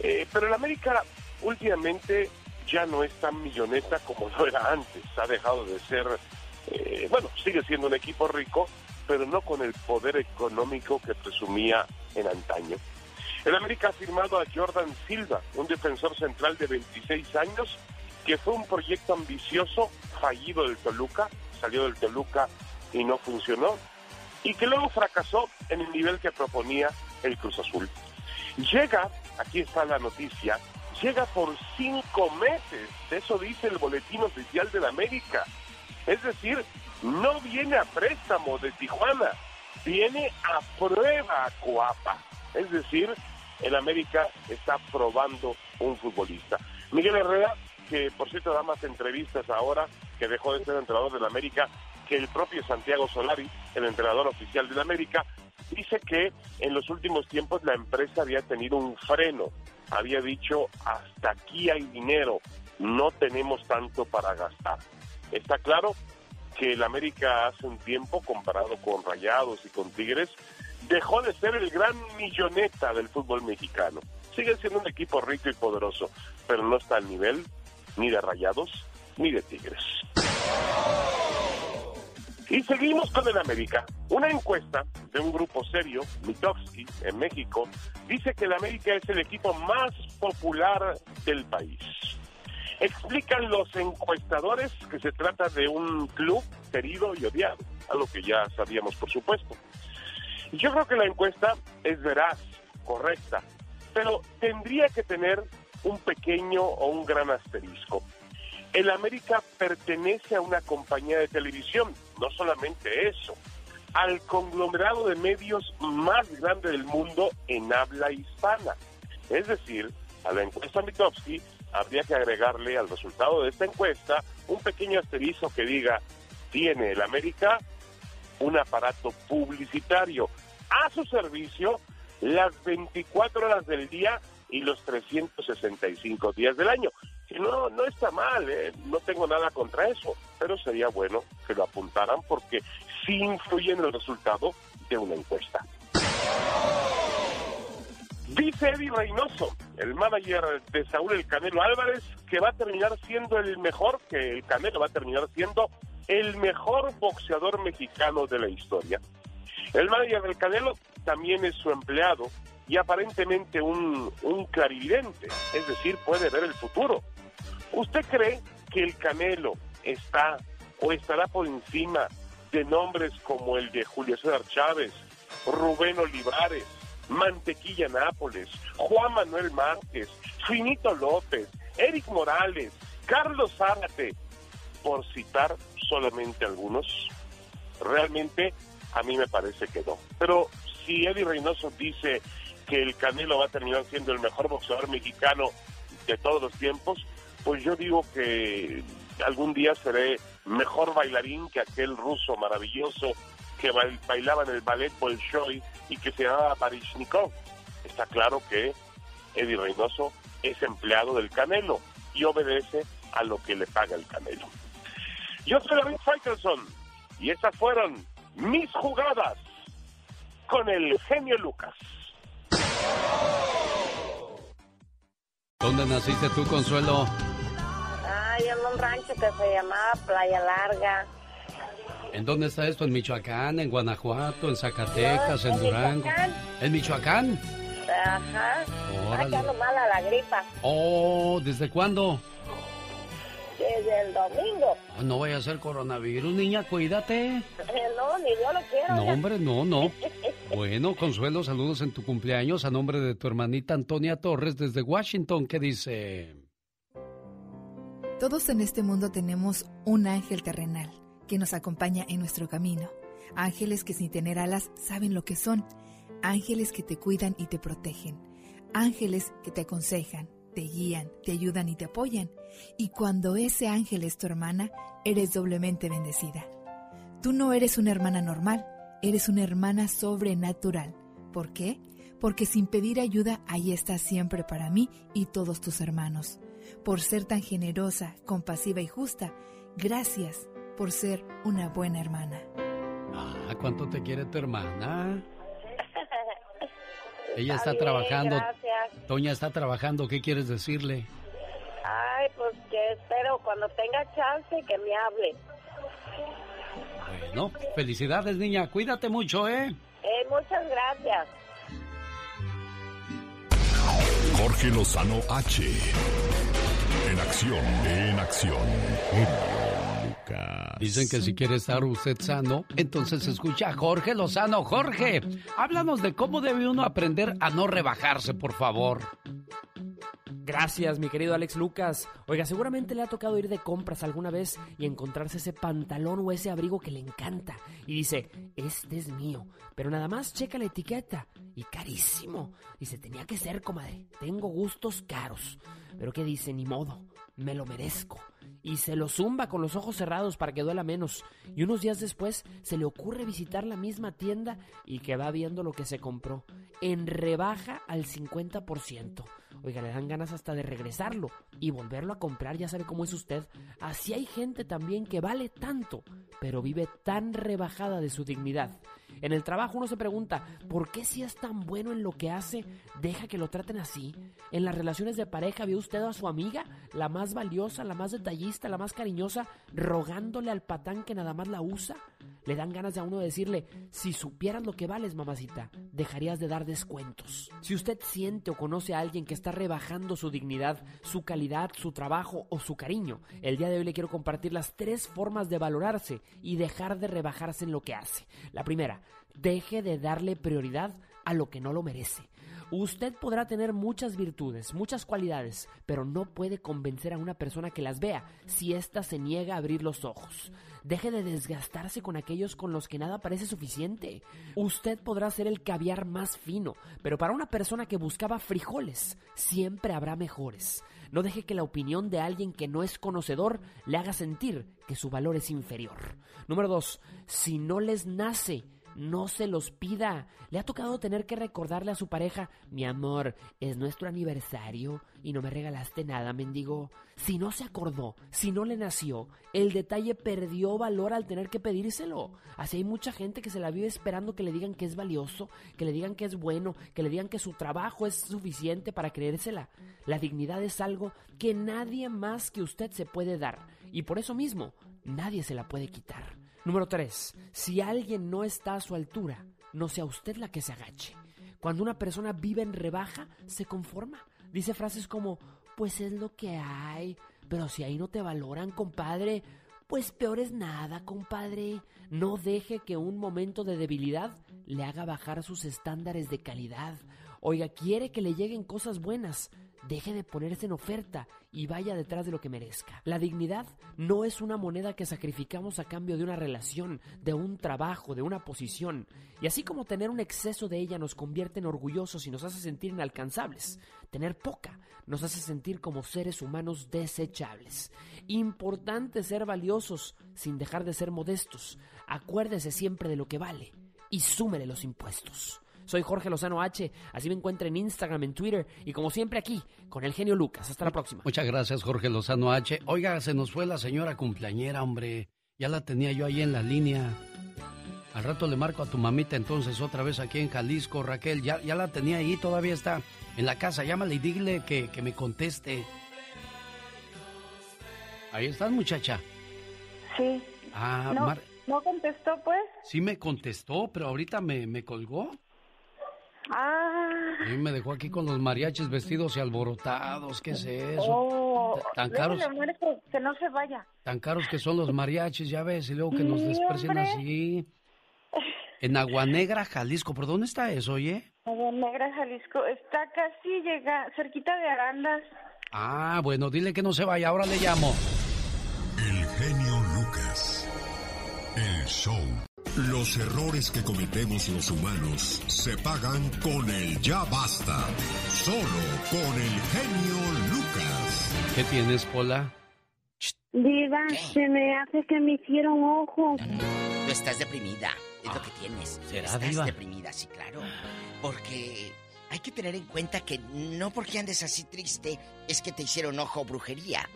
Eh, pero el América últimamente ya no es tan milloneta como lo era antes. Ha dejado de ser, eh, bueno, sigue siendo un equipo rico, pero no con el poder económico que presumía en antaño. El América ha firmado a Jordan Silva, un defensor central de 26 años, que fue un proyecto ambicioso, fallido del Toluca, salió del Toluca y no funcionó, y que luego fracasó en el nivel que proponía el Cruz Azul. Llega, aquí está la noticia, llega por cinco meses, eso dice el boletín oficial de la América. Es decir, no viene a préstamo de Tijuana, viene a prueba a Coapa. Es decir, el América está probando un futbolista. Miguel Herrera, que por cierto da más entrevistas ahora, que dejó de ser entrenador del América, que el propio Santiago Solari, el entrenador oficial del América, dice que en los últimos tiempos la empresa había tenido un freno, había dicho hasta aquí hay dinero, no tenemos tanto para gastar. Está claro que el América hace un tiempo, comparado con Rayados y con Tigres, dejó de ser el gran milloneta del fútbol mexicano. Sigue siendo un equipo rico y poderoso, pero no está al nivel ni de Rayados ni de Tigres. Y seguimos con el América. Una encuesta de un grupo serio, Mitofsky, en México, dice que el América es el equipo más popular del país. Explican los encuestadores que se trata de un club querido y odiado, algo que ya sabíamos por supuesto. Yo creo que la encuesta es veraz, correcta, pero tendría que tener un pequeño o un gran asterisco. El América pertenece a una compañía de televisión, no solamente eso, al conglomerado de medios más grande del mundo en habla hispana. Es decir, a la encuesta Mitofsky habría que agregarle al resultado de esta encuesta un pequeño asterisco que diga, tiene el América un aparato publicitario a su servicio las 24 horas del día y los 365 días del año. No, no está mal, ¿eh? no tengo nada contra eso, pero sería bueno que lo apuntaran porque sí influye en el resultado de una encuesta. Dice Eddie Reynoso, el manager de Saúl El Canelo Álvarez, que va a terminar siendo el mejor, que el Canelo va a terminar siendo el mejor boxeador mexicano de la historia. El manager del Canelo también es su empleado y aparentemente un, clarividente, es decir, puede ver el futuro. ¿Usted cree que el Canelo está o estará por encima de nombres como el de Julio César Chávez, Rubén Olivares, Mantequilla Nápoles, Juan Manuel Márquez, Finito López, Eric Morales, Carlos Zárate, por citar solamente algunos? Realmente a mí me parece que no. Pero si Eddie Reynoso dice que el Canelo va a terminar siendo el mejor boxeador mexicano de todos los tiempos, pues yo digo que algún día seré mejor bailarín que aquel ruso maravilloso que bail- bailaba en el ballet Bolshoi y que se llamaba Barishnikov. Está claro que Eddie Reynoso es empleado del Canelo y obedece a lo que le paga el Canelo. Yo soy David Faitelson y estas fueron mis jugadas con el genio Lucas. ¿Dónde naciste tú, Consuelo? Ay, en un rancho que se llamaba Playa Larga. ¿En dónde está esto? ¿En Michoacán? ¿En Guanajuato? ¿En Zacatecas? ¿En en Durango? Michoacán. ¿En Michoacán? Ajá. Órale. Está quedando mala la gripa. Oh, ¿desde cuándo? Desde el domingo. Ah, No vaya a ser coronavirus, niña, cuídate. Eh, No, ni yo lo quiero. No, hombre, no, no. Bueno, Consuelo, saludos en tu cumpleaños a nombre de tu hermanita Antonia Torres desde Washington, que dice... Todos en este mundo tenemos un ángel terrenal que nos acompaña en nuestro camino. Ángeles que sin tener alas saben lo que son. Ángeles que te cuidan y te protegen. Ángeles que te aconsejan, te guían, te ayudan y te apoyan. Y cuando ese ángel es tu hermana, eres doblemente bendecida. Tú no eres una hermana normal, eres una hermana sobrenatural. ¿Por qué? Porque sin pedir ayuda, ahí estás siempre para mí y todos tus hermanos. Por ser tan generosa, compasiva y justa, gracias por ser una buena hermana. Ah, ¿cuánto te quiere tu hermana? Ella está bien, trabajando. Gracias. Toña está trabajando, ¿qué quieres decirle? Ay, pues que espero cuando tenga chance que me hable. Felicidades, niña, cuídate mucho, ¿eh? Eh, muchas gracias. Jorge Lozano H. En acción, en acción. Genio Lucas. Dicen que si quiere estar usted sano, entonces escucha a Jorge Lozano. Jorge, háblanos de cómo debe uno aprender a no rebajarse, por favor. Gracias, mi querido Alex Lucas. Oiga, seguramente le ha tocado ir de compras alguna vez y encontrarse ese pantalón o ese abrigo que le encanta. Y dice, este es mío. Pero nada más checa la etiqueta. Y carísimo. Dice, tenía que ser, comadre. Tengo gustos caros. Pero ¿qué dice? Ni modo. Me lo merezco. Y se lo zumba con los ojos cerrados para que duela menos. Y unos días después se le ocurre visitar la misma tienda y que va viendo lo que se compró. En rebaja al 50%. Oiga, le dan ganas hasta de regresarlo y volverlo a comprar, ya sabe cómo es usted. Así hay gente también que vale tanto, pero vive tan rebajada de su dignidad. En el trabajo uno se pregunta, ¿por qué si es tan bueno en lo que hace, deja que lo traten así? En las relaciones de pareja vio usted a su amiga, la más valiosa, la más detallista, la más cariñosa, rogándole al patán que nada más la usa. Le dan ganas de a uno decirle, si supieras lo que vales, mamacita, dejarías de dar descuentos. Si usted siente o conoce a alguien que está rebajando su dignidad, su calidad, su trabajo o su cariño, el día de hoy le quiero compartir las tres formas de valorarse y dejar de rebajarse en lo que hace. La primera, deje de darle prioridad a lo que no lo merece. Usted podrá tener muchas virtudes, muchas cualidades, pero no puede convencer a una persona que las vea si ésta se niega a abrir los ojos. Deje de desgastarse con aquellos con los que nada parece suficiente. Usted podrá ser el caviar más fino, pero para una persona que buscaba frijoles, siempre habrá mejores. No deje que la opinión de alguien que no es conocedor le haga sentir que su valor es inferior. Número 2. Si no les nace, no se los pida. Le ha tocado tener que recordarle a su pareja, mi amor, es nuestro aniversario y no me regalaste nada, mendigo. Si no se acordó, si no le nació, el detalle perdió valor al tener que pedírselo. Así hay mucha gente que se la vive esperando que le digan que es valioso, que le digan que es bueno, que le digan que su trabajo es suficiente para creérsela. La dignidad es algo que nadie más que usted se puede dar y por eso mismo nadie se la puede quitar. Número 3. Si alguien no está a su altura, no sea usted la que se agache. Cuando una persona vive en rebaja, se conforma. Dice frases como, pues es lo que hay, pero si ahí no te valoran, compadre, pues peor es nada, compadre. No deje que un momento de debilidad le haga bajar sus estándares de calidad. Oiga, quiere que le lleguen cosas buenas. Deje de ponerse en oferta y vaya detrás de lo que merezca. La dignidad no es una moneda que sacrificamos a cambio de una relación, de un trabajo, de una posición. Y así como tener un exceso de ella nos convierte en orgullosos y nos hace sentir inalcanzables, tener poca nos hace sentir como seres humanos desechables. Importante ser valiosos sin dejar de ser modestos. Acuérdese siempre de lo que vale y súmele los impuestos. Soy Jorge Lozano H, así me encuentra en Instagram, en Twitter y como siempre aquí, con el genio Lucas. Hasta la próxima. Muchas gracias, Jorge Lozano H. Oiga, se nos fue la señora cumpleañera, hombre. Ya la tenía yo ahí en la línea. Al rato le marco a tu mamita entonces otra vez aquí en Jalisco, Raquel. Ya, ya la tenía ahí, todavía está en la casa. Llámale y dile que, que me conteste. Ahí estás, muchacha. Sí. Ah, no, Mar- ¿No contestó, pues? sí me contestó, pero ahorita me, me colgó. Ah. Y me dejó aquí con los mariachis vestidos y alborotados. ¿Qué es eso? Oh, Tan caros, que no se vaya. tan caros que son los mariachis, ya ves, y luego que nos desprecian hombre. así. En Aguanegra, Jalisco. ¿Por dónde está eso, oye? Nueva Negra, Jalisco. Está casi llega, cerquita de Arandas. Ah, bueno, dile que no se vaya, ahora le llamo. El genio Lucas. El show. Los errores que cometemos los humanos se pagan con el ya basta. Solo con el genio Lucas. ¿Qué tienes, Pola? Diva, se me hace que me hicieron ojo. Tú estás deprimida, es lo que tienes. ¿será, estás diva? deprimida, sí, claro. Porque hay que tener en cuenta que no porque andes así triste es que te hicieron ojo o brujería.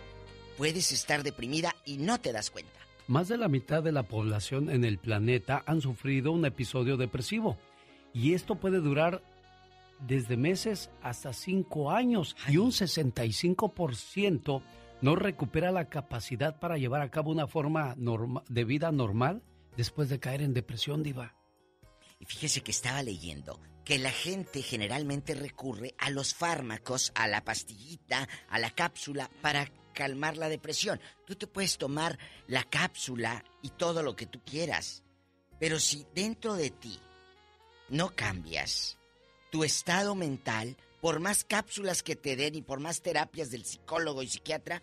Puedes estar deprimida y no te das cuenta. Más de la mitad de la población en el planeta han sufrido un episodio depresivo. Y esto puede durar desde meses hasta cinco años. Y un 65% no recupera la capacidad para llevar a cabo una forma norma- de vida normal después de caer en depresión, diva. Y fíjese que estaba leyendo que la gente generalmente recurre a los fármacos, a la pastillita, a la cápsula para calmar la depresión. Tú te puedes tomar la cápsula y todo lo que tú quieras, pero si dentro de ti no cambias tu estado mental, por más cápsulas que te den y por más terapias del psicólogo y psiquiatra,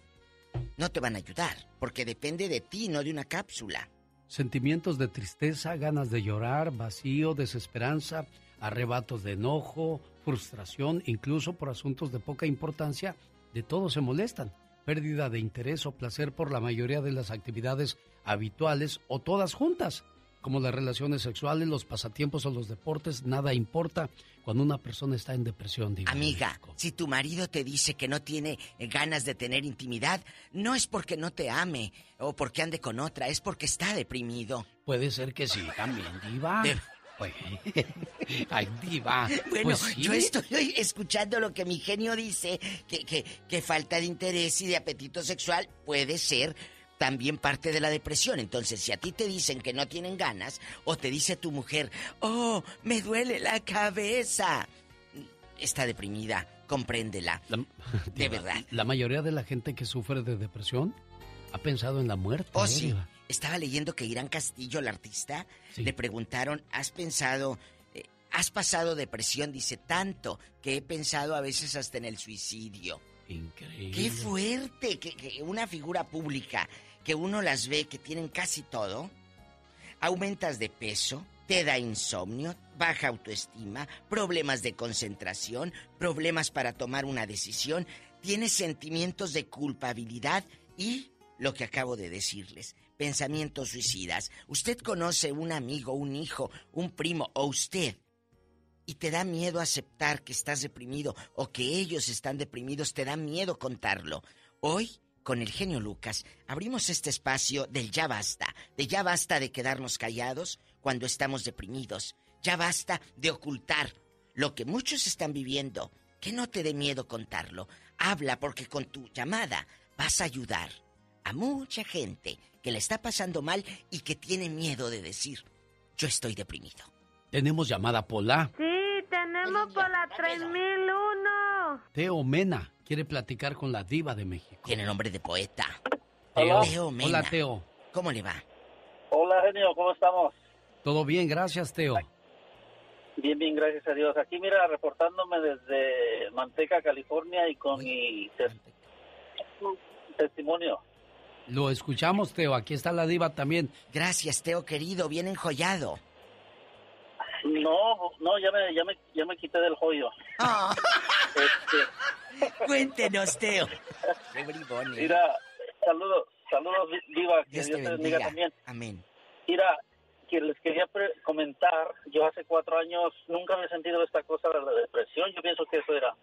no te van a ayudar, porque depende de ti, no de una cápsula. Sentimientos de tristeza, ganas de llorar, vacío, desesperanza, arrebatos de enojo, frustración, incluso por asuntos de poca importancia, de todo se molestan. Pérdida de interés o placer por la mayoría de las actividades habituales o todas juntas, como las relaciones sexuales, los pasatiempos o los deportes, nada importa cuando una persona está en depresión. Diva. Amiga, si tu marido te dice que no tiene eh, ganas de tener intimidad, no es porque no te ame o porque ande con otra, es porque está deprimido. Puede ser que sí, también, diva. De- Ay, diva. Bueno, Pues sí. yo estoy escuchando lo que mi genio dice, que, que, que falta de interés y de apetito sexual puede ser también parte de la depresión. Entonces, si a ti te dicen que no tienen ganas, o te dice tu mujer, oh, me duele la cabeza, está deprimida, compréndela. de Diva, verdad. La mayoría de la gente que sufre de depresión ha pensado en la muerte. Oh, ¿eh, sí. Estaba leyendo que Irán Castillo, el artista, le preguntaron, ¿has pensado, eh, has pasado depresión? Dice, tanto que he pensado a veces hasta en el suicidio. Increíble. Qué fuerte que, que una figura pública, que uno las ve que tienen casi todo, aumentas de peso, te da insomnio, baja autoestima, problemas de concentración, problemas para tomar una decisión, tienes sentimientos de culpabilidad y lo que acabo de decirles, pensamientos suicidas. Usted conoce un amigo, un hijo, un primo o usted y te da miedo aceptar que estás deprimido o que ellos están deprimidos, te da miedo contarlo. Hoy, con el genio Lucas, abrimos este espacio del ya basta, de ya basta de quedarnos callados cuando estamos deprimidos, ya basta de ocultar lo que muchos están viviendo, que no te dé miedo contarlo. Habla porque con tu llamada vas a ayudar a mucha gente que le está pasando mal y que tiene miedo de decir, yo estoy deprimido. Tenemos llamada Pola. Sí, tenemos por la 3001. Teo Mena quiere platicar con la diva de México. Tiene nombre de poeta. Teo. Teo Mena. Hola, Teo. ¿Cómo le va? Hola, genio, ¿cómo estamos? Todo bien, gracias, Teo. Bien, bien, gracias a Dios. Aquí, mira, reportándome desde Manteca, California y con mi tes- testimonio. Lo escuchamos, Teo. Aquí está la diva también. Gracias, Teo querido, bien enjollado. No, no, ya me, ya me, ya me quité del joyo. Este, Cuéntenos, Teo. Qué bribón, ¿eh? Mira, saludos, saludos, Diva, que Dios Dios, te te bendiga bendiga. también. Amén. Mira, que les quería pre- comentar, yo hace cuatro años nunca había sentido esta cosa de la depresión, yo pienso que eso era.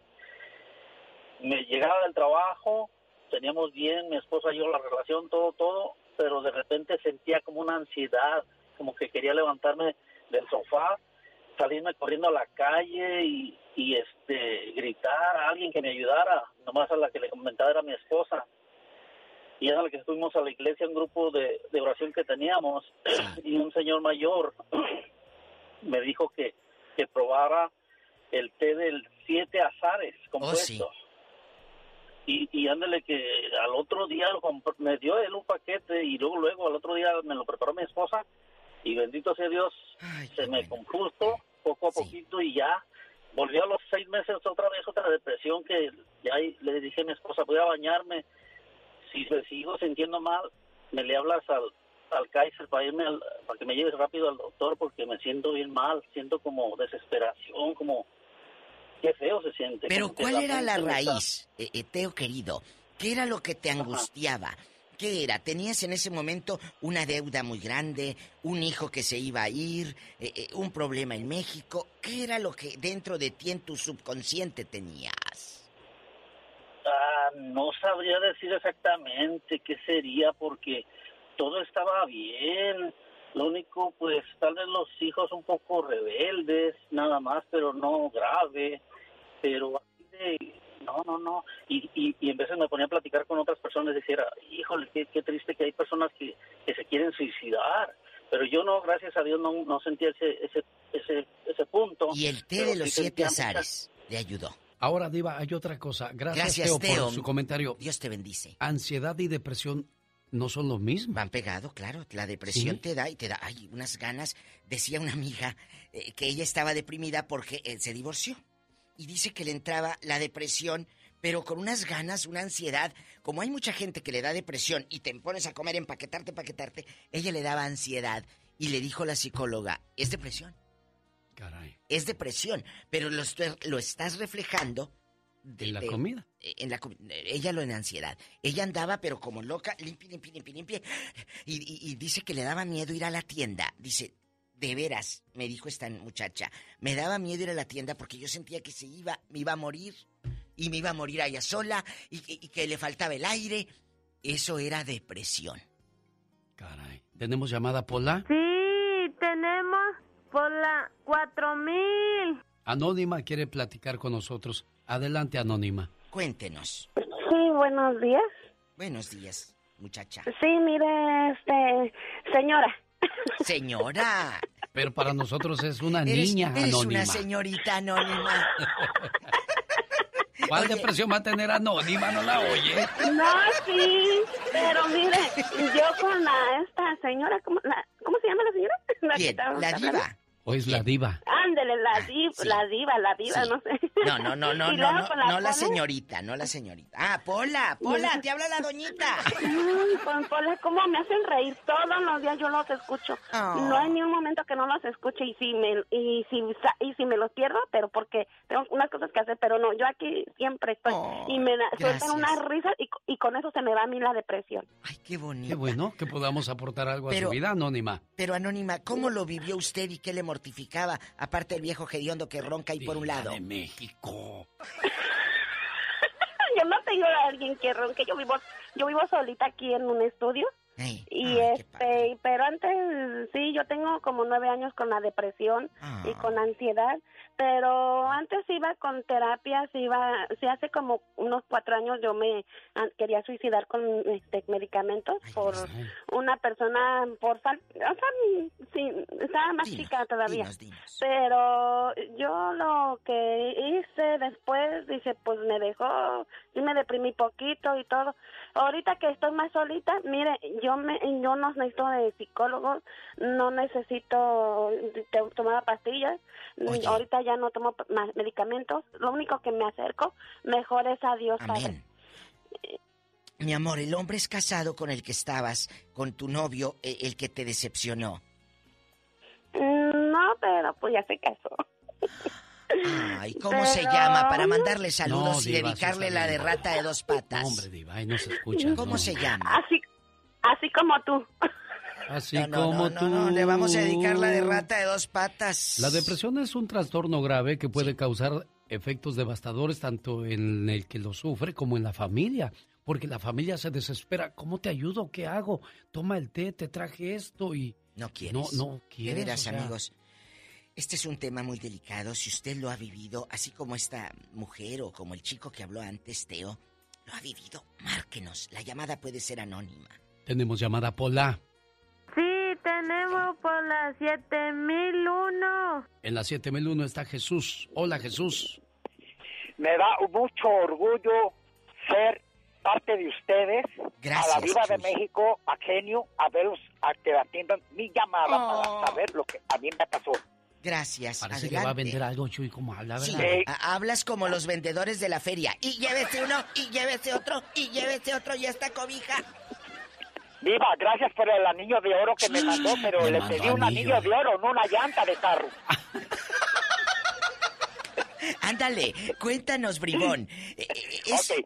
Me llegaba del trabajo, teníamos bien, mi esposa y yo la relación, todo, todo, pero de repente sentía como una ansiedad, como que quería levantarme del sofá, salirme corriendo a la calle y, y este gritar a alguien que me ayudara, nomás a la que le comentaba era mi esposa y a la que fuimos a la iglesia, un grupo de, de oración que teníamos, y un señor mayor me dijo que, que probara el té del siete azares compuesto. Y, y ándale que al otro día lo me dio él un paquete y luego luego al otro día me lo preparó mi esposa y bendito sea Dios se me compuso poco a poquito y ya volvió a los seis meses otra vez otra depresión que ya le dije a mi esposa voy a bañarme si me sigo sintiendo mal, me le hablas al, al Kaiser para irme al- para que me lleves rápido al doctor porque me siento bien mal, siento como desesperación, como qué feo se siente. Pero ¿cuál era la raíz, eh, eh, Teo querido? ¿Qué era lo que te angustiaba? ¿Qué era? ¿Tenías en ese momento una deuda muy grande, un hijo que se iba a ir, eh, eh, un problema en México? ¿Qué era lo que dentro de ti en tu subconsciente tenías? Ah, no sabría decir exactamente qué sería porque todo estaba bien. Lo único, pues, tal vez los hijos un poco rebeldes, nada más, pero no grave. Pero así de, no, no, no. Y, y, y en veces me ponía a platicar con otras personas y dijera, híjole, qué, qué triste que hay personas que, que se quieren suicidar. Pero yo no, gracias a Dios, no, no sentía ese, ese, ese, ese punto. Y el té de los sí siete azares le ayudó. Ahora, Diva, hay otra cosa. Gracias, Gracias, Teo, Teo. por su comentario. Dios te bendice. Ansiedad y depresión no son lo mismo. Van pegado, claro. La depresión Sí. te da y te da ay, unas ganas. Decía una amiga eh, que ella estaba deprimida porque eh, se divorció. Y dice que le entraba la depresión, pero con unas ganas, una ansiedad. Como hay mucha gente que le da depresión y te pones a comer, empaquetarte, empaquetarte, ella le daba ansiedad. Y le dijo la psicóloga, es depresión. Caray. Es depresión, pero lo, lo estás reflejando de- ¿En la de- comida? eh, En la, ella lo en ansiedad. Ella andaba, pero como loca, limpia, limpia, limpia, limpia. Y, y- y dice que le daba miedo ir a la tienda. Dice, de veras, me dijo esta muchacha, me daba miedo ir a la tienda porque yo sentía que se iba, me iba a morir. Y me iba a morir allá sola y, que- y que le faltaba el aire. Eso era depresión. ¿Tenemos llamada, Pola? Sí, tenemos por la 4000. Anónima quiere platicar con nosotros. Adelante, Anónima. Cuéntenos. Sí, buenos días. Buenos días, muchacha. Sí, mire, este, señora. Señora. Pero para nosotros es una Eres- niña eres anónima. una señorita anónima. ¿Cuál depresión va a tener anónima? No la oye. No, sí, pero mire, yo con la, esta señora, ¿cómo, la, ¿cómo se llama la señora? La Bien, la diva. ¿O es la diva? Ándele, la diva, la diva, la diva, Sí. no sé. No, no, no, no, no, luego no, con no la señorita, no la señorita. Ah, Pola, Pola, te habla la doñita. Ay, con Pola, ¿cómo me hacen reír? Todos los días yo los escucho. Ah. No hay ni un momento que no los escuche y si me y si y si me los pierdo, pero porque tengo unas cosas que hacer, pero no, yo aquí siempre estoy y me sueltan unas risas y, y con eso se me va a mí la depresión. Ay, qué bonito. Qué bueno que podamos aportar algo a Pero- su vida, Anónima. Pero Anónima, ¿cómo lo vivió usted y qué le mortificaba? Aparte el viejo hediondo que ronca ahí por un lado. de México. yo no tengo a alguien que ronque, yo vivo yo vivo solita aquí en un estudio. Y este, pero antes sí, yo tengo como nueve años con la depresión y Ah. con ansiedad, pero antes iba con terapias, iba, sí hace como unos cuatro años yo me an- quería suicidar con este medicamentos por una persona, por fal, o sea, sí, estaba más chica todavía. Pero yo lo que hice después, dice, pues me dejó, y me deprimí poquito y todo. Ahorita que estoy más solita, mire, yo me, yo no necesito de psicólogos, no necesito tomar pastillas, ahorita ya no tomo más medicamentos, lo único que me acerco mejor es a Dios, Padre. Mi amor, el hombre es casado con el que estabas, con tu novio, e- el que te decepcionó. No, pero pues ya se casó. Ay, ¿cómo Pero- se llama? Para mandarle saludos No, y dedicarle la de rata de dos patas. Hombre, Diva, ahí no se escucha. ¿Cómo no. se llama? Así, así como tú. Así No, no, como no, tú. no, no, le vamos a dedicar la de rata de dos patas. La depresión es un trastorno grave que puede causar efectos devastadores tanto en el que lo sufre como en la familia. Porque la familia se desespera. ¿Cómo te ayudo? ¿Qué hago? Toma el té, te traje esto y... No quieres. No, no De quieres. veras, o sea, amigos. Este es un tema muy delicado. Si usted lo ha vivido, así como esta mujer o como el chico que habló antes, Teo, lo ha vivido, márquenos. La llamada puede ser anónima. Tenemos llamada Pola. Sí, tenemos por la 7001. En la 7001 está Jesús. Hola, Jesús. Me da mucho orgullo ser parte de ustedes, Gracias, a la Viva de. México, a Genio, a verlos a que atiendan mi llamada Oh. para saber lo que a mí me pasó. Gracias. Parece que va a vender algo, Chuy, como habla, Sí, hablas como los vendedores de la feria. Y llévese uno, y llévese otro, y llévese otro, y esta cobija. Viva, gracias por el anillo de oro que me mandó, pero Me le mandó pedí un anillo. anillo de oro, no una llanta de carro. Ándale, cuéntanos, bribón. Eh, eh, es- Ok,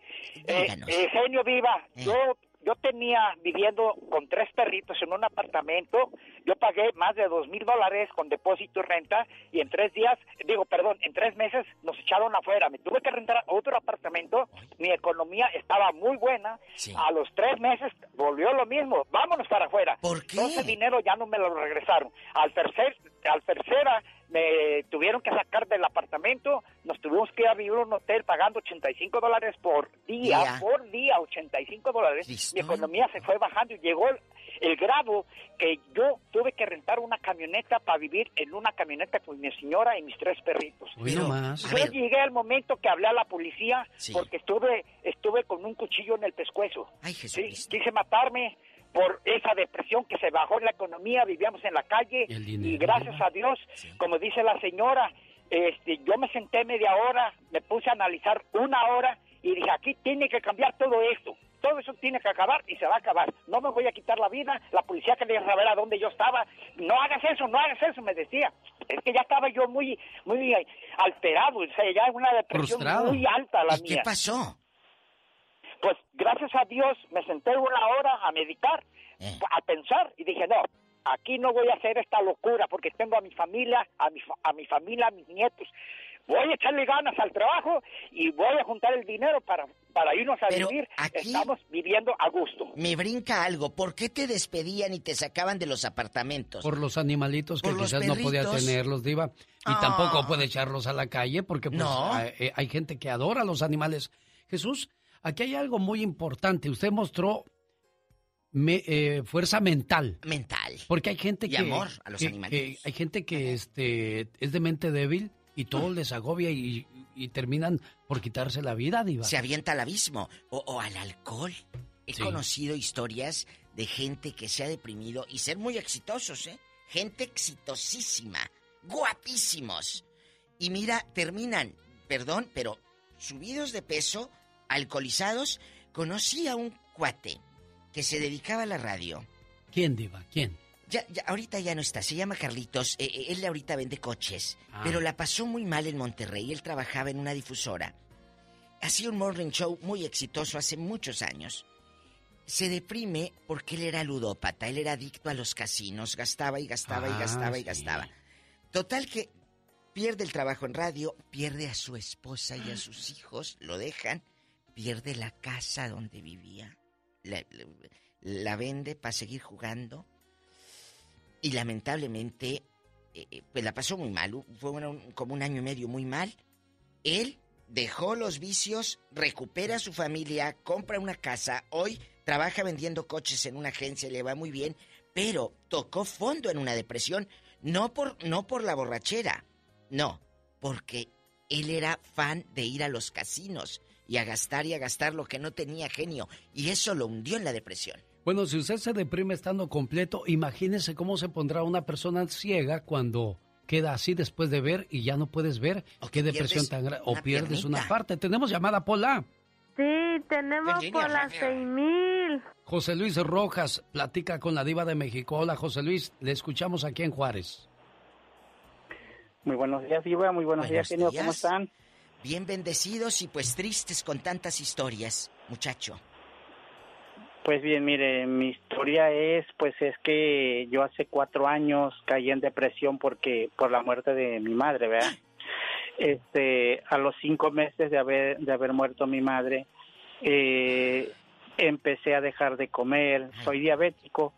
eh, díganos. eh, genio Viva, yo yo tenía viviendo con tres perritos en un apartamento, yo pagué más de dos mil dólares con depósito y renta y en tres días, digo, perdón, en tres meses nos echaron afuera, me tuve que rentar otro apartamento, mi economía estaba muy buena, a los tres meses volvió lo mismo, vámonos para afuera. ¿Por qué? Ese dinero ya no me lo regresaron. Al tercer, al tercera me tuvieron que sacar del apartamento, nos tuvimos que ir a vivir a un hotel pagando 85 dólares por día, Día. por día 85 dólares. Mi economía se fue bajando y llegó el, el grado que yo tuve que rentar una camioneta para vivir en una camioneta con mi señora y mis tres perritos. Hoy no más. Yo llegué al momento que hablé a la policía Sí. porque estuve estuve con un cuchillo en el pescuezo. Ay, Sí, quise matarme por esa depresión que se bajó en la economía, vivíamos en la calle y gracias a Dios, como dice la señora, este, yo me senté media hora, me puse a analizar una hora y dije, aquí tiene que cambiar todo esto. Todo eso tiene que acabar y se va a acabar. No me voy a quitar la vida. La policía quería saber a dónde yo estaba. No hagas eso, no hagas eso, me decía. Es que ya estaba yo muy, muy alterado. O sea, ya una depresión Frustrado. muy alta la ¿Y mía. qué pasó? Pues gracias a Dios me senté una hora a meditar, Eh. a pensar y dije, no, aquí no voy a hacer esta locura porque tengo a mi familia, a mi, a mi familia, a mis nietos. Voy a echarle ganas al trabajo y voy a juntar el dinero para, para irnos a Pero vivir. aquí- Estamos viviendo a gusto. Me brinca algo. ¿Por qué te despedían y te sacaban de los apartamentos? Por los animalitos que quizás no podía tenerlos, Diva. Y tampoco puede echarlos a la calle porque pues, No. hay, eh, hay gente que adora a los animales. Jesús, aquí hay algo muy importante. Usted mostró me- eh, fuerza mental. Mental. Porque hay gente Y que... amor a los que- que hay gente que este, es de mente débil y todo les agobia y, y terminan por quitarse la vida, Diva. Se avienta al abismo o, o al alcohol. He Sí. conocido historias de gente que se ha deprimido y ser muy exitosos, ¿eh? Gente exitosísima, guapísimos. Y mira, terminan, perdón, pero subidos de peso, alcoholizados. Conocí a un cuate que se dedicaba a la radio. ¿Quién, Diva? ¿Quién? Ya, ya, ahorita ya no está, se llama Carlitos, eh, eh, él ahorita vende coches, Ah. pero la pasó muy mal en Monterrey, él trabajaba en una difusora. Hacía un morning show muy exitoso hace muchos años. Se deprime porque él era ludópata, él era adicto a los casinos, gastaba y gastaba y Ah, gastaba y gastaba. Total que pierde el trabajo en radio, pierde a su esposa y a sus hijos, lo dejan, pierde la casa donde vivía, la, vende para seguir jugando y lamentablemente eh, eh, pues la pasó muy mal, fue como un año y medio muy mal. Él dejó los vicios, recupera a su familia, compra una casa, hoy trabaja vendiendo coches en una agencia, le va muy bien, pero tocó fondo en una depresión, no por, no por la borrachera, no, porque él era fan de ir a los casinos y a gastar y a gastar lo que no tenía genio. Y eso lo hundió en la depresión. Bueno, si usted se deprime estando completo, imagínese cómo se pondrá una persona ciega cuando queda así después de ver y ya no puedes ver. Qué depresión tan grande. O pierdes una parte. Tenemos llamada Pola. Sí, tenemos por las seis mil. José Luis Rojas platica con la diva de México. Hola, José Luis, le escuchamos aquí en Juárez. Muy buenos días, diva. Muy buenos, días, genio. ¿Cómo están? Bien bendecidos y pues tristes con tantas historias, muchacho. Pues bien, mire, mi historia es, pues es que yo hace cuatro años caí en depresión porque por la muerte de mi madre, ¿verdad? Este, a los cinco meses de haber de haber muerto mi madre, eh, empecé a dejar de comer. Soy diabético.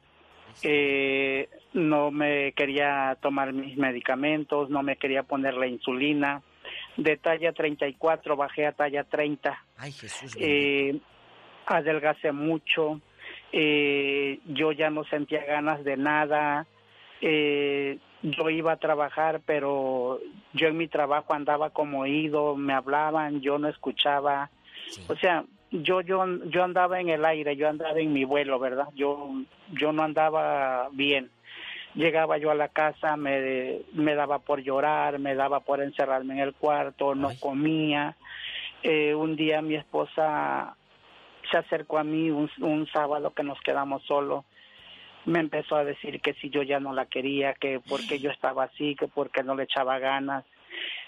Eh, no me quería tomar mis medicamentos, no me quería poner la insulina. De talla 34 bajé a talla 30. Ay, Jesús. Eh, adelgacé mucho, eh, yo ya no sentía ganas de nada, eh, yo iba a trabajar, pero yo en mi trabajo andaba como oído, me hablaban, yo no escuchaba, o sea, yo yo yo andaba en el aire, yo andaba en mi vuelo, ¿verdad? Yo yo no andaba bien. Llegaba yo a la casa, me, me daba por llorar, me daba por encerrarme en el cuarto, no comía. Eh, un día mi esposa se acercó a mí un, un sábado que nos quedamos solos. Me empezó a decir que si yo ya no la quería, que porque yo estaba así, que porque no le echaba ganas.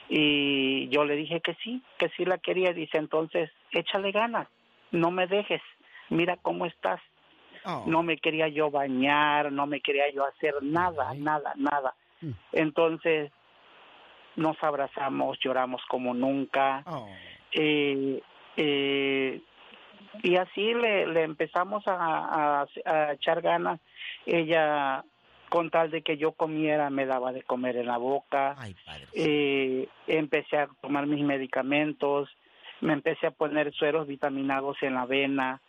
Y yo le dije que sí, que sí la quería. Dice entonces, échale ganas, no me dejes, mira cómo estás. No me quería yo bañar, no me quería yo hacer nada, nada, nada. Entonces nos abrazamos, lloramos como nunca. Eh, eh, y así le, le empezamos a, a, a echar ganas. Ella, con tal de que yo comiera, me daba de comer en la boca. Eh, empecé a tomar mis medicamentos, me empecé a poner sueros vitaminados en la vena.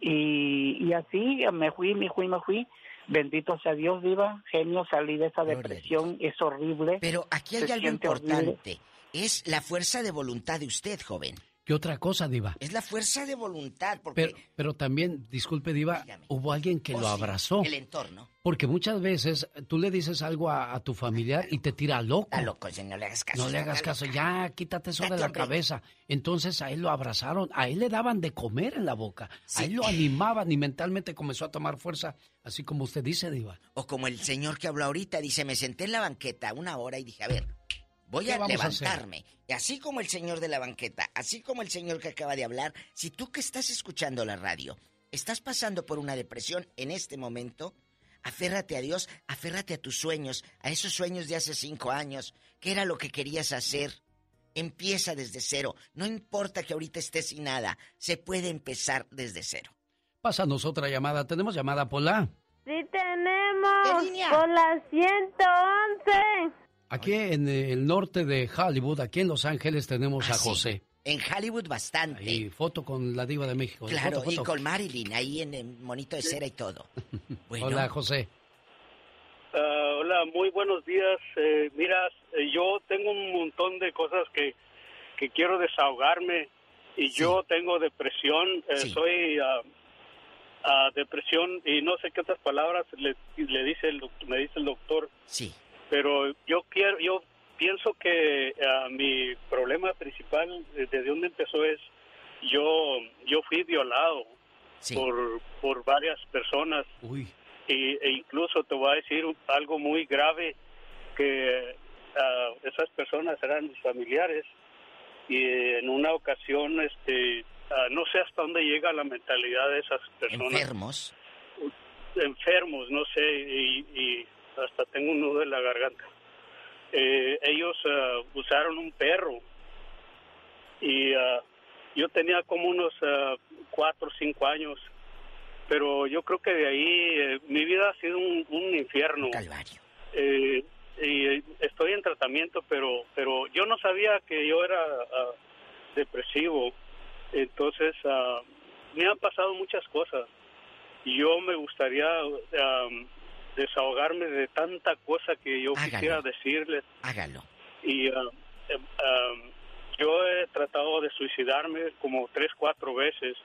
Y, y así me fui, me fui, me fui. Bendito sea Dios, viva, genio, salí de esa depresión, es horrible. Pero aquí hay algo horrible. importante. Es la fuerza de voluntad de usted, joven. ¿Qué otra cosa, Diva? Es la fuerza de voluntad, porque Pero, pero también, disculpe, Diva, hubo alguien que Oh, lo sí, abrazó. el entorno. Porque muchas veces tú le dices algo a, a tu familiar y te tira loco. Está loco, no le hagas caso. No le hagas caso, loca. ya quítate eso de la hombre. cabeza. Entonces a él lo abrazaron, a él le daban de comer en la boca, a él lo animaban y mentalmente comenzó a tomar fuerza, así como usted dice, Diva. O como el señor que habló ahorita, dice, me senté en la banqueta una hora y dije, a ver, voy ¿Qué a levantarme. Y así como el señor de la banqueta, así como el señor que acaba de hablar, si tú que estás escuchando la radio, estás pasando por una depresión en este momento, aférrate a Dios, aférrate a tus sueños, a esos sueños de hace cinco años, ¿qué era lo que querías hacer? Empieza desde cero. No importa que ahorita estés sin nada, se puede empezar desde cero. Pásanos otra llamada, tenemos llamada Pola. Sí tenemos por las 111. Aquí en el norte de Hollywood, aquí en Los Ángeles, tenemos Ah, a sí. José. En Hollywood bastante. Y foto con la diva de México. Claro, Foto, y foto. con Marilyn ahí en el monito de cera y todo. Bueno. Hola, José. Ah, hola, muy buenos días. Eh, mira, eh, yo tengo un montón de cosas que, que quiero desahogarme y yo tengo depresión, eh, soy ah, ah, depresión y no sé qué otras palabras le, le dice el, doc- me dice el doctor. Sí. Pero yo quiero, yo pienso que ah, mi problema principal eh, desde dónde empezó es yo yo fui violado por por varias personas Uy. y, e incluso te voy a decir algo muy grave que ah, esas personas eran mis familiares y en una ocasión este ah, no sé hasta dónde llega la mentalidad de esas personas Enfermos. enfermos no sé y, y hasta tengo un nudo en la garganta. Eh, ellos ah, usaron un perro y ah, yo tenía como unos ah, cuatro o cinco años pero yo creo que de ahí eh, mi vida ha sido un, un infierno. Calvario. Eh, y estoy en tratamiento pero pero yo no sabía que yo era ah, depresivo. Entonces ah, me han pasado muchas cosas. Y yo me gustaría am, desahogarme de tanta cosa que yo Hágalo. quisiera decirles Hágalo. y ah, em, am, tratado de suicidarme como tres, cuatro veces.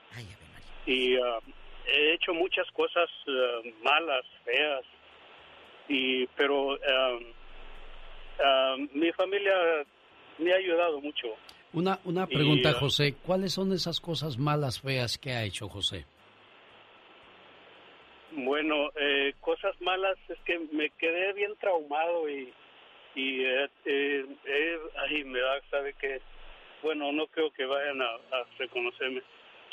y ah, he hecho muchas cosas malas, feas. Y, pero mi familia me ha ayudado mucho. Una, una pregunta, José. ¿Cuáles son esas cosas malas, feas que ha hecho José? Bueno, eh, cosas malas es que me quedé bien traumado y, y eh, eh, ahí me da, sabe que, bueno, no creo que vayan a, reconocerme.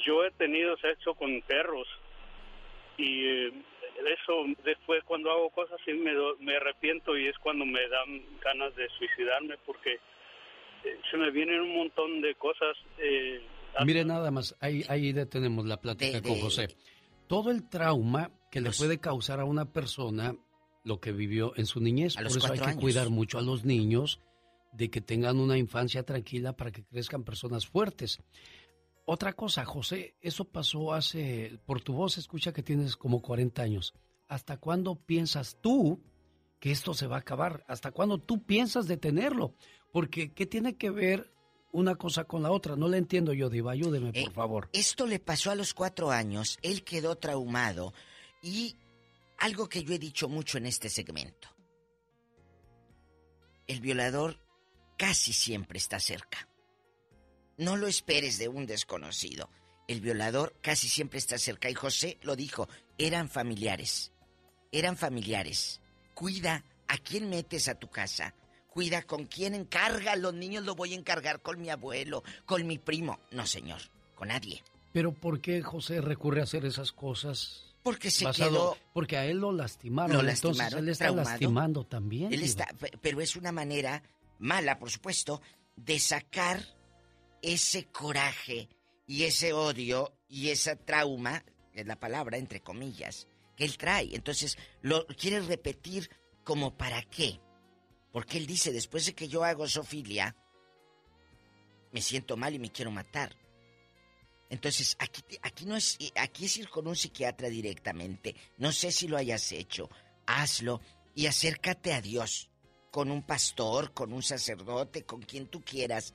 Yo he tenido sexo con perros y eh, eso después cuando hago cosas así me, me arrepiento y es cuando me dan ganas de suicidarme porque se me vienen un montón de cosas. Mire nada más, ahí, ahí detenemos la plática con José. Todo el trauma que le puede causar a una persona lo que vivió en su niñez. Por eso hay que cuidar mucho a los niños de que tengan una infancia tranquila para que crezcan personas fuertes. Otra cosa, José, eso pasó hace, por tu voz escucha que tienes como 40 años. ¿Hasta cuándo piensas tú que esto se va a acabar? ¿Hasta cuándo tú piensas detenerlo? Porque, ¿qué tiene que ver una cosa con la otra? No le entiendo yo, Diva, ayúdeme, por eh, favor. Esto le pasó a los cuatro años, él quedó traumado y algo que yo he dicho mucho en este segmento. El violador casi siempre está cerca. No lo esperes de un desconocido. El violador casi siempre está cerca. Y José lo dijo, eran familiares. Eran familiares. Cuida a quién metes a tu casa. Cuida con quién encarga. Los niños lo voy a encargar con mi abuelo, con mi primo. No, señor, con nadie. Pero ¿por qué José recurre a hacer esas cosas? Porque se quedó. Porque a él lo lastimaron. Lo lastimaron, entonces él está lastimando también. Él está, pero es una manera mala, por supuesto, de sacar ese coraje y ese odio y esa trauma, es la palabra entre comillas, que él trae. Entonces, lo quiere repetir como para qué. Porque él dice, después de que yo hago sofilia, me siento mal y me quiero matar. Entonces, aquí, aquí no es, aquí es ir con un psiquiatra directamente. No sé si lo hayas hecho. Hazlo y acércate a Dios. Con un pastor, con un sacerdote, con quien tú quieras.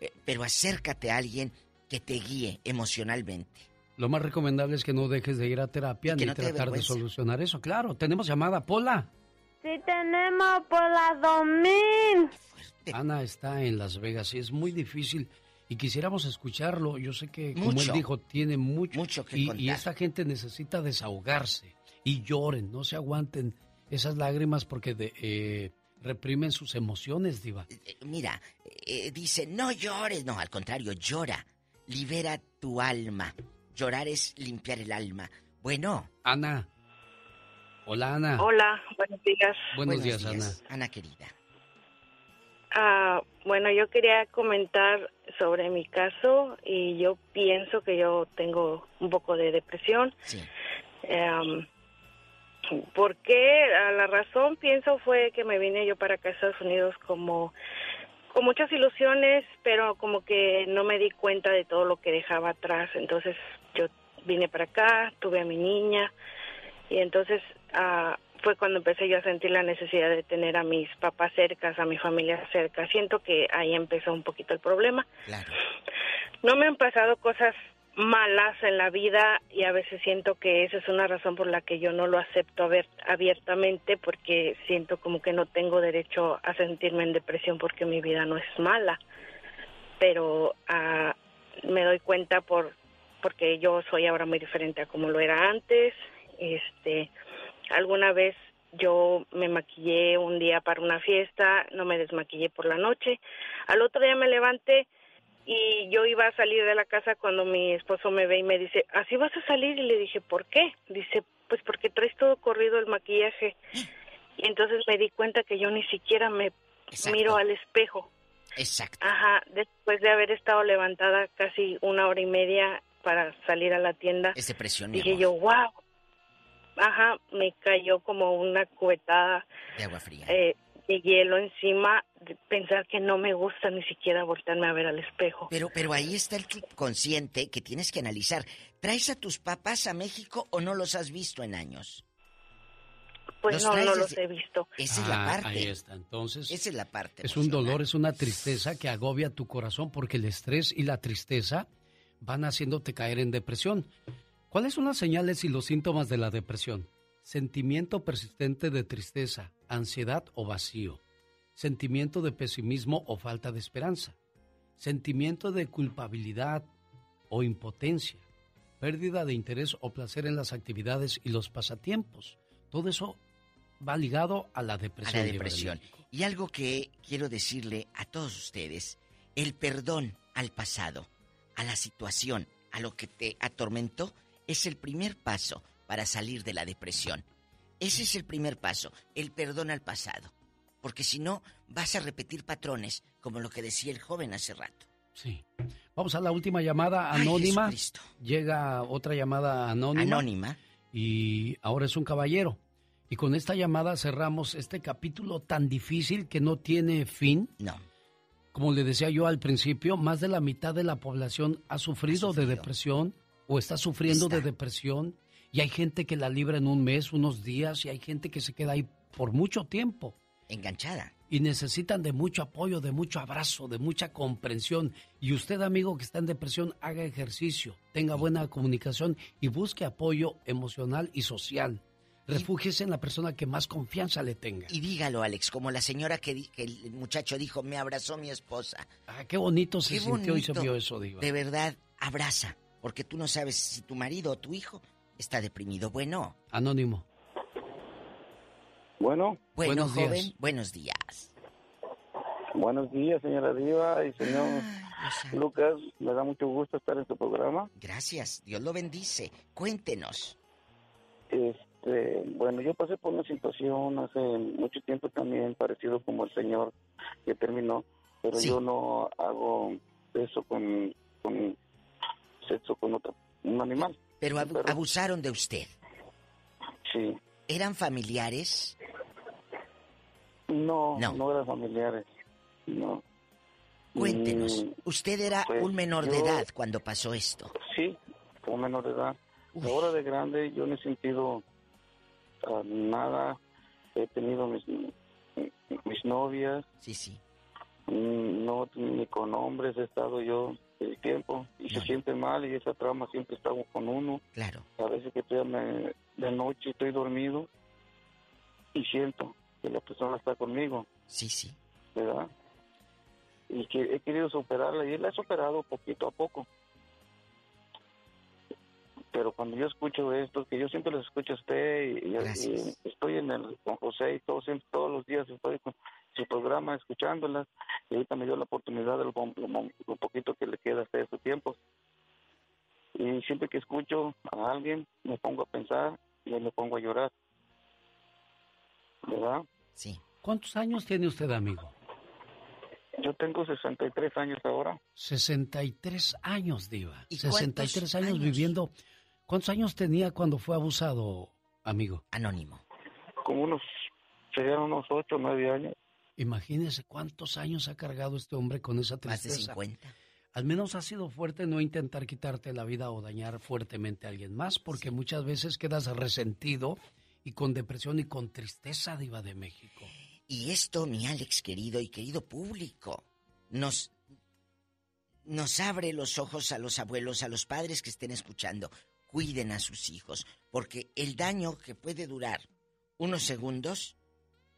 Eh, pero acércate a alguien que te guíe emocionalmente. Lo más recomendable es que no dejes de ir a terapia ni tratar de solucionar eso. Claro, tenemos llamada, Pola. Sí, tenemos Pola 2000. Ana está en Las Vegas y es muy difícil y quisiéramos escucharlo. Yo sé que, como él dijo, tiene mucho, mucho que y, y esta gente necesita desahogarse y lloren, no se aguanten esas lágrimas porque eh, reprimen sus emociones, Diva. Eh, eh, mira, dice, no llores, no, al contrario, llora, libera tu alma. Llorar es limpiar el alma. Bueno. Ana. Hola, Ana. Hola, buenos días. Buenos, días, Ana. Ana querida. Ah, bueno, yo quería comentar sobre mi caso y yo pienso que yo tengo un poco de depresión. Sí. Eh, ¿Por qué? La razón pienso fue que me vine yo para acá a Estados Unidos como con muchas ilusiones, pero como que no me di cuenta de todo lo que dejaba atrás. Entonces yo vine para acá, tuve a mi niña y entonces ah, fue cuando empecé yo a sentir la necesidad de tener a mis papás cercas, a mi familia cerca. Siento que ahí empezó un poquito el problema. No me han pasado cosas malas en la vida y a veces siento que esa es una razón por la que yo no lo acepto abiertamente porque siento como que no tengo derecho a sentirme en depresión porque mi vida no es mala. Pero ah, me doy cuenta por porque yo soy ahora muy diferente a como lo era antes. Este, Alguna vez yo me maquillé un día para una fiesta, no me desmaquillé por la noche. Al otro día me levanté y yo iba a salir de la casa cuando mi esposo me ve y me dice, ¿así vas a salir? Y le dije, ¿por qué? Dice, pues porque traes todo corrido el maquillaje. Y entonces me di cuenta que yo ni siquiera me miro al espejo. Exacto. Ajá, después de haber estado levantada casi una hora y media para salir a la tienda, dije yo, wow, ajá, me cayó como una cubetada de agua fría. Eh, de hielo encima, de pensar que no me gusta ni siquiera voltearme a ver al espejo. Pero, pero ahí está el subconsciente que tienes que analizar. ¿Traes a tus papás a México o no los has visto en años? pues no, no los he visto. Esa es la Ah, parte. Ahí está, entonces. Esa es la parte. Es un dolor, es una tristeza que agobia tu corazón porque el estrés y la tristeza van haciéndote caer en depresión. ¿Cuáles son las señales y los síntomas de la depresión? Sentimiento persistente de tristeza, ansiedad o vacío. Sentimiento de pesimismo o falta de esperanza. Sentimiento de culpabilidad o impotencia. Pérdida de interés o placer en las actividades y los pasatiempos. Todo eso va ligado a la a depresión. Y algo que quiero decirle a todos ustedes, el perdón al pasado, a la situación, a lo que te atormentó, es el primer paso para salir de la depresión. Ese es el primer paso, el perdón al pasado. Porque si no, vas a repetir patrones, como lo que decía el joven hace rato. Sí. Vamos a la última llamada Ay, anónima. Jesucristo. Llega otra llamada anónima. Anónima. Y ahora es un caballero. Y con esta llamada cerramos este capítulo tan difícil que no tiene fin. No. Como le decía yo al principio, más de la mitad de la población ha sufrido, de depresión o está sufriendo de depresión. Y hay gente que la libra en un mes, unos días, y hay gente que se queda ahí por mucho tiempo. Enganchada. Y necesitan de mucho apoyo, de mucho abrazo, de mucha comprensión. Y usted, amigo que está en depresión, haga ejercicio, tenga buena comunicación y busque apoyo emocional y social. Refúgiese en la persona que más confianza le tenga. Y dígalo, Alex, como la señora que, el muchacho dijo, me abrazó mi esposa. Ah, qué bonito se Qué sintió y se vio eso, Diva. De verdad, abraza, porque tú no sabes si tu marido o tu hijo está deprimido. Bueno, Anónimo. Bueno. bueno, Buenos joven, días. buenos días. Buenos días, señora Diva y señor Lucas. Me da mucho gusto estar en su programa. Gracias, Dios lo bendice. Cuéntenos. Este, bueno, yo pasé por una situación hace mucho tiempo también parecido como el señor que terminó, pero Sí. yo no hago eso con, con sexo con otro, un animal. Pero abu- abusaron de usted. Sí. ¿Eran familiares? No, No. no, eran familiares. No. Cuéntenos. Mm, Usted era pues, un menor de yo- edad cuando pasó esto. Sí, como menor de edad. Ahora de grande yo no he sentido ah, nada. He tenido mis, mis novias. Sí, sí. Mm, No, ni con hombres he estado yo el tiempo. Y se siente mal y esa trama siempre está con uno. Claro. A veces que estoy me- de noche estoy dormido y siento que la persona está conmigo. Sí, sí. ¿Verdad? Y que he querido superarla y la he superado poquito a poco. Pero cuando yo escucho esto, que yo siempre los escucho a usted y, y- estoy en el con José y todo, siempre, todos los días estoy con su programa escuchándolas y ahorita me dio la oportunidad de lo, lo- lo poquito que le queda hasta ese tiempo. Y siempre que escucho a alguien me pongo a pensar y me pongo a llorar. ¿Verdad? Sí. ¿Cuántos años tiene usted, amigo? Yo tengo 63 años ahora. 63 años, Diva. ¿Y 63 cuántos años, años? viviendo. ¿Cuántos años tenía cuando fue abusado, amigo? Anónimo. Como unos, serían unos 8 o 9 años. Imagínese cuántos años ha cargado este hombre con esa Más de tristeza. 50. Al menos ha sido fuerte no intentar quitarte la vida o dañar fuertemente a alguien más, porque muchas veces quedas resentido y con depresión y con tristeza, Diva de México. Y esto, mi Alex querido y querido público, nos, nos abre los ojos a los abuelos, a los padres que estén escuchando. Cuiden a sus hijos, porque el daño que puede durar unos segundos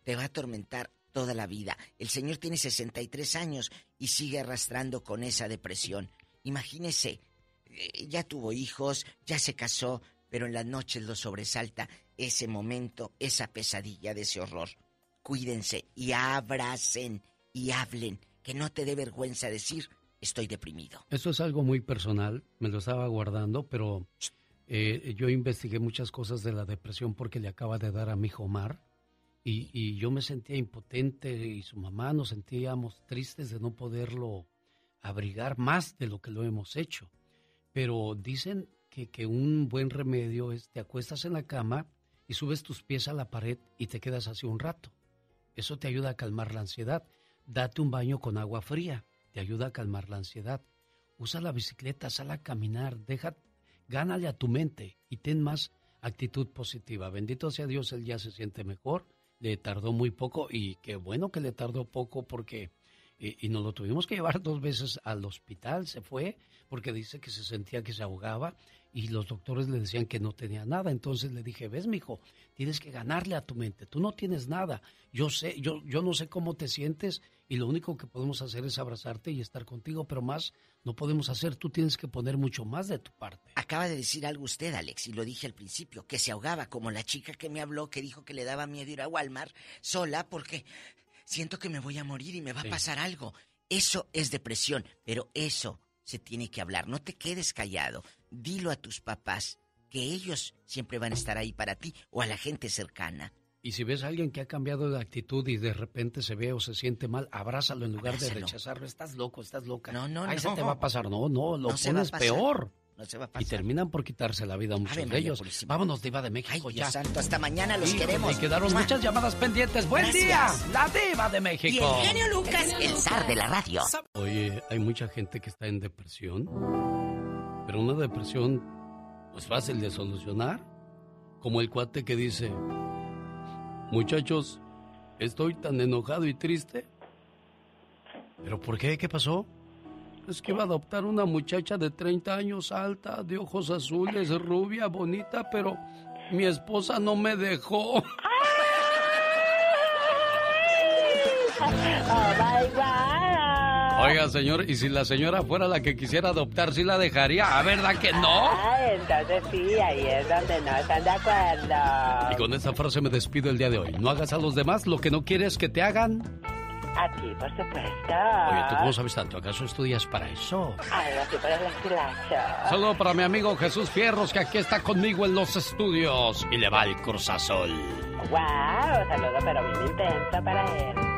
te va a atormentar toda la vida. El señor tiene 63 años y sigue arrastrando con esa depresión. Imagínese, eh, ya tuvo hijos, ya se casó, pero en las noches lo sobresalta ese momento, esa pesadilla de ese horror. Cuídense y abracen y hablen, que no te dé vergüenza decir, estoy deprimido. Esto es algo muy personal, me lo estaba guardando, pero eh, yo investigué muchas cosas de la depresión porque le acaba de dar a mi hijo Omar y, y yo me sentía impotente y su mamá nos sentíamos tristes de no poderlo abrigar más de lo que lo hemos hecho. Pero dicen que, que un buen remedio es te acuestas en la cama y subes tus pies a la pared y te quedas así un rato. Eso te ayuda a calmar la ansiedad. Date un baño con agua fría, te ayuda a calmar la ansiedad. Usa la bicicleta, sal a caminar, deja, gánale a tu mente y ten más actitud positiva. Bendito sea Dios, él ya se siente mejor. Le tardó muy poco y qué bueno que le tardó poco porque y, y, nos lo tuvimos que llevar dos veces al hospital, se fue porque dice que se sentía que se ahogaba y los doctores le decían que no tenía nada. Entonces le dije, ves, mijo, tienes que ganarle a tu mente. Tú no tienes nada. Yo sé, yo, yo no sé cómo te sientes y lo único que podemos hacer es abrazarte y estar contigo, pero más no podemos hacer. Tú tienes que poner mucho más de tu parte. Acaba de decir algo usted, Alex, y lo dije al principio, que se ahogaba, como la chica que me habló, que dijo que le daba miedo ir a Walmart sola porque siento que me voy a morir y me va a pasar algo. Eso es depresión, pero eso se tiene que hablar. No te quedes callado. Dilo a tus papás que ellos siempre van a estar ahí para ti o a la gente cercana. Y si ves a alguien que ha cambiado de actitud y de repente se ve o se siente mal, abrázalo en lugar de rechazarlo. Estás loco, estás loca. No, no, Ahí no. se te va a pasar. No, no, lo No se pones va a pasar. peor. No se va a pasar. Y terminan por quitarse la vida a muchos Ave de María ellos. Purísima. Vámonos, Diva de México, Ay, ya. Dios santo, hasta mañana los Híjole, queremos. Y quedaron ¡Mua! muchas llamadas pendientes. ¡Buen Gracias. día! La Diva de Y México. el genio Lucas, el zar de la radio. Oye, hay mucha gente que está en depresión, pero una depresión, pues fácil de solucionar, como el cuate que dice, muchachos, estoy tan enojado y triste. ¿Pero por qué? ¿Qué pasó? Es que iba a adoptar una muchacha de 30 años alta, de ojos azules, rubia, bonita, pero mi esposa no me dejó. Oh. Oiga, señor, y si la señora fuera la que quisiera adoptar, ¿sí la dejaría? ¿A verdad que no? Ah, entonces sí, ahí es donde no están de acuerdo. Y con esta frase me despido el día de hoy. No hagas a los demás lo que no quieres que te hagan. A ti, por supuesto. Oye, ¿tú cómo sabes tanto? ¿Acaso estudias para eso? Algo así el estilacho. Saludo para mi amigo Jesús Fierros, que aquí está conmigo en los estudios. Y le va el Cruz Azul. Wow, saludo pero bien intenso para él.